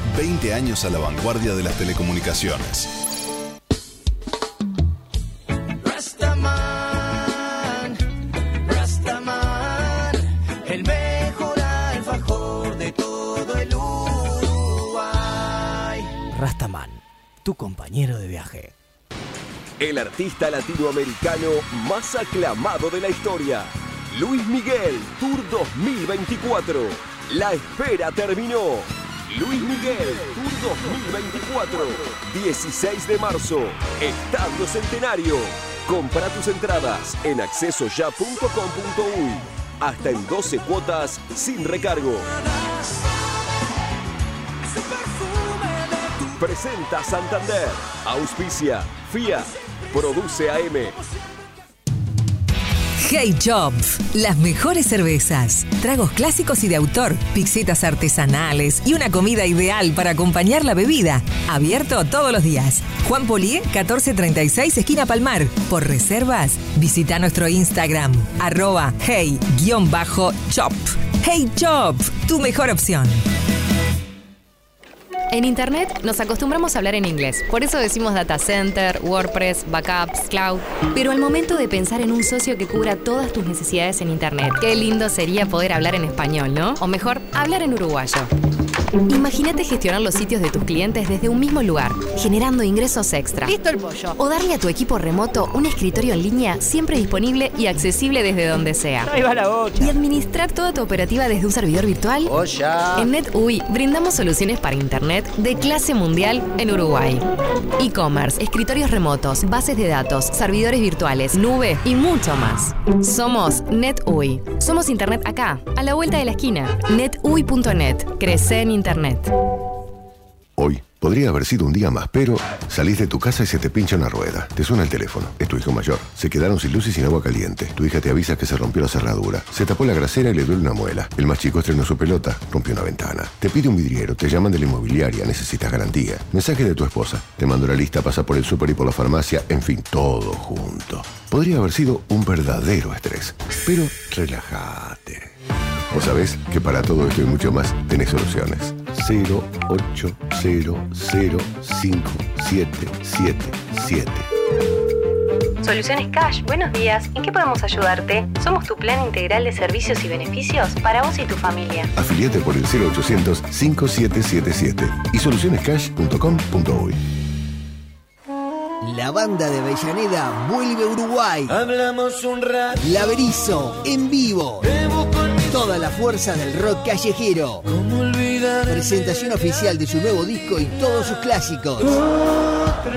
20 años a la vanguardia de las telecomunicaciones. Rastaman, Rastaman, el mejor alfajor de todo el Uruguay. Rastaman, tu compañero de viaje. El artista latinoamericano más aclamado de la historia. Luis Miguel Tour 2024. La espera terminó. Luis Miguel Tour 2024. 16 de marzo. Estadio Centenario. Compra tus entradas en accesoya.com.uy. Hasta en 12 cuotas sin recargo. Presenta Santander. Auspicia. FIA. Produce AM. Hey Job, las mejores cervezas, tragos clásicos y de autor, pizzetas artesanales y una comida ideal para acompañar la bebida. Abierto todos los días. Juan Polié, 1436, esquina Palmar. Por reservas, visita nuestro Instagram, arroba hey-chop. Hey Job, tu mejor opción. En Internet nos acostumbramos a hablar en inglés, por eso decimos data center, WordPress, backups, cloud. Pero al momento de pensar en un socio que cubra todas tus necesidades en Internet, qué lindo sería poder hablar en español, ¿no? O mejor, hablar en uruguayo. Imagínate gestionar los sitios de tus clientes desde un mismo lugar, generando ingresos extra. Listo el pollo. O darle a tu equipo remoto un escritorio en línea siempre disponible y accesible desde donde sea. Ahí va la bocha. Y administrar toda tu operativa desde un servidor virtual. En NetUI brindamos soluciones para Internet de clase mundial en Uruguay. E-commerce, escritorios remotos, bases de datos, servidores virtuales, nube y mucho más. Somos NetUI. Somos Internet acá, a la vuelta de la esquina. NetUI.net. Crece en Internet. Hoy Podría haber sido un día más, pero salís de tu casa y se te pincha una rueda. Te suena el teléfono. Es tu hijo mayor. Se quedaron sin luz y sin agua caliente. Tu hija te avisa que se rompió la cerradura. Se tapó la grasera y le duele una muela. El más chico estrenó su pelota, rompió una ventana. Te pide un vidriero, te llaman de la inmobiliaria, necesitas garantía. Mensaje de tu esposa. Te mando la lista, pasa por el súper y por la farmacia. En fin, todo junto. Podría haber sido un verdadero estrés. Pero relájate. Vos sabés que para todo esto y mucho más tenés soluciones. 08005777. Soluciones Cash, buenos días. ¿En qué podemos ayudarte? Somos tu plan integral de servicios y beneficios para vos y tu familia. Afiliate por el 0800 5777 y solucionescash.com.uy. La banda de Avellaneda vuelve a Uruguay. Hablamos un rato. Laberizo, en vivo. Toda la fuerza del rock callejero. Presentación oficial de su nuevo disco y todos sus clásicos.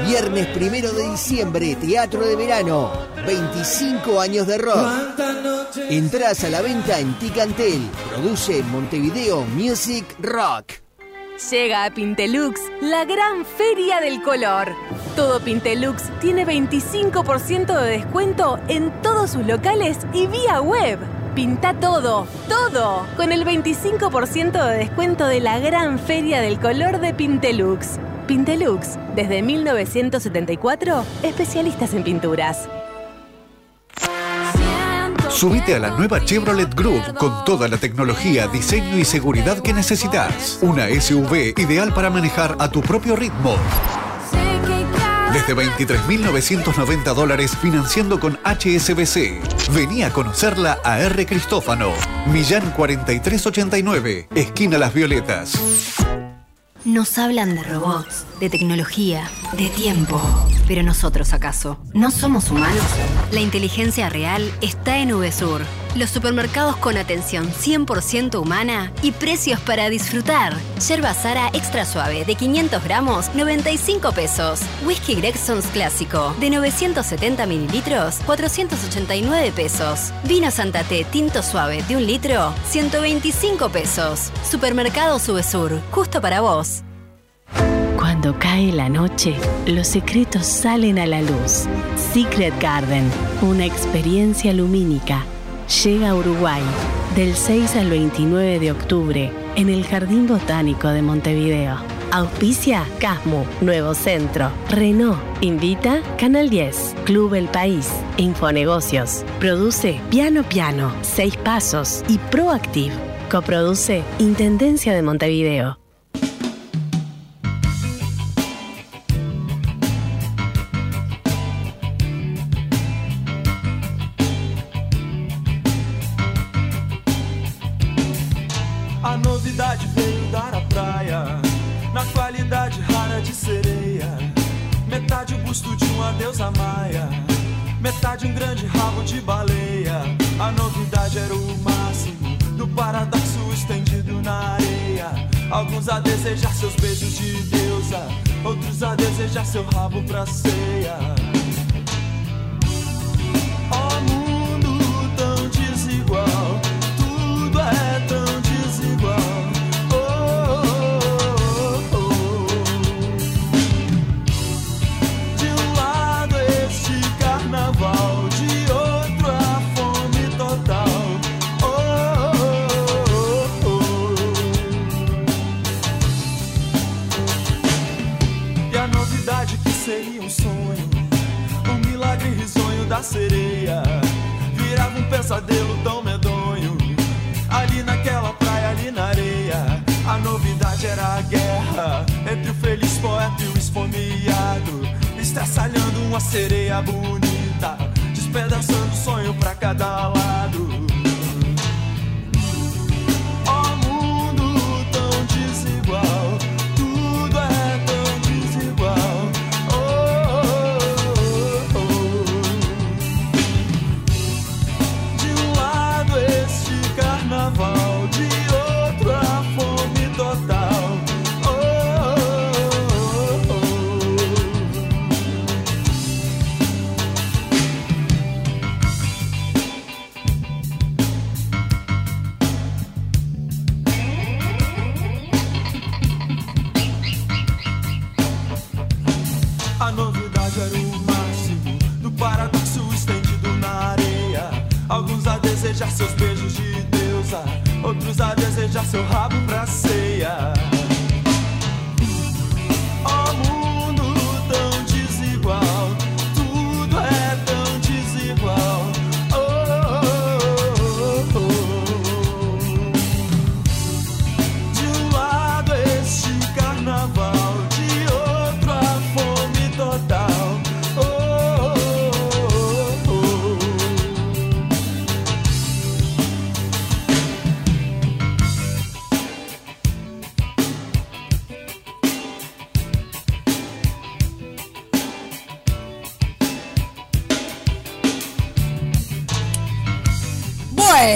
Viernes primero de diciembre, Teatro de Verano. 25 años de rock. Entrás a la venta en Ticantel. Produce Montevideo Music Rock. Llega a Pintelux, la gran feria del color. Todo Pintelux tiene 25% de descuento en todos sus locales y vía web. Pinta todo, todo, con el 25% de descuento de la gran feria del color de Pintelux. Pintelux, desde 1974, especialistas en pinturas. Subite a la nueva Chevrolet Groove con toda la tecnología, diseño y seguridad que necesitas. Una SUV ideal para manejar a tu propio ritmo. Desde 23.990 dólares financiando con HSBC. Vení a conocerla a R. Cristófano. Millán 4389, esquina Las Violetas. Nos hablan de robots, de tecnología, de tiempo. Pero nosotros, ¿acaso? ¿No somos humanos? La inteligencia real está en VSUR. Los supermercados con atención 100% humana y precios para disfrutar. Yerba Sara extra suave de 500 gramos, 95 pesos. Whisky Gregsons clásico de 970 mililitros, 489 pesos. Vino Santa Té tinto suave de un litro, 125 pesos. Supermercados VSUR, justo para vos. Cuando cae la noche, los secretos salen a la luz. Secret Garden, una experiencia lumínica, llega a Uruguay del 6 al 29 de octubre en el Jardín Botánico de Montevideo. Auspicia Casmu, Nuevo Centro, Renault, Invita Canal 10, Club El País, Infonegocios, Produce Piano Piano, Seis Pasos y Proactive. Coproduce Intendencia de Montevideo. Alguns a desejar seus beijos de deusa, outros a desejar seu rabo pra ceia. Uma sereia bonita, despedaçando o sonho pra cada lado.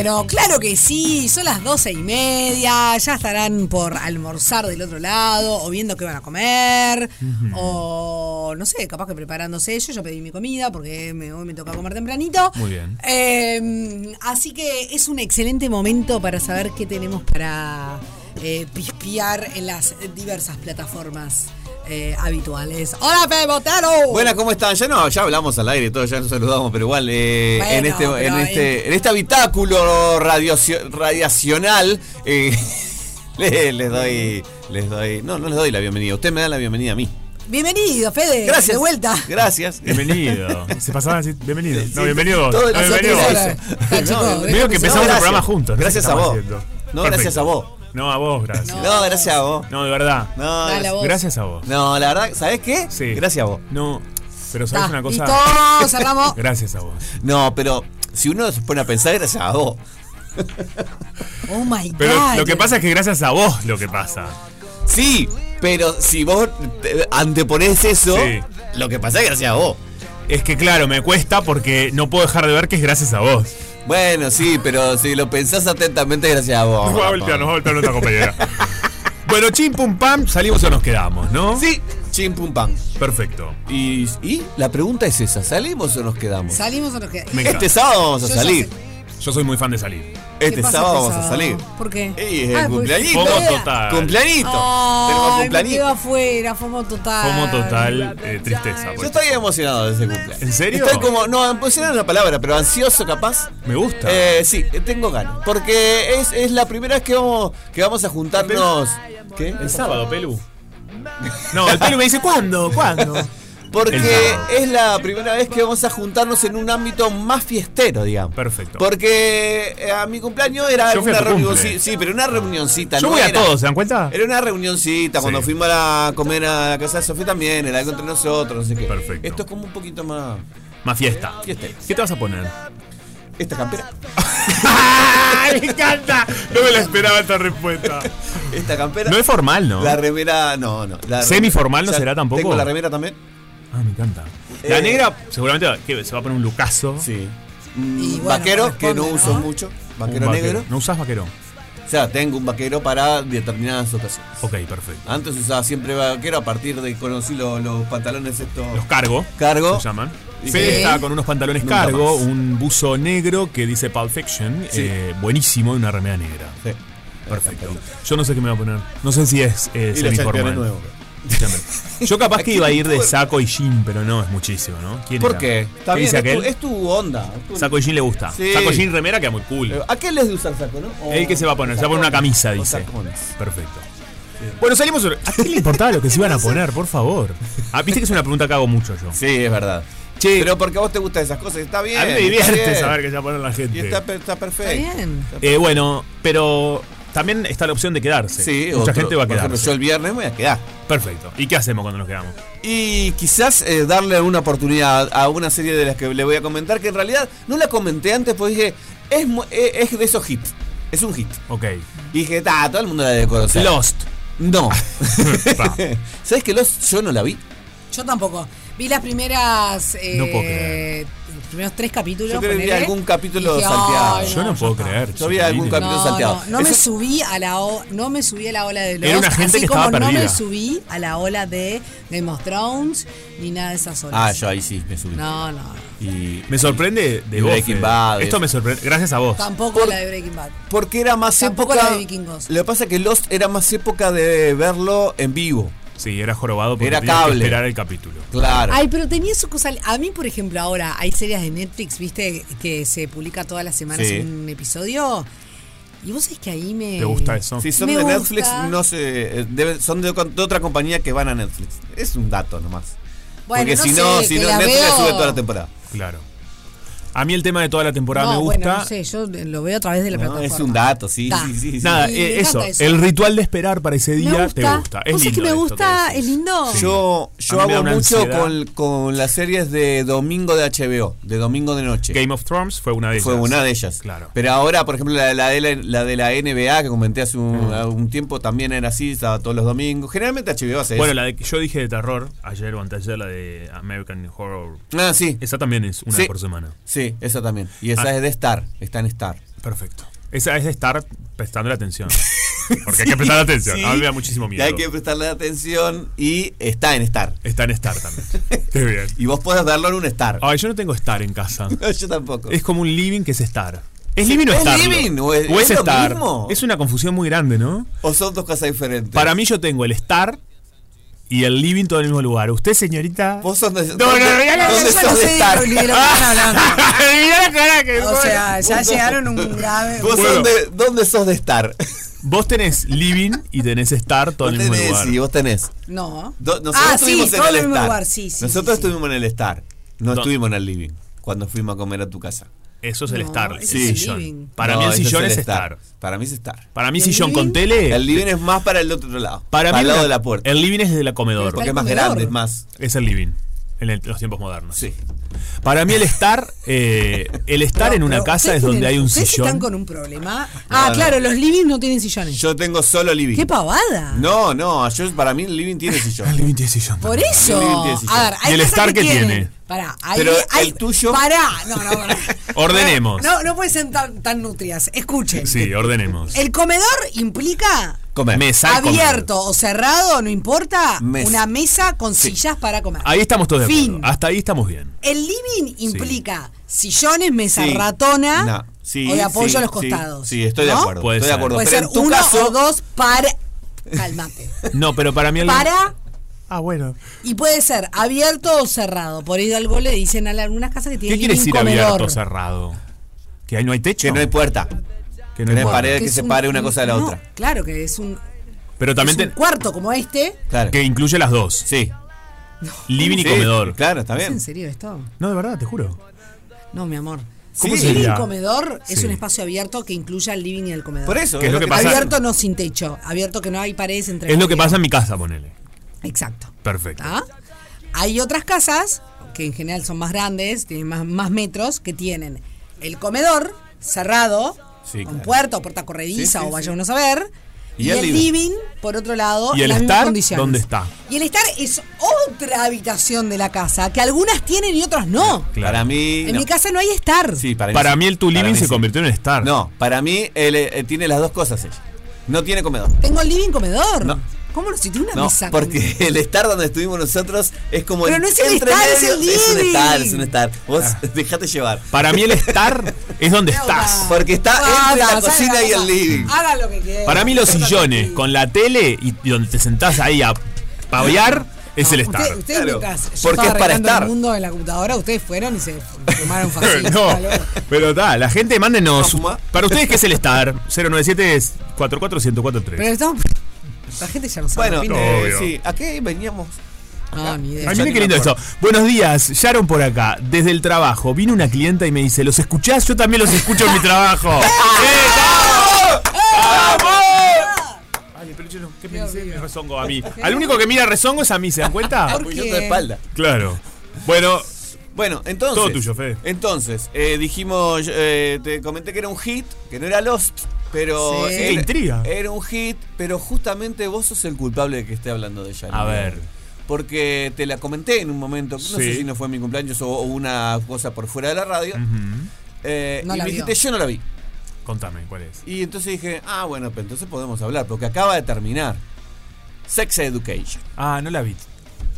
Bueno, claro que sí, son las doce y media, ya estarán por almorzar del otro lado, o viendo qué van a comer, o no sé, capaz que preparándose. Yo ya pedí mi comida porque me, hoy me toca comer tempranito. Muy bien. Eh, así que es un excelente momento para saber qué tenemos para eh, pispiar en las diversas plataformas eh, habituales. ¡Hola, Pepe Botero! Buenas, ¿cómo están? Ya no, ya hablamos al aire y todo, ya nos saludamos, pero igual eh, Bueno, en este, en este, en este habitáculo radiocio- radiacional eh, <laughs> le- les doy, les doy, no, no les doy la bienvenida. Usted me da la bienvenida a mí. Bienvenido, Fede. Gracias. De vuelta. Gracias. Bienvenido. Se pasaban así, bienvenido. No, Sí, bienvenido. todo el No, bienvenido. No, Veo que empezamos el programa juntos. Gracias a vos. haciendo. No, Perfecto. gracias a vos. No, a vos, gracias. No, gracias a vos. No, de verdad. No, Dale, a gracias. vos. Gracias a vos. No, la verdad, ¿sabes qué? Sí. Gracias a vos. No, pero ¿sabes Ta, una cosa? listo, cerramos. <laughs> Gracias a vos. No, pero si uno se pone a pensar, gracias a vos. <laughs> Oh my Pero God. lo que pasa es que gracias a vos lo que pasa. Sí, pero si vos te- anteponés eso, Sí. lo que pasa es gracias a vos. Es que claro, me cuesta porque no puedo dejar de ver que es gracias a vos. Bueno, sí, pero si lo pensás atentamente, gracias a vos. Nos va a voltear, nos va a voltear nuestra compañera. <laughs> bueno, chim pum pam, salimos o nos quedamos, ¿no? Sí, chim pum pam. Perfecto. Y, y la pregunta es esa, ¿salimos o nos quedamos? Salimos o nos quedamos. Este sábado vamos a Yo ya salir. sé. Yo soy muy fan de salir. Este pasa sábado este vamos a sábado? salir. ¿Por qué? Y es Ah, el porque cumpleañito. Fomo total. Cumpleañito. Tenemos Ay, me cumpleañito. quedo afuera, FOMO total. Fomo total, eh, tristeza. Yo pues. estoy emocionado de ese cumpleaños. ¿En serio? Estoy como, no, emocionado es la palabra, pero ansioso capaz. Me gusta. Eh, sí, eh, tengo ganas. Porque es, es la primera vez que vamos, que vamos a juntarnos. ¿Qué? El sábado, Pelu. No, el Pelu me dice, ¿cuándo? ¿Cuándo? <laughs> Porque es la primera vez que vamos a juntarnos en un ámbito más fiestero, digamos. Perfecto. Porque eh, a mi cumpleaños era Yo una reunión, sí, sí, pero una reunioncita. Yo no voy a todos, ¿se dan cuenta? Era una reunioncita, cuando fuimos a comer a la casa de Sofía también, era algo entre nosotros, no sé qué. Perfecto. Esto es como un poquito más Más fiesta. fiestero. ¿Qué te vas a poner? Esta campera. <laughs> ¡Me encanta! No me la esperaba esta respuesta. Esta campera. No es formal, ¿no? La remera, no, no. la ¿Semiformal no remera- será tampoco? Tengo la remera también. Ah, me encanta. La Eh, negra seguramente ¿qué? se va a poner un lucaso. Sí. Y bueno, vaquero, que no corresponde, uso ¿no? mucho. Un Vaquero negro. ¿No usás vaquero? O sea, tengo un vaquero para determinadas ocasiones. Ok, perfecto. Antes usaba siempre vaquero a partir de que conocí los, los pantalones estos. Los cargo. Cargo. Se llaman. Sí. Fede está con unos pantalones Nunca cargo, más. un buzo negro que dice Pulp Fiction, Sí. eh, buenísimo y una remera negra. Sí. Perfecto. Yo no sé qué me voy a poner. No sé si es eh, Y los semiformal. nuevos. Yo capaz ¿A que quién iba a ir de saco y jean, pero no, es muchísimo, ¿no? ¿Quién ¿Por era? qué? Está ¿Qué bien, dice es tu, aquel? es tu onda. es tu- Saco y jean le gusta. Sí. Saco y jean remera queda muy cool. Eh, ¿A qué les de usar saco, no? O- ¿El que se va a poner? Se va a poner una camisa, dice. Perfecto. Bueno, salimos. ¿A qué le importaba lo que se iban a poner, por favor? Ah, viste que es una pregunta que hago mucho yo. Sí, es verdad. Pero porque a vos te gustan esas cosas, está bien. a mí me divierte saber que se va a poner la Y gente. está perfecto. Está bien. Eh, bueno, pero también está la opción de quedarse. Sí, Mucha otro- gente va a por ejemplo, quedarse. yo el viernes me voy a quedar. Perfecto. ¿Y qué hacemos cuando nos quedamos? Y quizás eh, darle una oportunidad a una serie de las que le voy a comentar, que en realidad no la comenté antes, porque dije, es, mu- eh, es de esos hits. Es un hit. Ok. Y dije, ta, todo el mundo la debe conocer. Lost. No. <laughs> <laughs> ¿Sabes que Lost yo no la vi? Yo tampoco. Vi las primeras. eh, No puedo creer. Los primeros tres capítulos. Yo creo que vi algún capítulo Dije, salteado. "Ay, Yo no puedo está". creer. Yo vi algún capítulo No, salteado. no, no me subí a la o- no me subí a la ola de Lost, Era una gente así que como estaba no me subí a la ola de Game of Thrones ni nada de esas olas. Ah, yo ahí sí me subí. No, no, Y Me sorprende de vos. Breaking Fede. Bad, Esto eso. me sorprende. Gracias a vos. tampoco la de Breaking Bad. porque era más Tampoco época. la de Vikingos. Lo que pasa es que Lost era más época de verlo en vivo. Sí, era jorobado porque Era tenías que cable. esperar el capítulo. Claro. Ay, pero tenía su cosa. A mí, por ejemplo, ahora hay series de Netflix, viste, que se publica todas las semanas Sí. un episodio. Y vos sabés que ahí me. ¿Te gusta eso? Si son Me de gusta. Netflix, no sé, eh, son de, de otra compañía que van a Netflix. Es un dato nomás. Bueno, Porque no si sé, no, que si no la Netflix veo- sube toda la temporada. Claro. A mí el tema de toda la temporada no, me gusta. bueno, no sé, yo lo veo a través de la No, plataforma. es un dato, sí, Da. sí, sí, sí. Nada, Sí, eh, eso, el ritual de esperar para ese día gusta. te gusta. Es ¿Vos sabés lindo que me gusta? ¿Es lindo? Yo, yo hago mucho con, con las series de domingo de HBO, de domingo de noche. Game of Thrones fue una de ellas. Fue una de ellas. Claro. Pero ahora, por ejemplo, la, la de la, la de la NBA que comenté hace un, un tiempo también era así, estaba todos los domingos. Generalmente HBO hace Bueno, eso. la de que yo dije de terror ayer o anteayer, la de American Horror. Ah, sí. Esa también es una Sí. por semana. Sí, esa también. Y esa Ah. es de Star, está en Star. Perfecto. Esa es de estar prestando atención. <laughs> Porque hay que prestar atención. Sí. Mí me da muchísimo miedo. hay que prestarle atención y está en Star. Está en Star también. Qué bien. <laughs> Y vos podés verlo en un Star. Ay, yo no tengo Star en casa. <laughs> Yo tampoco. Es como un living que es Star. ¿Es Sí, living o ¿es Star? living o es- es lo Star? mismo? Es una confusión muy grande, ¿no? ¿O son dos cosas diferentes? Para mí yo tengo el Star y el living todo en el mismo lugar. ¿Usted, señorita? Vos sos de, No, no, no, ya no, ¿Dónde yo sos no de sé Star? ni de lo que están hablando. <laughs> Mirá la cara que O sea, ya Vos llegaron a un grave. ¿Vos Bueno. sos de, ¿Dónde sos de Star? Vos tenés living y tenés Star todo en el mismo tenés, lugar. sí, vos tenés. No. Do- nosotros Ah, estuvimos sí, en todo el en el mismo lugar, sí, sí, nosotros sí, sí. estuvimos en el Star. No ¿Dónde? estuvimos en el living cuando fuimos a comer a tu casa. Eso es el No, Star, el ese es el sillón. living. Para No, mí el sillón el es Star. Para mí es Star. Para mí ¿Y el sillón con living? tele. El living es más para el otro lado. para para mí el lado la- de la puerta. El living es de la comedor. Porque es más comedor. grande, es más. Es el living. En el- los tiempos modernos. Sí. Para mí el estar, eh, el estar Pero- en una casa es donde tienen- hay un ustedes están sillón. con un problema. Ah, no. claro, los living no tienen sillones. Yo tengo solo living. ¡Qué pavada! No, no, yo, para mí el living tiene sillón. El living tiene sillón. Por eso. el living tiene sillón. A ver, hay ¿Y el casas Star que qué tienen- tiene? Pará, ahí Pero hay, el tuyo- Pará, no, no, pará. <laughs> Ordenemos. No, no puede ser tan, tan nutrias. Escuchen. Sí, ordenemos. El comedor implica Comer. Mesa comer. abierto o cerrado, no importa, Mesa. una mesa con sillas para comer. Ahí estamos todos de Fin. acuerdo. Hasta ahí estamos bien. El living implica sillones, mesa Sí. ratona No, sí, o de apoyo sí, a los costados. Sí, estoy de acuerdo. Puede estoy de ser. acuerdo. Puede Pero ser en tu uno caso, o dos para. Cálmate. <laughs> No, pero para mí el Para. Ah, bueno. Y puede ser abierto o cerrado. Por ahí algo le dicen a algunas casas que ¿Qué tienen quiere living decir comedor. abierto o cerrado? ¿Que ahí no hay techo? que no hay puerta. Que no hay puerta. pared que es un- separe una cosa de la no, otra. Claro que es un, Pero es también un te- cuarto como este. Claro. que incluye las dos. Sí. Living y Sí, comedor. Claro, está ¿Es bien. en serio esto? No, de verdad, te juro. No, mi amor. ¿Cómo Sí. sería? Living comedor es Sí. un espacio abierto que incluya el living y el comedor. Por eso. ¿Qué es lo que pasa? Abierto no sin techo. Abierto que no hay paredes entre Es lo que pasa en mi casa, ponele. Exacto. Perfecto. ¿Ah? Hay otras casas, que en general son más grandes, tienen más, más metros, que tienen el comedor cerrado, Sí, con claro. puerta o puerta corrediza Sí, sí, o vaya sí. uno a saber. Y Y, el living. living, por otro lado, ¿Y en el las mismas estar condiciones. dónde está? Y el estar es otra habitación de la casa, que algunas tienen y otras no. Claro. Para mí. En no. mi casa no hay estar. Sí, para, Para mí sí. el tu living se sí. convirtió en estar. No, para mí él eh, tiene las dos cosas ella. No tiene comedor. Tengo el living comedor. No. ¿Cómo no? Si tiene una No, mesa. con- porque el estar donde estuvimos nosotros es como Pero no es el estar, es el Es un living. estar, es un estar. Vos Ah. <laughs> dejate llevar. Para mí el estar es donde estás. Porque está Ah, entre la no, ¿sabe cocina y el living. Haga lo que quiera. Para mí los sillones con la tele y, y donde te sentás ahí a paviar es el estar. Usted, ustedes Claro, yo porque estaba es para estar. el mundo en la computadora, ustedes fueron y se fumaron <laughs> fácil. No, pero está, la gente mándenos. ¿No? Para ustedes, ¿qué es el estar? 097 es 44 Pero estamos. La gente ya no sabe. Bueno, eh, sí, ¿a qué veníamos? No, ni idea. Qué lindo esto. Buenos días, Sharon por acá. Desde el trabajo, vino una clienta y me dice: ¿Los escuchás? Yo también los escucho en mi trabajo. <laughs> ¡Eh, vamos! ¡Vamos! Ay, pero yo no, ¿qué? Me rezongo a mí. Al único que mira rezongo es a mí, ¿se dan cuenta? ¿Por qué? de espalda. Claro. Bueno, Bueno, entonces. Todo tuyo, Fede. Entonces, eh, dijimos, eh, te comenté que era un hit, que no era Lost, pero. Sí. era, Qué intriga. Era un hit, pero justamente vos sos el culpable de que esté hablando de ella. A ver. Porque te la comenté en un momento, no sé si no fue mi cumpleaños o, o una cosa por fuera de la radio. eh, No y la me vio. dijiste, yo no la vi. contame, ¿cuál es? Y entonces dije, ah, bueno, pues entonces podemos hablar, porque acaba de terminar. Sex Education. Ah, no la vi.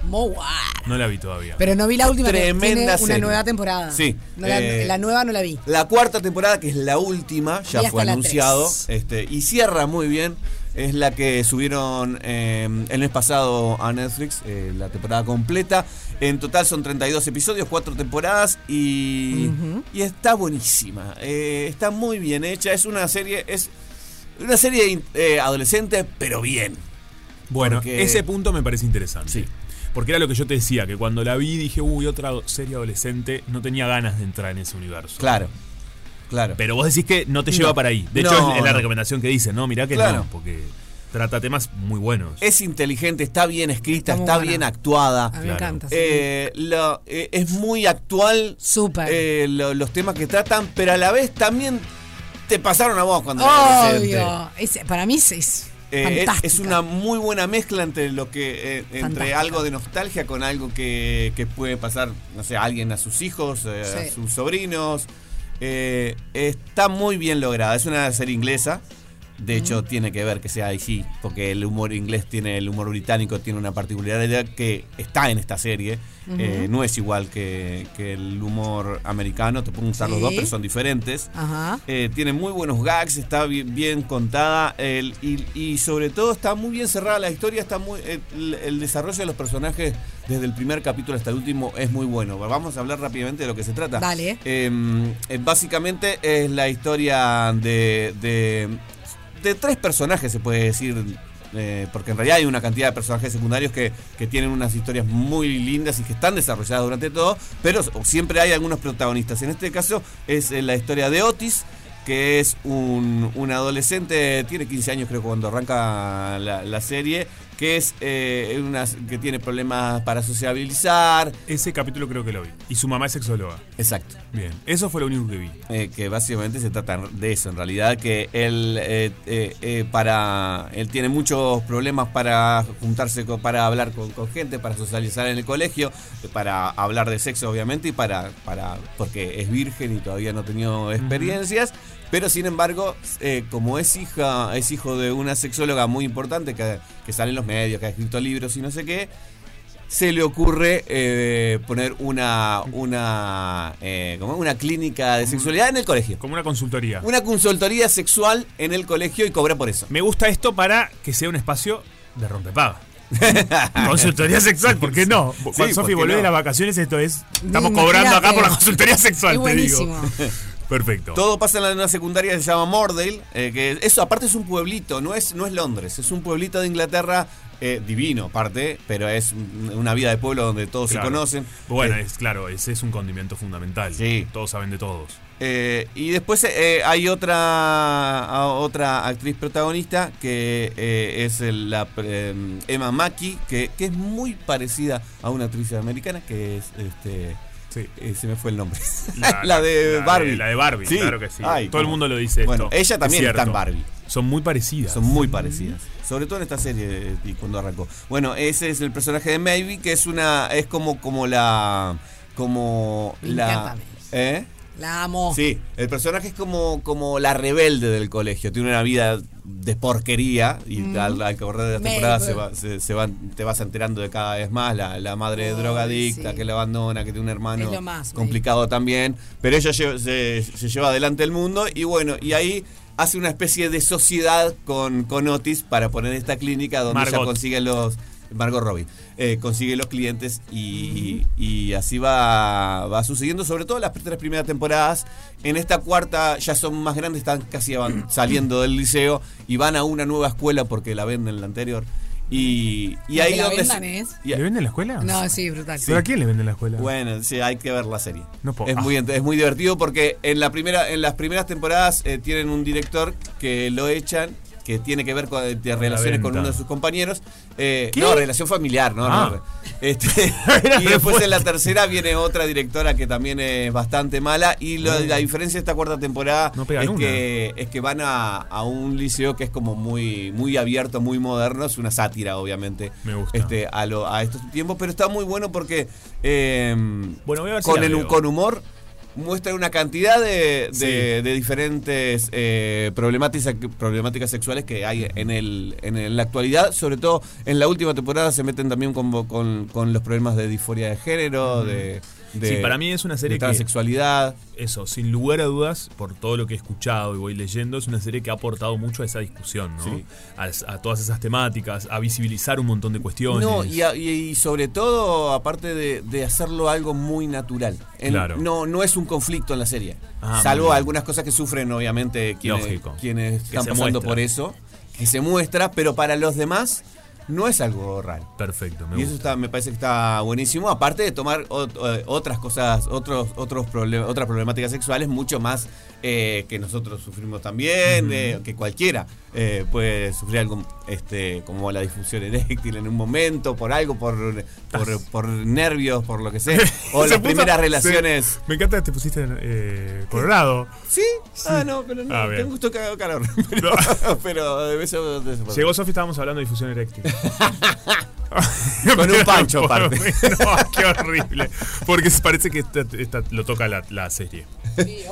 Moa. No la vi todavía. Pero no vi la última. Tremenda tiene una serie. nueva temporada. Sí, No la, eh, la nueva no la vi. La cuarta temporada, que es la última, ya fue anunciado. Este, y cierra muy bien. Es la que subieron eh, el mes pasado a Netflix, eh, la temporada completa. En total son 32 episodios, 4 temporadas y, y está buenísima. Eh, está muy bien hecha. Es una serie, es una serie eh, adolescente, pero bien. Bueno, Porque- ese punto me parece interesante. Sí. Porque era lo que yo te decía, que cuando la vi dije, uy, otra serie adolescente, no tenía ganas de entrar en ese universo. Claro, claro. Pero vos decís que no te No. lleva para ahí. De hecho, No, es, es la no. recomendación que dice, no, mirá que Claro. no, porque trata temas muy buenos. Es inteligente, está bien escrita, Está bien actuada. A mí me encanta. sí. Eh, lo- eh, es muy actual Súper. eh, lo- los temas que tratan, pero a la vez también te pasaron a vos cuando eras adolescente. Obvio. Es- para mí es, es Eh, es, es una muy buena mezcla entre lo que eh, entre Fantástica. algo de nostalgia con algo que, que puede pasar, no sé, a alguien a sus hijos, eh, Sí. a sus sobrinos. Eh, está muy bien lograda. Es una serie inglesa. De hecho, tiene que ver que sea así, porque el humor inglés tiene, el humor británico tiene una particularidad que está en esta serie. Eh, no es igual que, que el humor americano, te pueden usar los dos, pero son diferentes. Ajá. Eh, tiene muy buenos gags, está bien, bien contada el- y, y sobre todo está muy bien cerrada la historia, está muy el, el desarrollo de los personajes desde el primer capítulo hasta el último es muy bueno. Vamos a hablar rápidamente de lo que se trata. Dale. Eh, eh, básicamente es la historia de, de, de tres personajes, se puede decir. eh, porque en realidad hay una cantidad de personajes secundarios que, que tienen unas historias muy lindas y que están desarrolladas durante todo, pero siempre hay algunos protagonistas. En este caso es eh, la historia de Otis, que es un, un adolescente, tiene 15 años creo cuando arranca la, la serie, que es eh, una, que tiene problemas para sociabilizar. Ese capítulo creo que lo vi. Y su mamá es sexóloga. Exacto. Bien, eso fue lo único que vi. Eh, que básicamente se trata de eso, en realidad, que él eh, eh, para él tiene muchos problemas para juntarse, con- para hablar con, con gente, para socializar en el colegio, para hablar de sexo, obviamente, y para, para porque es virgen y todavía no ha tenido experiencias. Pero sin embargo, eh, como es hija, es hijo de una sexóloga muy importante que, que sale en los medios, que ha escrito libros y no sé qué, se le ocurre eh, poner una una eh, ¿cómo? una clínica de sexualidad en el colegio. Como una consultoría. Una consultoría sexual en el colegio y cobra por eso. Me gusta esto para que sea un espacio de rompepaga. <laughs> consultoría sexual, ¿por qué no? Sí, Cuando Sofi ¿por qué volvés no? de las vacaciones, esto es. Estamos Imagínate. cobrando acá por la consultoría sexual, te digo. <laughs> Perfecto. Todo pasa en la- en una secundaria que se llama Mordale, eh, que eso aparte es un pueblito, no es, no es Londres, es un pueblito de Inglaterra eh, divino aparte, pero es un- una vida de pueblo donde todos Claro. se conocen. Bueno, Eh, es claro, ese es un condimento fundamental. Sí. Todos saben de todos. Eh, y después hay otra otra actriz protagonista que es la eh, Emma Mackey, que, que es muy parecida a una actriz americana que es este eh, se me fue el nombre. <laughs> La, de Barbie. La de Barbie, Sí. claro que sí. Ay, Todo el mundo lo dice Bueno, esto. ella Es también está en. Barbie. Son muy parecidas. Son muy parecidas. Sobre todo en esta serie y cuando arrancó. Bueno, ese es el personaje de Maybe, que es una. es como, como la. como Me la. encanta. ¿Eh? La amo. Sí, el personaje es como, como la rebelde del colegio. Tiene una vida de porquería y Mm. al, al correr de las Maybe. temporadas se va- se- se van- te vas enterando de cada vez más. La, la madre drogadicta sí. que la abandona, que tiene un hermano más, complicado también. Pero ella lleva- se, se lleva adelante el mundo y bueno, y ahí hace una especie de sociedad con, con Otis para poner esta clínica donde ella Margot. consigue los... Margot Robbie eh, consigue los clientes y, y así va, va sucediendo, sobre todo las tres primeras temporadas. En esta cuarta ya son más grandes, están casi van saliendo del liceo y van a una nueva escuela porque la venden en la anterior. Y, y ¿Que ahí la donde vendan se- es? y- ¿Le venden la escuela? No, sí, brutal. ¿Pero a quién le venden la escuela? bueno, sí, hay que ver la serie. No puedo- es, muy, es muy divertido porque en la primera en las primeras temporadas eh, tienen un director que lo echan que tiene que ver con de relaciones con uno de sus compañeros. Eh, no, relación familiar, no, Ah. no. Este, <laughs> y después en la tercera viene otra directora que también es bastante mala. Y lo- la diferencia de esta cuarta temporada No es, que, es que van a, a un liceo que es como muy, muy abierto, muy moderno. Es una sátira, obviamente. Me gusta. Este, a, lo- a estos tiempos, pero está muy bueno porque eh, Bueno, voy a ver si con, la el- con humor muestra una cantidad de, de- Sí. de diferentes eh, problemáticas, problemáticas sexuales que hay en, el, en, el- la actualidad. Sobre todo en la última temporada se meten también con, con, con los problemas de disforia de género, de, de- sí, para mí es una serie de que. transexualidad. Eso, sin lugar a dudas, por todo lo que he escuchado y voy leyendo, es una serie que ha aportado mucho a esa discusión, ¿no? Sí. A, a todas esas temáticas, a visibilizar un montón de cuestiones. No, y, a- y- y sobre todo, aparte de, de hacerlo algo muy natural. En- Claro. No, no es un conflicto en la serie. Ah, salvo algunas cosas que sufren, obviamente, quienes, están pasando muestra. por eso. Que se muestra, pero para los demás no es algo raro. Perfecto, me y eso gusta. está, me parece que está buenísimo. Aparte de tomar ot- eh, otras cosas, otros, otros problem- otras problemáticas sexuales mucho más eh, que nosotros sufrimos también, eh, que cualquiera eh, puede sufrir algo este, como la disfunción eréctil en un momento, por algo, por, por, por nervios, por lo que sea. <laughs> O Se las puso- primeras se- relaciones. me encanta que te pusiste eh, colorado. ¿Sí? Ah, no, pero no. Ah, tengo gusto que haga calor. <laughs> Pero, <laughs> pero de vez en cuando- Llegó Sofi, estábamos hablando de difusión eréctil. Con un pancho aparte. No, qué horrible. Porque se parece que esta- esta- lo toca la, la serie.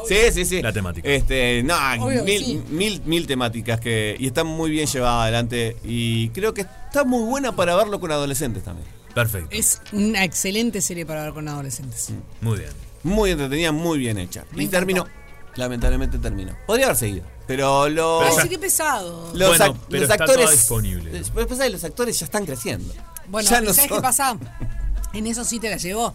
Sí, sí, sí. La temática. Este, no, Obvio mil, sí. mil, mil temáticas que. Y está muy bien llevada adelante. Y creo que está muy buena para verlo con adolescentes también. Perfecto. Es una excelente serie para ver con adolescentes. Muy bien. Muy entretenida, muy bien hecha. Me y terminó. Lamentablemente terminó. Podría haber seguido. Pero los. Ay, sí, qué pesado. Los, Bueno, ac- pero los está actores. pasa que los actores ya están creciendo. Bueno, ya no ¿sabes son- qué pasa? <laughs> En eso sí te la llevó.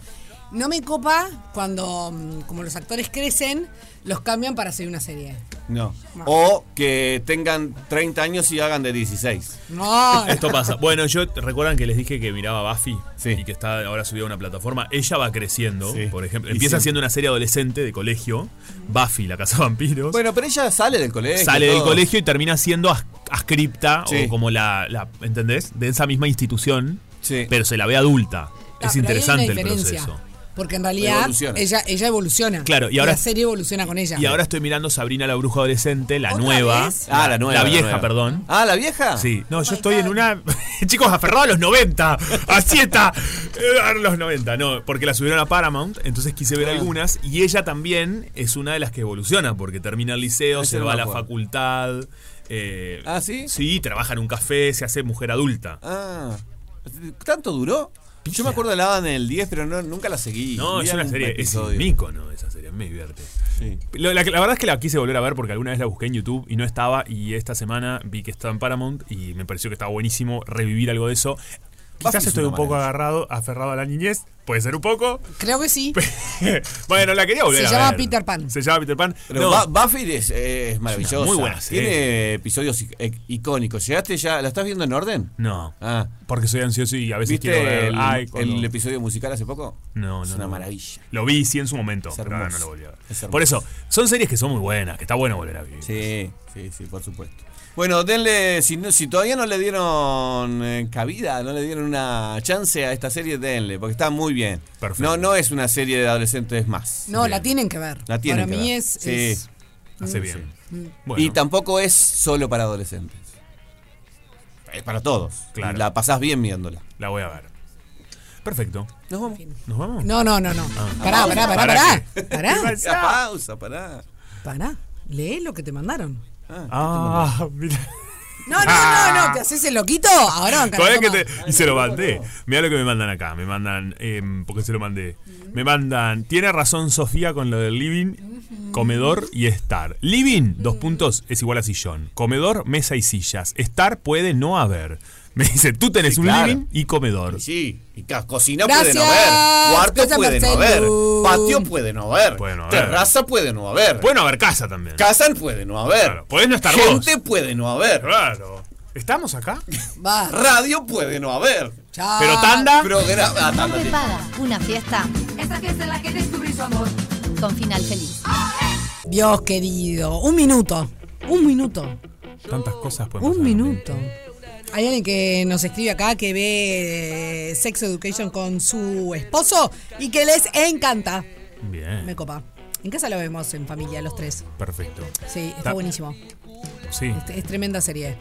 No me copa cuando, mm, como los actores crecen, los cambian para hacer una serie. No. No. O que tengan 30 años y hagan de 16. No. Esto pasa. Bueno, yo recuerdan que les dije que miraba Buffy y que está ahora subida a una plataforma. Ella va creciendo, Sí. por ejemplo. Empieza siendo una serie adolescente de colegio. Buffy, la casa de vampiros. Bueno, pero ella sale del colegio. Sale del colegio y termina siendo as- ascripta Sí. o como la, la- ¿entendés? De esa misma institución, Sí. pero se la ve adulta. Ah, es interesante el proceso. Porque en realidad Evoluciona. ella, ella evoluciona. Claro, y ahora- la serie evoluciona con ella. Y ahora estoy mirando Sabrina la bruja adolescente, la ¿Otra nueva. vez? Ah, la nueva, La la vieja, nueva. perdón. Ah, ¿la vieja? Sí. No, yo estoy en una. <laughs> Chicos, aferrado a los 90. Así está. Eh, A los 90. No, porque la subieron a Paramount. Entonces quise Ah. ver algunas. Y ella también es una de las que evoluciona. Porque termina el liceo, Ese se no va a la facultad. eh, ¿Ah, sí? Sí, trabaja en un café, se hace mujer adulta. Ah. ¿Tanto duró? Yo me acuerdo de la en el 10, pero no, nunca la seguí. No, es una serie, es un ícono esa serie, me divierte. Sí. La verdad es que la quise volver a ver porque alguna vez la busqué en YouTube y no estaba y esta semana vi que estaba en Paramount y me pareció que estaba buenísimo revivir algo de eso. Quizás es estoy un poco agarrado, aferrado a la niñez, puede ser un poco. Creo que sí. <laughs> bueno, la quería volver Se a llama ver. Peter Pan. Se llama Peter Pan. Pero No, Buffy es, es maravillosa. muy buena serie. Tiene episodios ic- icónicos. ¿Llegaste ya? ¿La estás viendo en orden? no, Ah. porque soy ansioso y a veces ¿Viste quiero ver. el, ay, cuando- el episodio musical hace poco? No, no. Es una no. maravilla. Lo vi, sí, en su momento. Es hermoso. no lo volví a ver. Es. Por eso, son series que son muy buenas, que está bueno volver a vivir. Sí, sí, sí, por supuesto. Bueno, denle, si, no- si todavía no le dieron eh, cabida, no le dieron una chance a esta serie, denle, porque está muy bien. Perfecto. No, no es una serie de adolescentes más. No, la tienen que ver. La tienen Para que mí ver. es. Sí. es- Hace Mm. bien. Mm. Bueno. Y tampoco es solo para adolescentes. Es para todos. Claro. Y La pasás bien viéndola. La voy a ver. Perfecto. Nos vamos. ¿Nos vamos? No, no, no, no. Ah. Pará, pará, pará, ¿Para pará. Pará. <laughs> La pausa, pará. Pará. Lee lo que te mandaron. Ah, mira. No, no, no, no. ¿Te haces el loquito? Ahora van Todavía que te- y se lo mandé. Mira lo que me mandan acá. Me mandan. Eh, porque se lo mandé. Me mandan. Tiene razón Sofía con lo del living, comedor y estar. Living, dos puntos, es igual a sillón. Comedor, mesa y sillas. Estar puede no haber. <laughs> Me dice, tú tenés Sí, un claro. living y comedor. Sí, y cocina Gracias. puede no haber, cuarto Gracias, puede no haber, patio puede no haber, Puede no haber. terraza puede no haber, Puede no haber casa también. casa puede no haber, Claro, podés no estar gente vos. puede no haber, Claro. ¿Estamos acá? Va. radio puede no haber, Chao. Pero tanda. programa... ah, tanda, paga, una fiesta Esta fiesta en la que descubrí su amor. con final feliz. Dios querido. Un minuto. Un minuto. Tantas cosas pueden Un minuto. Hay alguien que nos escribe acá que ve eh, Sex Education con su esposo y que les encanta. Bien. Me copa. En casa lo vemos en familia, los tres. Perfecto. Sí, está Ta- buenísimo. Sí. Es, es tremenda serie.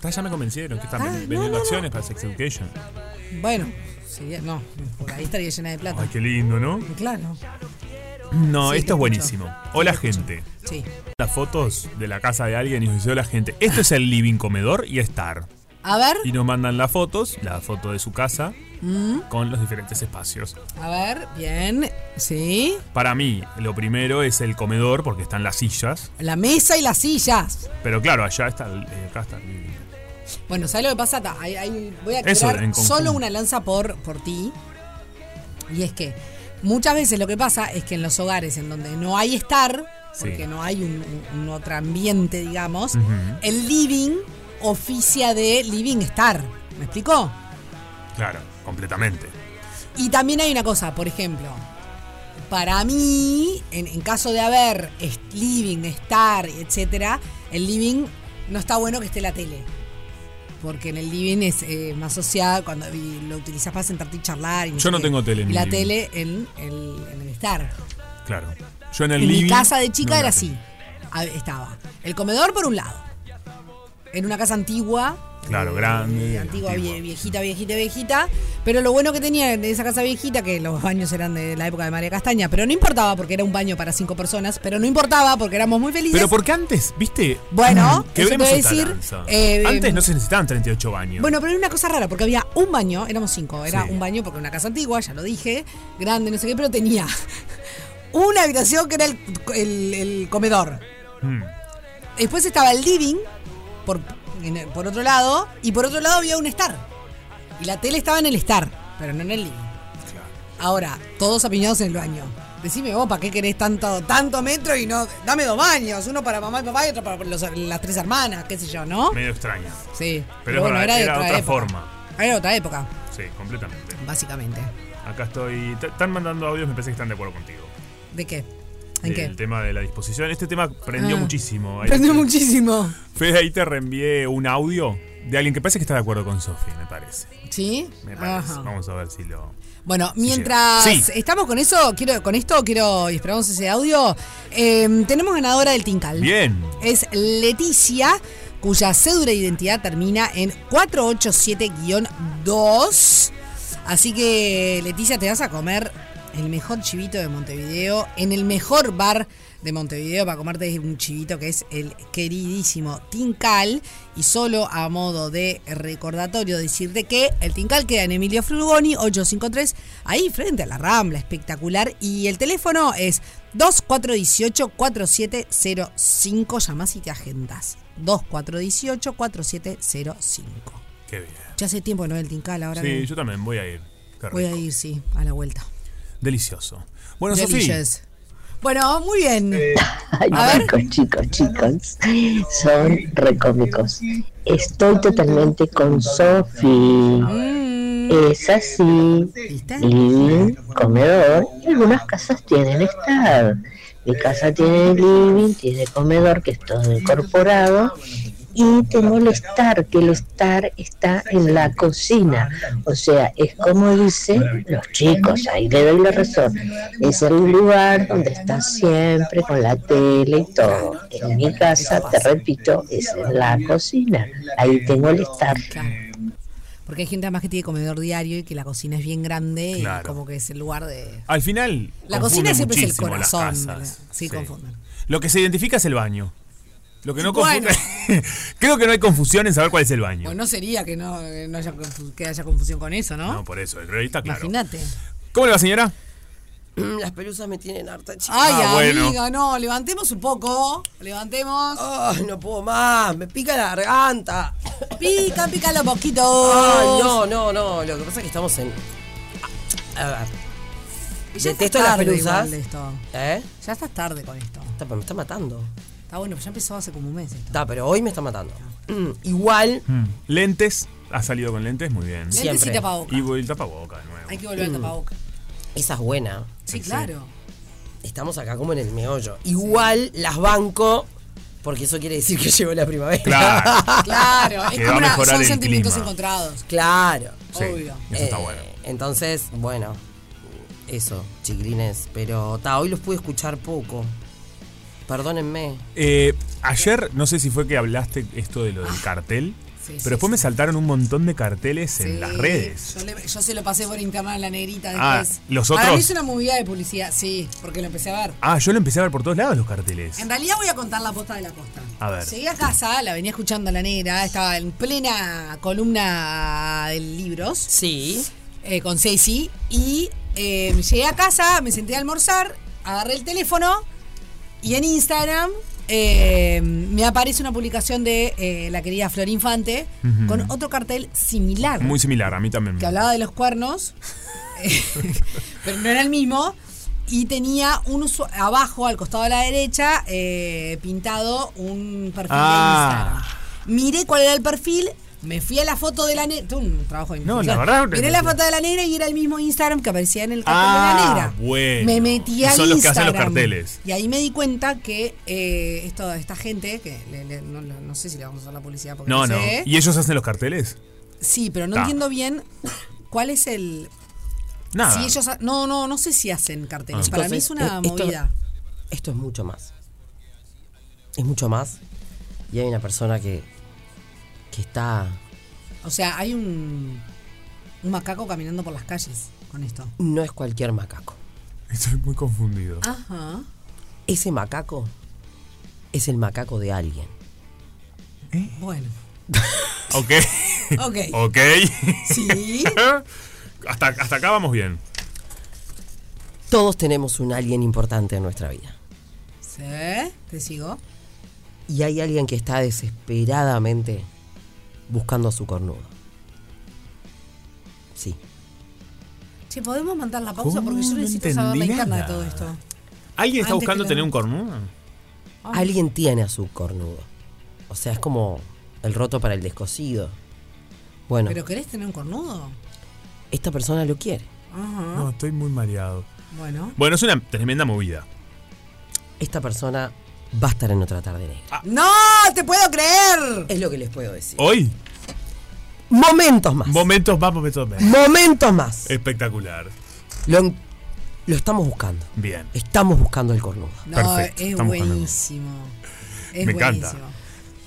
Ta, Ya me convencieron que están Ah, vendiendo no, no. acciones para Sex Education. Bueno, sería, no, por ahí estaría llena de plata. Ay, qué lindo, ¿no? Claro. No, Sí, esto es buenísimo. Hola, gente. Sí. Las fotos de la casa de alguien y dice, hola, gente. Esto es el living comedor y estar. A ver. Y nos mandan las fotos, la foto de su casa, Mm, con los diferentes espacios. a ver, bien. Sí. Para mí, lo primero es el comedor, porque están las sillas. La mesa y las sillas. Pero claro, allá está, el- eh, acá está el. Bueno, ¿sabes lo que pasa? Hay- hay- voy a crear solo una lanza por, por ti. Y es que muchas veces lo que pasa es que en los hogares en donde no hay estar, Sí. porque no hay un, un- un otro ambiente, digamos, el living oficia de living estar. ¿Me explicó? Claro, completamente. Y también hay una cosa, por ejemplo, para mí, en, en caso de haber living, estar, etcétera, el living no está bueno que esté la tele. Porque en el living es eh, más social cuando lo utilizas para sentarte y charlar. Y Yo no tengo tele en Y la living. tele en el, en el estar. Claro. Yo en el en living. mi casa de chica no, era así. Estaba el comedor por un lado. En una casa antigua. Claro, eh, grande. antigua, antigua. vie- viejita, viejita, viejita. Pero lo bueno que tenía en esa casa viejita, que los baños eran de la época de María Castaña, pero no importaba porque era un baño para cinco personas, pero no importaba porque éramos muy felices. Pero porque antes, viste. Bueno, que eso te voy a decir, eh, antes no se necesitaban 38 baños. Bueno, pero era una cosa rara, porque había un baño, éramos cinco, era Sí. un baño porque una casa antigua, ya lo dije, grande, no sé qué, pero tenía <laughs> una habitación que era el, el- el comedor. Mm. Después estaba el living, por, por otro lado, y por otro lado había un estar. Y la tele estaba en el estar, pero no en el living. Ahora, todos apiñados en el baño. Decime vos, ¿para qué querés tanto, tanto metro y no? Dame dos baños, uno para mamá y papá y otro para los- las tres hermanas, qué sé yo, ¿no? Medio extraña. Sí. Pero es verdad, de era otra forma. Era otra época, Sí, completamente. básicamente. Acá estoy. Están mandando audios, me parece que están de acuerdo contigo. ¿De qué? ¿En El tema de la disposición. Este tema prendió Ah. muchísimo. Ahí Prendió te- muchísimo. Fede, ahí te reenvié un audio de alguien que parece que está de acuerdo con Sofi, me parece. ¿Sí? Me parece. Ajá. Vamos a ver si lo. Bueno, mientras sí. estamos con eso, quiero, con esto quiero y esperamos ese audio. eh, tenemos ganadora del Tincal. Bien. Es Leticia, cuya cédula de identidad termina en 487-2. Así que, Leticia, te vas a comer el mejor chivito de Montevideo en el mejor bar de Montevideo para comerte un chivito que es el queridísimo Tincal. Y solo a modo de recordatorio decirte que el Tincal queda en Emilio Frugoni 853, ahí frente a la Rambla, espectacular. Y el teléfono es 2418-4705, llamás y te agendas. 2418-4705. Qué bien. Ya hace tiempo que no el Tincal, ahora Sí, yo también voy a ir. Voy a ir, sí, a la vuelta. Delicioso. Bueno, Sofía. Bueno, muy bien. Ay, A ver. chicos, chicos, chicos, son recómicos. Estoy totalmente con Sofi. Mm. Es así. Living, comedor, y algunas casas tienen estar. Mi casa tiene living, tiene comedor, que es todo incorporado, y tengo el estar, que el estar está en la cocina. O sea, es como dicen los chicos, ahí le doy la razón. Es el lugar donde estás siempre con la tele y todo. En mi casa, te repito, es en la cocina. Ahí tengo el estar. Porque hay gente además que tiene comedor diario y que la cocina es bien grande Claro. y como que es el lugar de... Al final. La cocina siempre es el corazón. Sí, confunden. Lo que se identifica es el baño. Lo que no Bueno. confunde. <laughs> Creo que no hay confusión en saber cuál es el baño. Pues no sería que no, que no haya, que haya confusión con eso, ¿no? No, por eso, el rey está claro. Imagínate. ¿Cómo le va, señora? <clears throat> Las pelusas me tienen harta, chica. Ay, Ah, bueno. amiga, no, levantemos un poco. Levantemos. Ay, no puedo más, me pica la garganta. <coughs> Pica, pícalo poquito. Ay, no, no, no. Lo que pasa es que estamos en. A ver. Ya Detesto estás las tarde pelusas. igual de esto. ¿Eh? Ya estás tarde con esto. Está, pero me está matando. Está bueno, pues ya empezó hace como un mes. esto. Está, pero hoy me está matando. Mm, igual. Mm. Lentes. Ha salido con lentes, muy bien. Lentes y Siempre. tapaboca. Y el tapaboca de nuevo. Hay que volver al Mm. tapaboca. Esa es buena. Sí, claro. Estamos acá como en el meollo. Igual las banco. Porque eso quiere decir que <laughs> llegó la primavera. Claro. <laughs> Claro, es Que como va a una- son el sentimientos clima. encontrados. Claro. Sí, Obvio. eso está Eh, bueno. Entonces, bueno, eso, chiquilines. Pero ta, hoy los pude escuchar poco. Perdónenme. Eh, ayer, no sé si fue que hablaste esto de lo del cartel. Sí, pero sí, después me saltaron un montón de carteles en las redes. Yo, le- yo se lo pasé por internet a la negrita Ah, después. los Para otros- mí es una movida de publicidad, sí, porque lo empecé a ver. Ah, yo lo empecé a ver por todos lados los carteles. En realidad voy a contar la posta de la posta. A ver. Llegué a casa, la venía escuchando a la negra, estaba en plena columna de libros. Sí. con Ceci. Y eh, llegué a casa, me senté a almorzar, agarré el teléfono y en Instagram eh, me aparece una publicación de eh, la querida Flor Infante con otro cartel similar. Muy similar, a mí también. que hablaba de los cuernos, <laughs> pero no era el mismo. Y tenía un abajo, al costado de la derecha, eh, pintado un perfil Ah. de Instagram. Miré cuál era el perfil, me fui a la foto de la negra. Un trabajo de No, la verdad- Miré la foto de la negra y era el mismo Instagram que aparecía en el cartel de Ah, la negra. bueno. Me metí al son los que hacen Instagram. los carteles. Y ahí me di cuenta que eh, esto, esta gente, que le- le- no, no- no sé si le vamos a hacer la publicidad porque No, no, sé. ¿Y ellos hacen los carteles? Sí, pero no Ta. entiendo bien cuál es el. Nada. Si ellos. ha- No, no, no sé si hacen carteles. Ah. Para mí es una eh, esto- movida. Esto es mucho más. Es mucho más. Y hay una persona que. Que está. O sea, hay un. Un macaco caminando por las calles con esto. No es cualquier macaco. Estoy muy confundido. Ajá. Ese macaco es el macaco de alguien. Bueno. <laughs> Ok. Ok. ok. Sí. <laughs> hasta, hasta acá vamos bien. Todos tenemos un alguien importante en nuestra vida. ¿Sí? ¿Te sigo? Y hay alguien que está desesperadamente buscando a su cornudo. Sí. Che, ¿podemos mandar la pausa? Porque yo ¿Cómo? No necesito saber la interna de todo esto. ¿Alguien está Antes buscando tener un cornudo? Alguien tiene a su cornudo. O sea, es como el roto para el descosido. Bueno, ¿Pero querés tener un cornudo? esta persona lo quiere. Ajá. No, estoy muy mareado. Bueno. Bueno, es una tremenda movida. Esta persona va a estar en otra tarde negra. ¡No! ¡Te puedo creer! Es lo que les puedo decir. Hoy, Momentos más. momentos más, momentos menos. Momentos más. Espectacular. Lo, lo estamos buscando. Bien. Estamos buscando el cornudo. No, Perfecto, es buenísimo. Es Me encanta.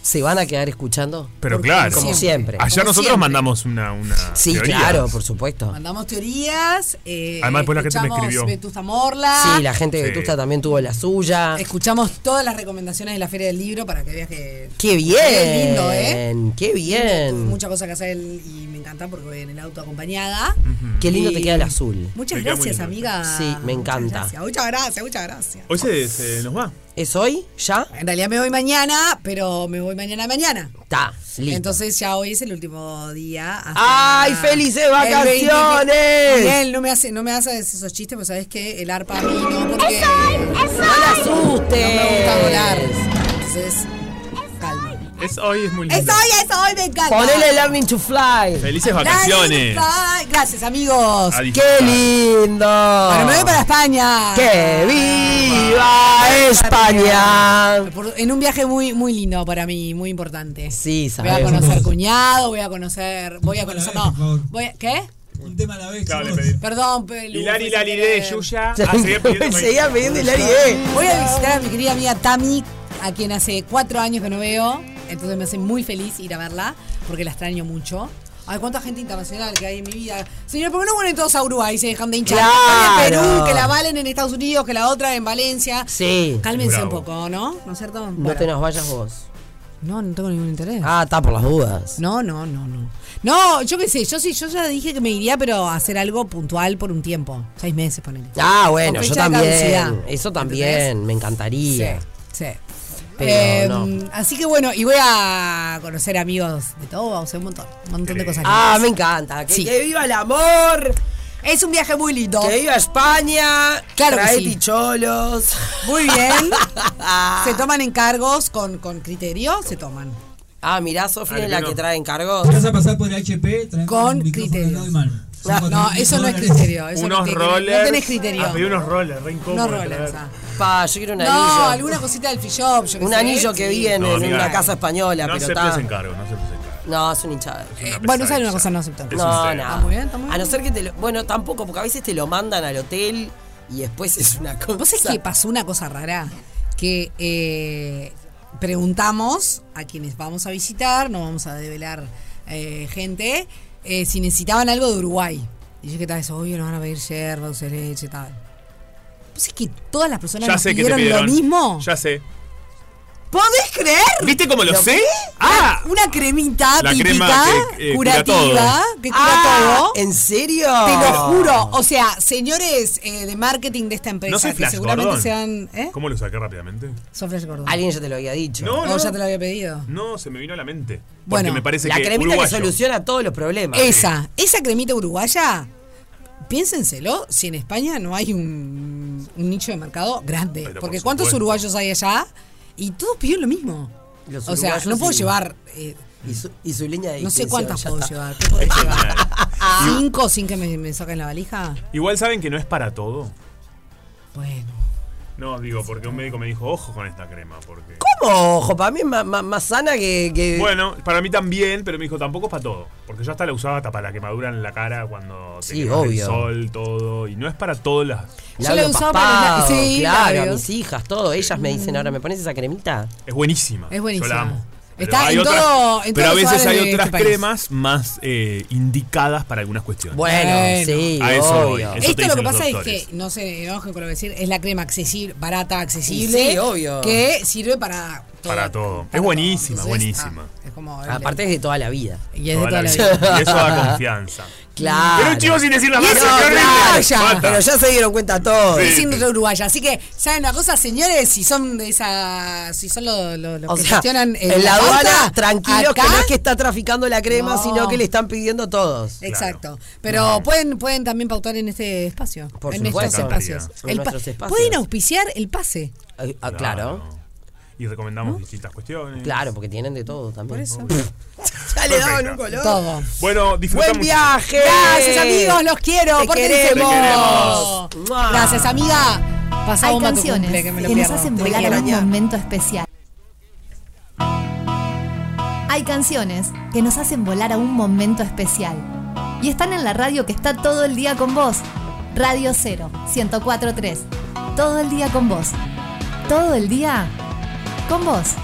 ¿Se van a quedar escuchando? Pero Porque- claro. Como siempre. Como nosotros siempre. mandamos una, una Sí, claro, por supuesto. Mandamos teorías. Eh, Además, después la gente me escribió. Vetusta Morla. Sí, la gente de Sí. Vetusta también tuvo la suya. Escuchamos todas las recomendaciones de la Feria del Libro para que veas que. ¡Qué bien! Qué lindo, ¿eh? ¡Qué Tuve bien! muchas cosas que hacer y me encanta porque voy en el auto acompañada. Qué lindo Y- te queda el azul. Muchas Te gracias, amiga. Sí, me encanta. Muchas gracias, muchas gracias, muchas gracias. Hoy se, se nos va. ¿Es hoy? ¿Ya? En realidad me voy mañana, pero me voy mañana mañana. Está, listo. Entonces ya hoy es el último día. ¡Ay, felices el vacaciones! 20. Miguel, no me hace, no me haces esos chistes, pues sabes que el arpa a mí no, porque ¡No la asustes! no me gusta volar. Entonces. Es hoy, es muy Es lindo. hoy, es hoy, me encanta. Ponele Learning to Fly. Felices vacaciones. Gracias, amigos. ¡Qué lindo! Bueno, me voy para España. ¡Que viva España! En un viaje muy, muy lindo para mí, muy importante. Sí, Voy a conocer cuñado, voy a conocer, voy a conocer, no, voy a- ¿qué? Un tema a la vez. Claro. Perdón, Pelu. Hilari, de Yuya. <laughs> Ah, seguía pidiendo- <laughs> Seguía pidiendo Hilari, eh. Voy a visitar a mi querida amiga Tami, a quien hace cuatro años que no veo. Entonces me hace muy feliz ir a verla, porque la extraño mucho. Ay, cuánta gente internacional que hay en mi vida. Señor, ¿por qué no vuelven todos a Uruguay y se dejan de hinchar? Claro. En Perú, que la valen en Estados Unidos, que la otra en Valencia. Sí. Cálmense Bravo. un poco, ¿no? ¿No es cierto? No Bueno. te nos vayas vos. No, no tengo ningún interés. Ah, está por las dudas. No, no, no, no. No, yo qué sé, yo sí, yo ya dije que me iría, pero a hacer algo puntual por un tiempo. Seis meses, ponele. Ah, bueno, yo también. Eso también, me encantaría. Sí. Pero Eh, no. Así que bueno, y voy a conocer amigos de todo, o sea, un montón, un montón de cosas. Ah, me encanta. Que, Sí. que viva el amor. Es un viaje muy lindo. Que viva España. Claro que trae sí. ticholos. Muy bien. <laughs> se toman encargos con, con criterio, se toman. Ah, mirá, Sofía es la que que trae encargos. Vas a pasar por HP, trae Con micrófono criterio. No, no, eso no es criterio. Eso Unos no, rollers. no tenés criterio. Ah, pedí unos rollers, re incómodos. no rollers. ah. Pa, yo quiero un No, anillo. alguna cosita del free shop. yo qué Un sé, anillo que sí. vi en, No, una casa española, No pero aceptes está. encargo, no aceptes encargo. No, es un hinchada. Una Bueno, ¿sabes una cosa? No aceptan. Es No, un no. muy bien, está muy bien. A no ser que te lo. Bueno, tampoco, porque a veces te lo mandan al hotel y después es una cosa. ¿Vos sabés que pasó una cosa rara? Que eh, preguntamos a quienes vamos a visitar, no vamos a develar eh, gente, eh, si necesitaban algo de Uruguay. Y yo, ¿qué tal? Eso, obvio, nos van a pedir yerba, dulce leche, tal. Pues es que todas las personas Ya nos sé que te pidieron, pidieron. lo mismo. Ya sé. ¿Podés creer? ¿Viste cómo lo ¿Lo sé? ¡Ah! Una cremita La típica, crema que, eh, cura curativa, todo. que cura Ah, todo. ¿En serio? Te lo juro. O sea, señores eh, de marketing de esta empresa, ¿No soy que seguramente Gordon? sean. ¿eh? ¿Cómo lo saqué rápidamente? Son Flash Gordon. Alguien ya te lo había dicho. No, ¿O no. ya te lo había pedido? No, se me vino a la mente. Porque Bueno, me parece la que cremita uruguayo. que soluciona todos los problemas. Esa, esa cremita uruguaya, piénsenselo, si en España no hay un, un nicho de mercado grande. Pero porque por ¿cuántos uruguayos hay allá? Y todos piden lo mismo. Los o sea, no puedo sí. llevar. eh, Y su, y su línea de no sé cuántas puedo está. llevar. ¿Qué puedo <laughs> llevar? ¿Cinco sin que me, me saquen la valija? Igual saben que no es para todo. Bueno. No, digo, porque un médico me dijo, ojo con esta crema, porque... ¿Cómo? Ojo, para mí es más, más- más sana que, que- Bueno, para mí también, pero me dijo, tampoco es para todo. Porque yo hasta la usaba hasta para la quemadura en la cara cuando te Sí, obvio. sol, todo. Y no es para todas las... Yo la he usado para los la- sí, claro, a mis hijas, todo. Ellas me dicen ahora, ¿me pones esa cremita? Es buenísima. Es buenísima. Yo la amo. Pero Está hay en otras- todo- en pero a veces hay otras este país. cremas más eh, indicadas para algunas cuestiones. Bueno, Bueno. sí, A eso voy. obvio. Eso Esto lo que pasa es que, no se enojen con lo que decir, es la crema accesible, barata, accesible. Sí, obvio. Que sirve para todo. Para todo. Para Es buenísima, todo. buenísima. Entonces, Es como el- Aparte es de toda la vida. y es de toda la vida. vida. Y eso da <laughs> confianza. Claro. Pero un chivo sin decir la marca. Pero ya se dieron cuenta todos. Es síndrome uruguaya. Así que, ¿saben una cosa, señores? Si son de esa. Si son los los- los O que sea, gestionan el- en la aduana, pauta, tranquilos acá- que no es que está traficando la crema, No. sino que le están pidiendo todos. Exacto. Pero pueden, pueden también pautar en este espacio. Por en supuesto. estos espacios. En El espacios. Pueden auspiciar el pase. Ah, ah, claro. Y recomendamos distintas cuestiones. Claro, porque tienen de todo también. Por eso. <laughs> ya le daban un color. Todo. Bueno, disfrutamos. Buen viaje. Gracias, amigos. Los quiero. Te queremos. Te. Gracias, amiga. Pasá Hay canciones cumple, que me lo que nos hacen volar a un momento especial. Hay canciones que nos hacen volar a un momento especial. Y están en la radio que está todo el día con vos. Radio 0, 1043. Todo el día con vos. Todo el día con vos.